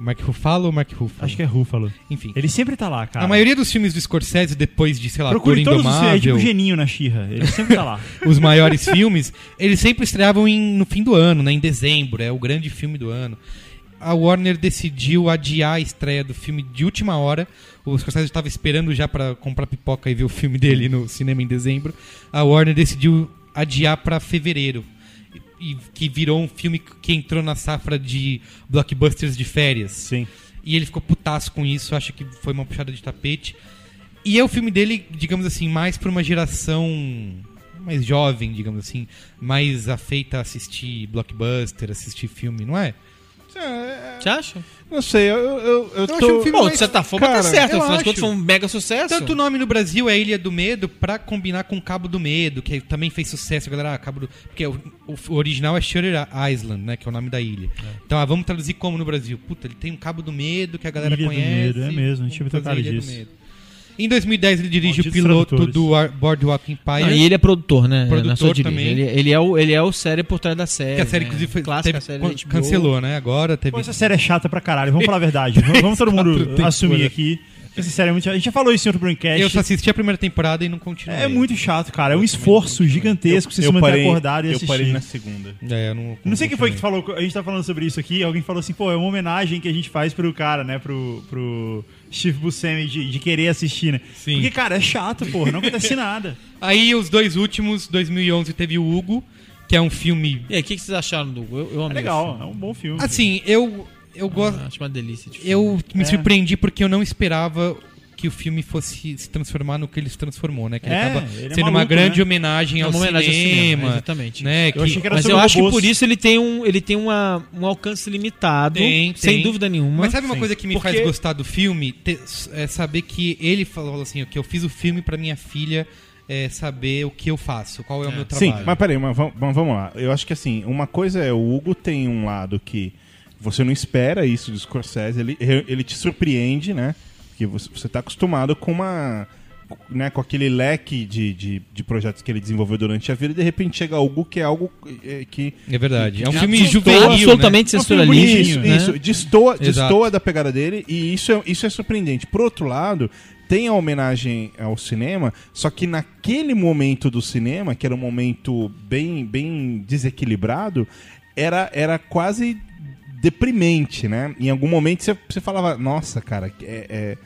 Mark Ruffalo ou Mark Ruffalo? Acho que é Ruffalo. Enfim. Ele sempre tá lá, cara. A maioria dos filmes do Scorsese, depois de, sei lá, Procure todos os filmes. É tipo Indomável, Geninho na Xirra. Ele sempre tá lá. [laughs] os maiores filmes, eles sempre estreavam em- no fim do ano, né, em dezembro, é o grande filme do ano. A Warner decidiu adiar a estreia do filme de última hora. O Scorsese estava esperando já para comprar pipoca e ver o filme dele no cinema em dezembro. A Warner decidiu adiar para fevereiro. E, que virou um filme que entrou na safra de blockbusters de férias. Sim. E ele ficou putaço com isso, acha que foi uma puxada de tapete. E é o filme dele, digamos assim, mais pra uma geração mais jovem, digamos assim, mais afeita a assistir blockbuster, assistir filme, não é? Você acha? Não sei, eu, eu, eu, Eu tô... um filme Bom, mais- de certa forma cara, tá certo. Afinal de contas foi um mega sucesso. Tanto o nome no Brasil é Ilha do Medo pra combinar com Cabo do Medo, que também fez sucesso, galera. Ah, Cabo do... Porque o, o original é Shutter Island, né? Que é o nome da ilha. Então, ah, vamos traduzir como no Brasil? Puta, ele tem um Cabo do Medo que a galera Ilha do conhece. Medo, é mesmo, a gente vamos vai fazer tocar Ilha do disso. Em 2010 ele dirige o piloto do Ar- Boardwalk Empire. Não, e ele é produtor, né? Produtor também. Ele, ele é o, ele é o série por trás da série. que a série, né? inclusive, foi, Clássica teve- série cancelou, né? Agora teve. Pô, essa série é chata pra caralho, vamos falar a verdade. [laughs] Vamos, vamos todo mundo assumir aqui. Essa série é muito chata. A gente já falou isso em outro Braincast. Eu só assisti a primeira temporada e não continuei. É muito chato, cara. É um esforço gigantesco você se manter acordado e eu assistir. parei na segunda. É, eu não, Não sei quem foi que falou, a gente tá falando sobre isso aqui, alguém falou assim, pô, é uma homenagem que a gente faz pro cara, né, pro, pro Steve Buscemi de, de querer assistir, né? Sim. Porque, cara, é chato, porra, não acontece [laughs] nada. Aí os dois últimos, 2011 teve o Hugo, que é um filme. E aí, o que, que vocês acharam do Eu, eu É amei legal, o é um bom filme. Assim, eu eu gosto. Ah, acho uma delícia de filme. Eu me É. surpreendi porque eu não esperava que o filme fosse se transformar no que ele se transformou, né? Que ele É, acaba ele é sendo uma maluco, grande né? homenagem É ao uma homenagem ao cinema, cinema, exatamente. né? Eu achei que era Mas eu acho que por isso ele tem um, ele tem uma, um alcance limitado, Tem, sem tem. dúvida nenhuma. Mas sabe uma Sim. coisa que me Porque- faz gostar do filme? É saber que ele falou assim, que eu fiz o filme pra minha filha é, saber o que eu faço, qual é, o meu trabalho. Sim, mas peraí, mas vamos, mas vamos lá. Eu acho que assim, uma coisa é, o Hugo tem um lado que você não espera isso do Scorsese, ele, ele te surpreende, né? Que você, você tá acostumado com uma. Né, com aquele leque de, de, de projetos que ele desenvolveu durante a vida, e de repente chega algo que é algo é, que. É verdade. É um que filme juvenil, absolutamente É um sensualista. Isso, né? isso. Destoa, destoa da pegada dele e isso é, isso é surpreendente. Por outro lado, tem a homenagem ao cinema, só que naquele momento do cinema, que era um momento bem, bem desequilibrado, era, era quase deprimente, né? Em algum momento você, você falava, nossa, cara, é, é-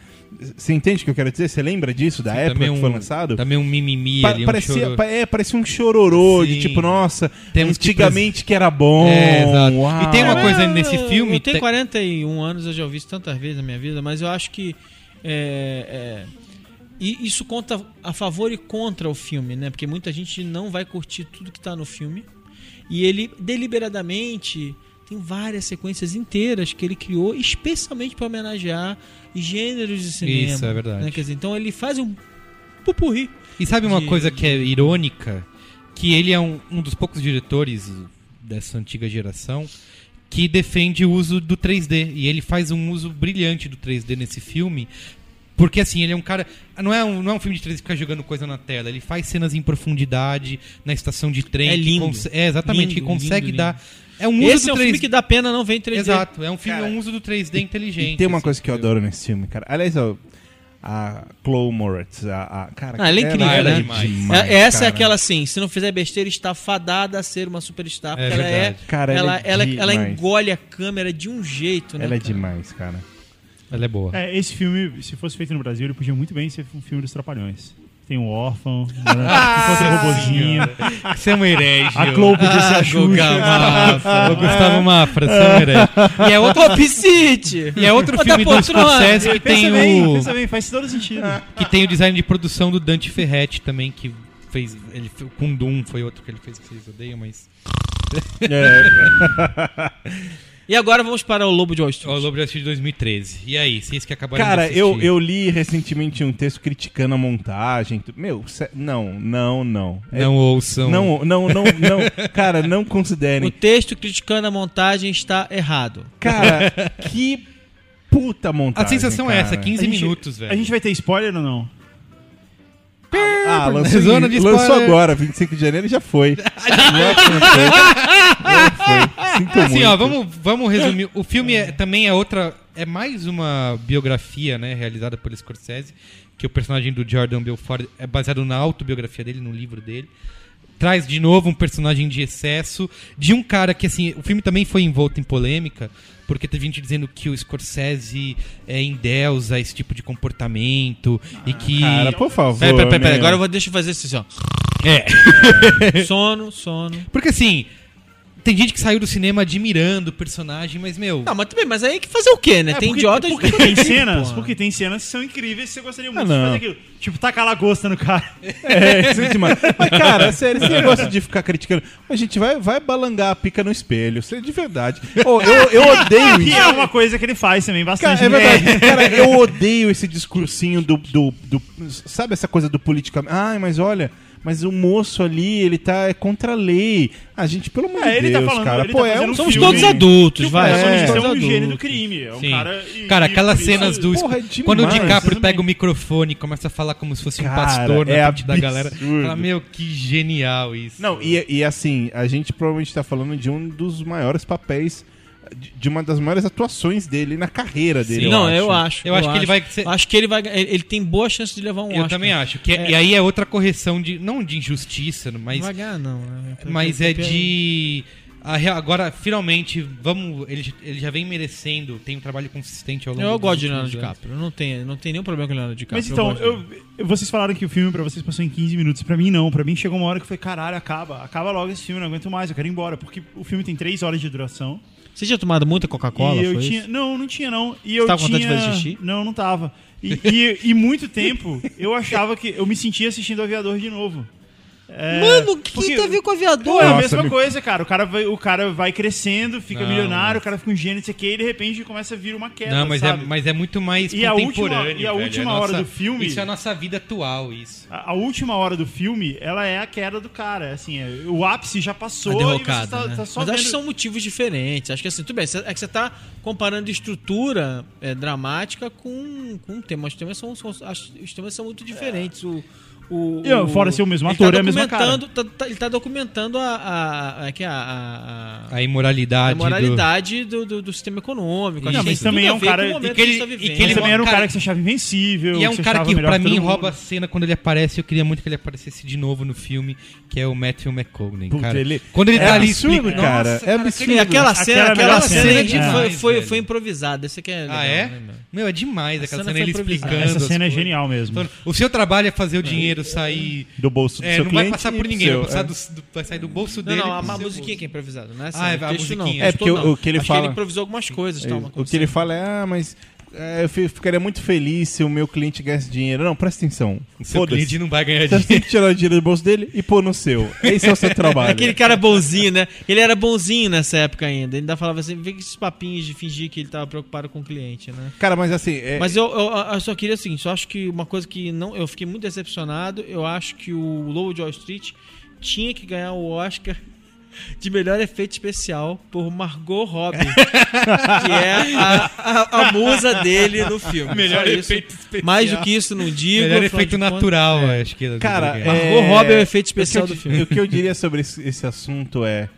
Você entende o que eu quero dizer? Você lembra disso, da Sim, época também que foi um- lançado? Também um mimimi Pa- ali, um parecia, choro. pa- é, parecia um chororô de Sim. tipo, nossa, Temos que antigamente que, era bom. É, exato. uau. E tem uma Ah, coisa nesse filme. Eu tenho te- 41 anos, eu já ouvi isso tantas vezes na minha vida, mas eu acho que. é, é, e isso conta a favor e contra o filme, né? Porque muita gente não vai curtir tudo que tá no filme. E ele deliberadamente tem várias sequências inteiras que ele criou especialmente para homenagear gêneros de cinema. Isso, é verdade. né? Dizer, então ele faz um pupurri. E sabe uma de- coisa que é irônica? Que ele é um, um dos poucos diretores dessa antiga geração que defende o uso do 3D. E ele faz um uso brilhante do 3D nesse filme. Porque assim, ele é um cara. Não é um, não é um filme de 3D que fica jogando coisa na tela. Ele faz cenas em profundidade, na estação de trem. É que lindo. é, exatamente, Lindo, que consegue lindo, dar. É um uso Esse do é um 3D. filme que dá pena não ver em 3D. Exato, é um filme, Cara, é um uso do 3D inteligente. E tem uma assim, coisa que eu adoro nesse filme, cara. Aliás, ó, a Chloe Moretz, a, a- cara, Ah, ela é incrível, ela né? demais, É- essa é cara. aquela assim, se não fizer besteira, está fadada a ser uma superstar. É Porque ela é. Cara, ela, ela é ela, ela demais. engole a câmera de um jeito, né? Ela é cara? demais, cara. Ela é boa. É, esse filme, se fosse feito no Brasil, ele podia muito bem ser um filme dos Trapalhões. Tem um órfão, né? encontra um robozinho. Você é um herege. A ô. Chloe podia ser a Guga Xuxa. Mafra, o Gustavo Mafra, você é um herege. E é outro, Ô, Piscite! e é outro filme do! Scorsese que Pensa tem bem, o pensa bem, faz todo sentido. que tem o design de produção do Dante Ferretti também que fez ele com Doom foi outro que ele fez que vocês odeiam, mas [laughs] E agora vamos para o Lobo de Wall Street. o Lobo de Wall Street de 2013. E aí, vocês que acabaram Cara, de eu, eu li recentemente um texto criticando a montagem. Meu, não, não, não. É- não ouçam. não, não, não, não. [laughs] Cara, não O considerem. texto criticando a montagem está errado. Cara, [laughs] que puta A montagem. sensação é cara. essa, 15 A gente- minutos, velho. A gente vai ter spoiler ou não? Ah, lançou, Zona de lançou spoiler. agora, 25 de janeiro já foi. [laughs] já foi. Já foi. Sinto Assim, muito. ó, vamos, vamos resumir. O filme é- também é outra. É mais uma biografia, né? Realizada por Scorsese. Que o personagem do Jordan Belfort é baseado na autobiografia dele, no livro dele. Traz de novo um personagem de excesso. De um cara que, assim, o filme também foi envolto em polêmica. Porque teve gente dizendo que o Scorsese é endeusa esse tipo de comportamento. e que. Cara, por favor. Pera, pera, pera, pera. meu. Agora eu vou, deixa eu fazer isso assim, ó. É. [laughs] Sono, sono. Porque assim, Tem gente que saiu do cinema admirando o personagem, mas, meu. Não, mas também, mas aí que fazer o quê, né? É, tem porque, idiota porque todo tem cenas, porque tem cenas que são incríveis e você gostaria muito Ah, de fazer aquilo. Tipo, tacar lagosta no cara. É, isso é demais. [laughs] Mas, cara, sério, esse negócio de ficar criticando. A gente vai, vai balangar a pica no espelho. Isso é de verdade. Ô, eu, eu [laughs] odeio Que isso. é uma coisa que ele faz também bastante. Cara, é né? verdade. [laughs] Cara, eu odeio esse discursinho do, do, do- Sabe essa coisa do politicamente. Ai, mas olha. Mas o moço ali, ele tá é contra a lei. A gente, pelo amor É, de ele tá Deus, falando- cara. ele Pô, tá é um um Somos filme. todos adultos, vai. é, somos é um adultos. gênio do crime. É um Sim. cara. e- Cara, e aquelas isso- cenas do. Porra, é quando o demais, DiCaprio pega o microfone e começa a falar como se fosse um Cara, pastor na é frente da galera. Fala, meu, que genial isso. Não, e, e assim, a gente provavelmente tá falando de um dos maiores papéis, de, de uma das maiores atuações dele na carreira dele. Sim. Não, eu acho. Eu acho que ele vai ser- Acho que ele vai. Ele tem boa chance de levar um Eu Oscar. também acho. Que, É. E aí é outra correção de. Não de injustiça, mas. Não vai ganhar, não. né? Mas é de. a rea- Agora, finalmente, vamos. Ele, ele já vem merecendo, tem um trabalho consistente ao longo Eu gosto de Leonardo. DiCaprio. Eu não tenho, não tenho nenhum problema com o Leonardo DiCaprio. Mas então, eu, eu- vocês falaram que o filme pra vocês passou em 15 minutos. Pra mim, não. Pra mim, chegou uma hora que foi caralho, acaba. Acaba logo esse filme, não aguento mais, eu quero ir embora. Porque o filme tem 3 horas de duração. Você tinha tomado muita Coca-Cola? eu tinha. isso? Não, não tinha, não. E eu tava com tinha. vontade de fazer xixi? Não, não tava. E, e, e muito tempo eu achava que. Eu me sentia assistindo o aviador de novo. É, Mano, o que, porque- tem a ver com o aviador? Pô, é a Nossa, mesma me- coisa, cara. O cara vai, o cara vai crescendo, fica Não, milionário, não. o cara fica um gênio, não sei o e de repente começa a vir uma queda. Não, mas é, sabe? mas é muito mais E a última- contemporâneo. e a velho. última É hora nossa- do filme- Isso é a nossa vida atual, isso. A, a última hora do filme, ela é a queda do cara. Assim, é- o ápice já passou A e você derrocada, tá, né? tá só Mas acho que vendo- são motivos diferentes. Acho que assim, tudo bem. É que você tá comparando estrutura é, dramática com, com temas. Os temas são, são- acho- os temas são muito diferentes. O, o, E, ó, fora ser o mesmo ele ator, tá é a mesma cara. documentando- tá- tá- ele tá documentando a, a, a, é que a, a, a- A imoralidade. a moralidade do, do, do sistema econômico. Não, que mas também a é um cara- o e que ele- tá e que. Ele ele- também era um cara- cara que você achava invencível. E é um você cara que, pra todo mim, rouba a cena quando ele aparece. Eu queria muito que ele aparecesse de novo no filme, que é o Matthew McConaughey, cara. ele- Quando ele é tá ali absurdo, explicando- cara. Nossa, É absurdo. Aquela cena, Aquela cena, é é foi, foi, improvisada. Esse aqui é legal, Ah, é? né, meu? É demais aquela cena ele improvisada. explicando. Essa cena é genial mesmo. Falando, O seu trabalho é fazer o dinheiro sair. Do bolso do É, seu não vai cliente passar e por do ninguém, seu, vai, passar é. do- do- vai sair do bolso Não, dele. não, pro a, a musiquinha que é improvisada, não é essa? Ah, é a texto musiquinha. não, É, texto porque o- não. o que ele Acho fala- que ele improvisou algumas coisas. Tal, O que ele fala é, ah, mas é, eu fi- ficaria muito feliz se o meu cliente ganhasse dinheiro. Não, presta atenção. O seu cliente não vai ganhar Você tem dinheiro. que tirar o dinheiro do bolso dele e pôr no seu. Esse é o seu [laughs] trabalho. Aquele cara bonzinho, né? Ele era bonzinho nessa época ainda. Ele ainda falava assim, vê que esses papinhos de fingir que ele tava preocupado com o cliente, né? Cara, mas assim, é, Mas eu, eu, eu só queria assim, só acho que uma coisa que não, eu fiquei muito decepcionado, eu acho que o Lobo de Wall Street tinha que ganhar o Oscar de melhor efeito especial por Margot Robbie, que é a, a, a musa dele no filme. Melhor Só isso. efeito especial. Mais do que isso não digo. Melhor efeito natural, acho que. Cara, é... é- Margot Robbie é o efeito o especial que eu do filme. O que eu diria sobre esse, esse assunto é.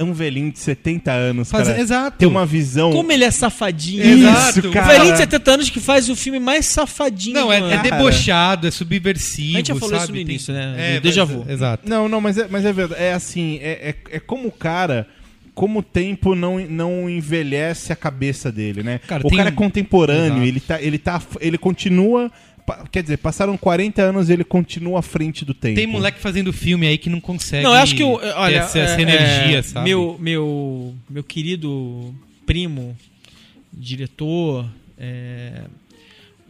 É um velhinho de 70 anos, Faz- cara. Exato. Tem uma visão. Como ele é safadinho. Exato, O cara. velhinho de 70 anos que faz o filme mais safadinho. Não, é, é debochado, é subversivo. A gente já falou sabe? isso no Tem- início, né? É, déjà vu. Exato. Não, não, mas é, mas é verdade. É assim, é, é, é como o cara. Como o tempo não, não envelhece a cabeça dele, né? Cara, o tem cara é um- contemporâneo, Exato. ele tá, ele tá. Ele continua. Quer dizer, passaram 40 anos e ele continua à frente do tempo. Tem moleque fazendo filme aí que não consegue. Não, eu acho que ter olha, essa, é, essa energia, é, sabe? Meu, meu, meu querido primo, diretor, é,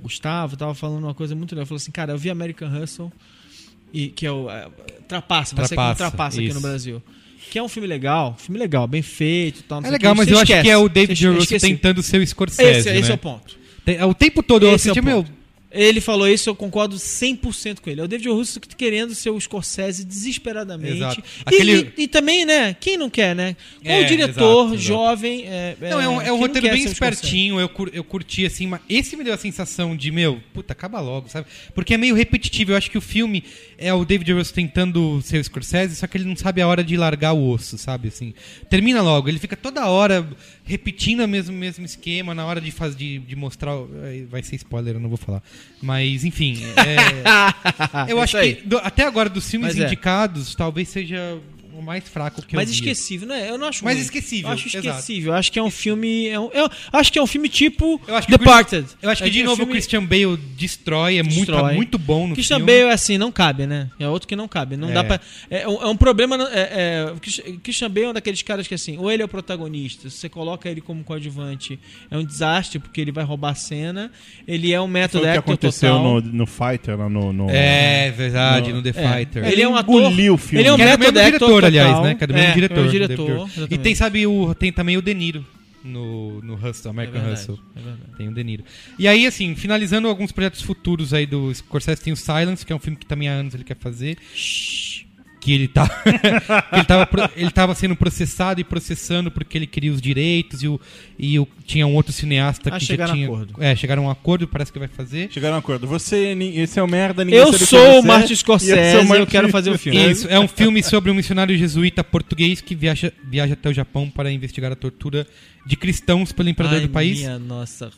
Gustavo, tava falando uma coisa muito legal. Falou assim, cara, eu vi American Hustle, e, que é o é, Trapaça, vai ser como Trapaça, Trapaça aqui isso. no Brasil. Que é um filme legal, filme legal, bem feito tal. não É legal, quê. mas Você eu acho esquece, que é o David. Russo tentando ser o Scorsese, Esse, né? esse é o ponto. Tem- é o tempo todo eu Esse é o assisti, meu... Ele falou isso, eu concordo 100% com ele. É o David O. Russo querendo ser o Scorsese desesperadamente. Exato. E- Aquele- E, e também, né? Quem não quer, né? Como É, diretor exato, jovem. É, Não, é um, é um roteiro bem o espertinho, eu, cur- eu curti assim, mas esse me deu a sensação de, meu, puta, acaba logo, sabe? Porque é meio repetitivo, eu acho que o filme é o David Russell tentando ser o Scorsese, só que ele não sabe a hora de largar o osso, sabe? Assim, termina logo, ele fica toda hora repetindo o mesmo, mesmo esquema na hora de, faz, de, de mostrar. eh, Vai ser spoiler, eu não vou falar. Mas, enfim. é, [laughs] eu Isso acho que do- até agora dos filmes Mas é. indicados, talvez seja o mais fraco que mais eu vi. esquecível, né? Eu não acho Mais ruim. esquecível, Eu acho exato. esquecível. Eu acho que é um filme. é um- eu acho que é um filme tipo Eu acho que Departed. Eu acho que, É de um novo, o filme- Christian Bale destrói, é muito, Destrói. muito bom no Christian filme. Bale, assim, não cabe, né? É outro que não cabe. Não É. dá pra. É, um- é um problema. É, é, Christian- Bale é um daqueles caras que, assim, ou ele é o protagonista, se você coloca ele como coadjuvante, é um desastre, porque ele vai roubar a cena. Ele é um Foi método o que aconteceu total. no, no Fighter, lá no... no... É, verdade, No- no The É. Fighter. Ele é um ator. o filme. Ele é um Que método diretor, aliás, né? Que era do mesmo É, diretor. é o diretor. E tem, sabe, o, tem também o De Niro no, no Hustle, É American verdade, Hustle. é. Tem o De Niro. E aí, assim, finalizando alguns projetos futuros aí do Scorsese, tem o Silence, que é um filme que também há anos ele quer fazer. Que ele tá. [laughs] que ele, tava, ele tava sendo processado e processando porque ele queria os direitos e, o, e o, tinha um outro cineasta Ah, que já tinha. acordo. É, chegaram a um acordo, parece que vai fazer. Chegaram a um acordo. Você, esse é o merda, ninguém Eu sou o é, Martin e eu Scorsese, sou o eu Martin- quero fazer o filme. Isso, é um filme sobre um missionário jesuíta português que viaja, viaja até o Japão para investigar a tortura de cristãos pelo imperador Ai, do país. Minha nossa.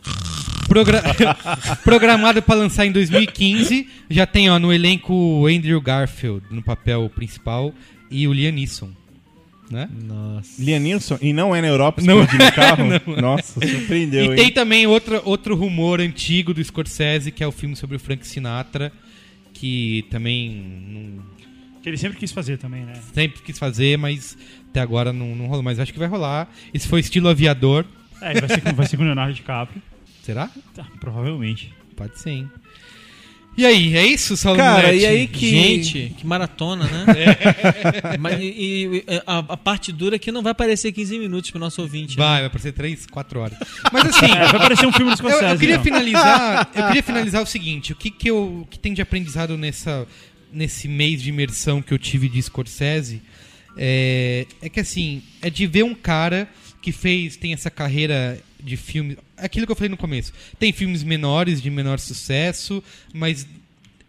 Progra- [laughs] Programado para lançar em 2015. Já tem ó, no elenco o Andrew Garfield no papel principal e o Liam Neeson. Né? Nossa. Liam Neeson, e não é na Europa Não explodindo o carro? [laughs] não é. Nossa, surpreendeu, E hein? tem também outro, outro rumor antigo do Scorsese, que é o filme sobre o Frank Sinatra, que também não, Que ele sempre quis fazer também, né? sempre quis fazer, mas até agora não, não rolou. Mas acho que vai rolar. Esse foi estilo aviador. É, ele vai ser, com- vai ser com o Leonardo DiCaprio. [laughs] Será? Tá, provavelmente. Pode ser, hein? E aí, é isso, Saulo Cara, Moretti? e aí que... Gente, que maratona, né? [laughs] [laughs] Mas, e, e- a, a parte dura é que não vai parecer 15 minutos pro nosso ouvinte. né? Vai, vai parecer 3, 4 horas. Mas assim, É, vai parecer um filme do eu, Scorsese. eu queria então. finalizar. Eu queria finalizar o seguinte: o que, que, eu, o que tem de aprendizado nessa, nesse mês de imersão que eu tive de Scorsese é, é que assim, é de ver um cara que fez, tem essa carreira de filme. Aquilo que eu falei no começo. Tem filmes menores, de menor sucesso, mas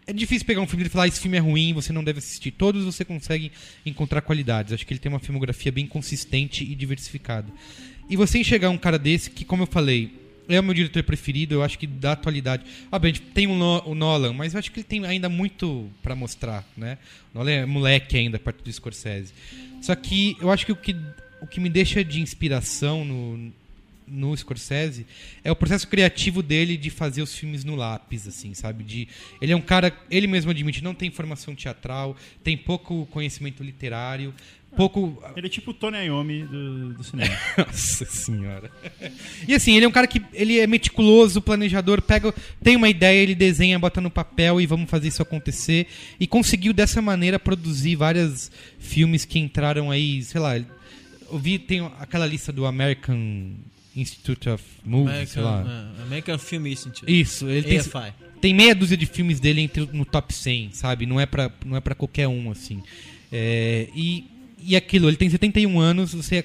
é difícil pegar um filme e falar esse filme é ruim, você não deve assistir. Todos você consegue encontrar qualidades. Acho que ele tem uma filmografia bem consistente e diversificada. E você enxergar um cara desse, que como eu falei, é o meu diretor preferido, eu acho que da atualidade. Obviamente, tem o, No- o Nolan, mas eu acho que ele tem ainda muito pra mostrar, né? O Nolan é moleque ainda, perto do Scorsese. Só que eu acho que o que, o que me deixa de inspiração no, no Scorsese é o processo criativo dele de fazer os filmes no lápis, assim, sabe? De, ele é um cara, ele mesmo admite, não tem formação teatral, tem pouco conhecimento literário, pouco. Ele é tipo o Tony Iommi do, do cinema. [laughs] Nossa senhora. E assim, ele é um cara que ele é meticuloso, planejador, pega, tem uma ideia, ele desenha, bota no papel e vamos fazer isso acontecer. E conseguiu dessa maneira produzir vários filmes que entraram aí, sei lá. Eu vi, tem aquela lista do American Institute of Movies, sei lá. American, é, American Film Institute. Isso, ele tem, AFI. tem meia dúzia de filmes dele entre, no top 100, sabe? Não é pra, não é pra qualquer um, assim. É, e, e aquilo, ele tem 71 anos, você,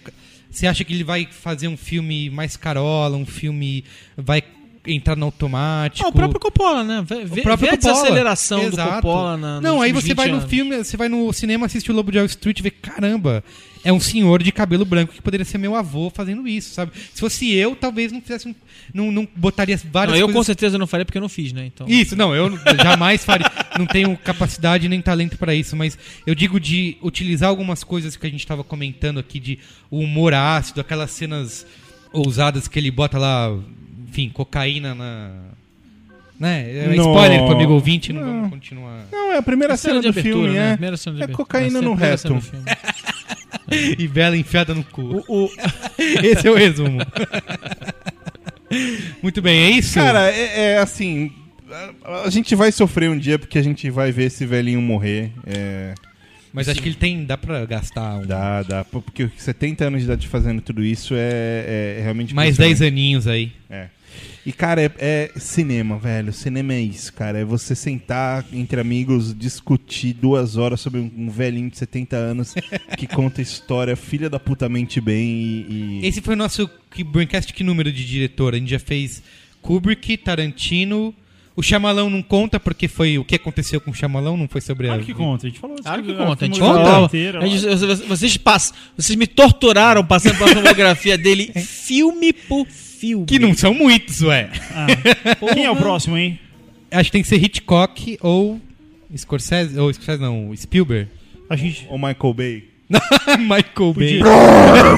você acha que ele vai fazer um filme mais carola, um filme vai entrar no automático. Ah, o próprio Coppola, né? Vê, vê, próprio vê a Coppola. desaceleração Exato. do Coppola na, Não, aí você vai 20 no anos. filme, você vai no cinema, assiste o Lobo de Wall Street e vê, caramba, é um senhor de cabelo branco que poderia ser meu avô fazendo isso, sabe? Se fosse eu, talvez não fizesse um, não, não botaria várias Não, eu com coisas certeza não faria porque eu não fiz, né? Então. isso, não, eu jamais faria. Não tenho capacidade nem talento pra isso, mas eu digo de utilizar algumas coisas que a gente tava comentando aqui, de o humor ácido, aquelas cenas ousadas que ele bota lá, enfim, cocaína na. Né? É No- spoiler pro amigo ouvinte, não, Não. vamos continuar. Não, é a primeira A cena, cena de do abertura, filme, né? é. Primeira cena É cocaína é no reto. [laughs] E vela enfiada no cu. O, o- [laughs] Esse é o resumo. Muito bem, é isso? Cara, é, é assim. A, a gente vai sofrer um dia porque a gente vai ver esse velhinho morrer. É, Mas acho que ele tem. dá pra gastar um, dá, dá. Porque 70 anos de idade fazendo tudo isso é, é realmente. mais impressionante. 10 aninhos aí. É. E, cara, é, é cinema, velho. Cinema é isso, cara. É você sentar entre amigos, discutir duas horas sobre um, um velhinho de 70 anos [laughs] que conta história, filha da puta mente bem e. e- Esse foi o nosso que- Braincast que número de diretor? A gente já fez Kubrick, Tarantino. O Chamalão não conta porque foi o que aconteceu com o Chamalão, não foi sobre Claro a que conta, a gente falou Claro que sobre conta. A gente falou. inteira, a gente- vocês- passam, vocês me torturaram passando pela filmografia dele [laughs] filme por filme. Que não são muitos, ué. Ah. Quem é o próximo, hein? Acho que tem que ser Hitchcock ou Scorsese, ou Scorsese não, Spielberg. A gente. O Michael Bay. [laughs] Michael Bay. Cara,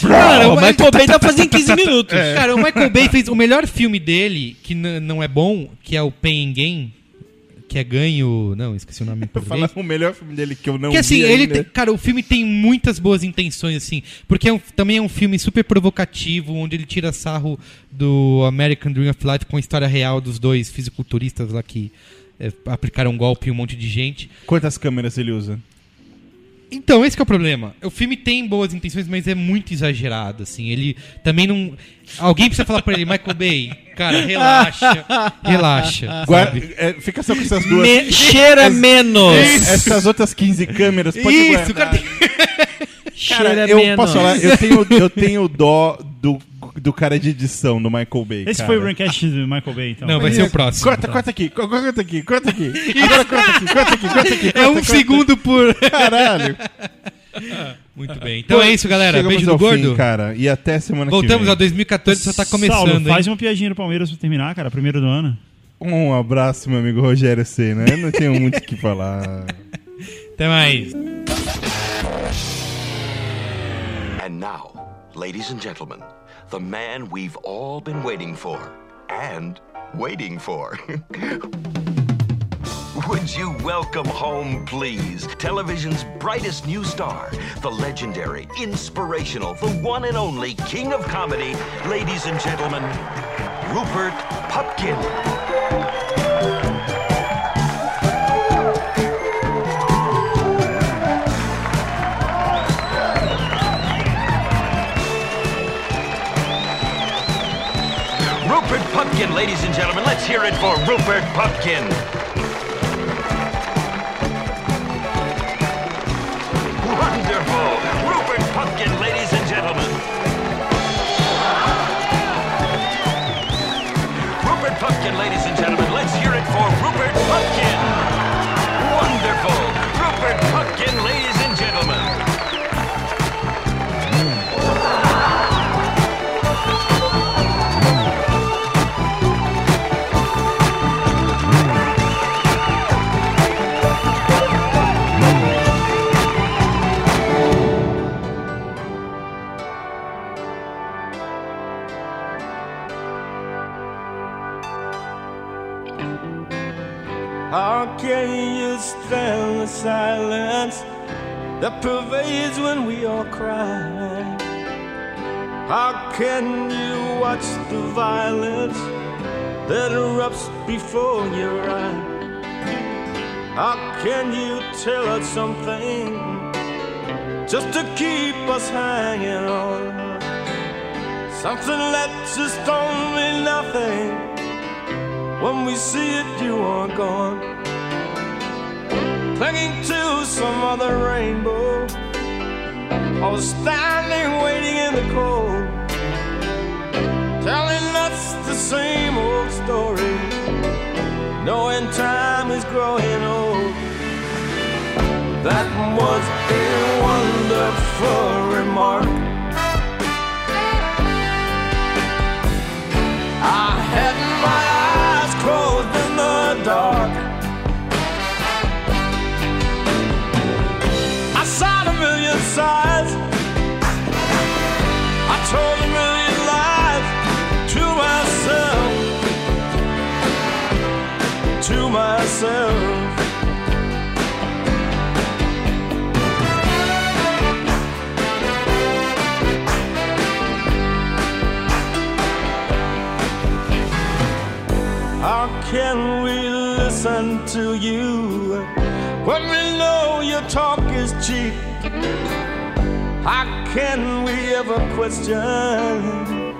Cara, o Michael Bay fazer em 15 minutos. Cara, o Michael Bay fez o melhor filme dele, que não é bom, que é o Pain and Gain, que é ganho... Não, esqueci o nome em português. Falar o melhor filme dele que eu não Que assim, vi ele ainda. tem, cara, o filme tem muitas boas intenções assim, porque é um- também é um filme super provocativo, onde ele tira sarro do American Dream of Life com a história real dos dois fisiculturistas lá que é, aplicaram um golpe em um monte de gente. Quantas câmeras ele usa? Então, esse que é o problema. O filme tem boas intenções, mas é muito exagerado, assim. Ele também não... Alguém precisa falar pra ele, Michael Bay, cara, relaxa, relaxa, Guarda- é, fica só com essas duas. Me- cheira menos. Essas outras 15 câmeras, pode Isso, guardar. o cara tem... Cheira eu menos. posso falar, eu tenho, eu tenho dó do, do cara de edição do Michael Bay. Esse cara. foi o Rancast do Michael Bay, então. Não, vai ser o próximo. Corta, corta aqui, co- corta aqui, corta aqui. [laughs] Agora corta aqui, corta aqui, corta aqui. É corta, um corta. segundo por... [laughs] Caralho. [laughs] Muito bem. Então é isso, galera. Beijo do gordo. Fim, cara. E até semana Voltamos que a vem. 2014, só tá começando, Saulo, hein? faz uma piadinha do Palmeiras pra terminar, cara. Primeiro do ano. Um abraço, meu amigo Rogério Senna. Eu não tenho muito o que falar. Até mais. And now, ladies and gentlemen, the man we've all been waiting for. And waiting for. [laughs] Would you welcome home, please? Television's brightest new star, the legendary, inspirational, the one and only king of comedy, ladies and gentlemen, Rupert Pupkin. Rupert Pupkin, ladies and gentlemen. Let's hear it for Rupert Pupkin. Wonderful. Can you watch the violence that erupts before your eyes? How can you tell us something just to keep us hanging on? Something that just don't mean nothing. When we see it, you are gone. Clinging to some other rainbow. Or standing waiting in the cold. Telling us the same old story. Knowing time is growing old. That was a wonderful remark. Can we listen to you when we know your talk is cheap? How can we ever question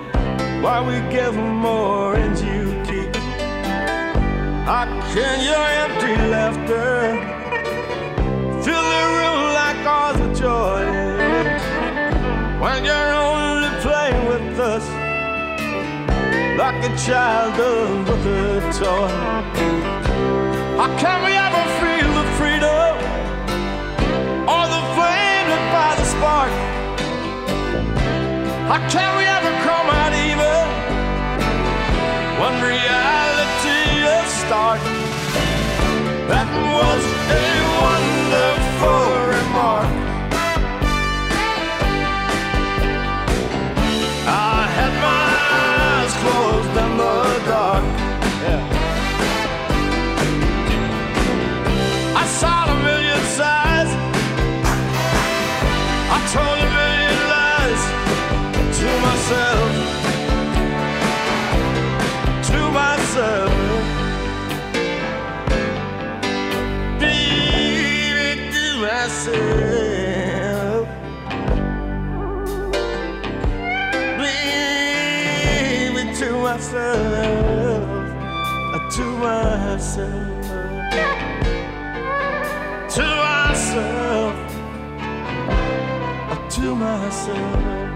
why we give more and you keep? How can your empty laughter fill the room like ours with joy when you're only like a child with a toy. How can we ever feel the freedom or the flame lit by the spark? How can we ever come out even when reality is stark? That was a wonderful remark. Myself, uh, to myself, uh, to myself, uh, to myself.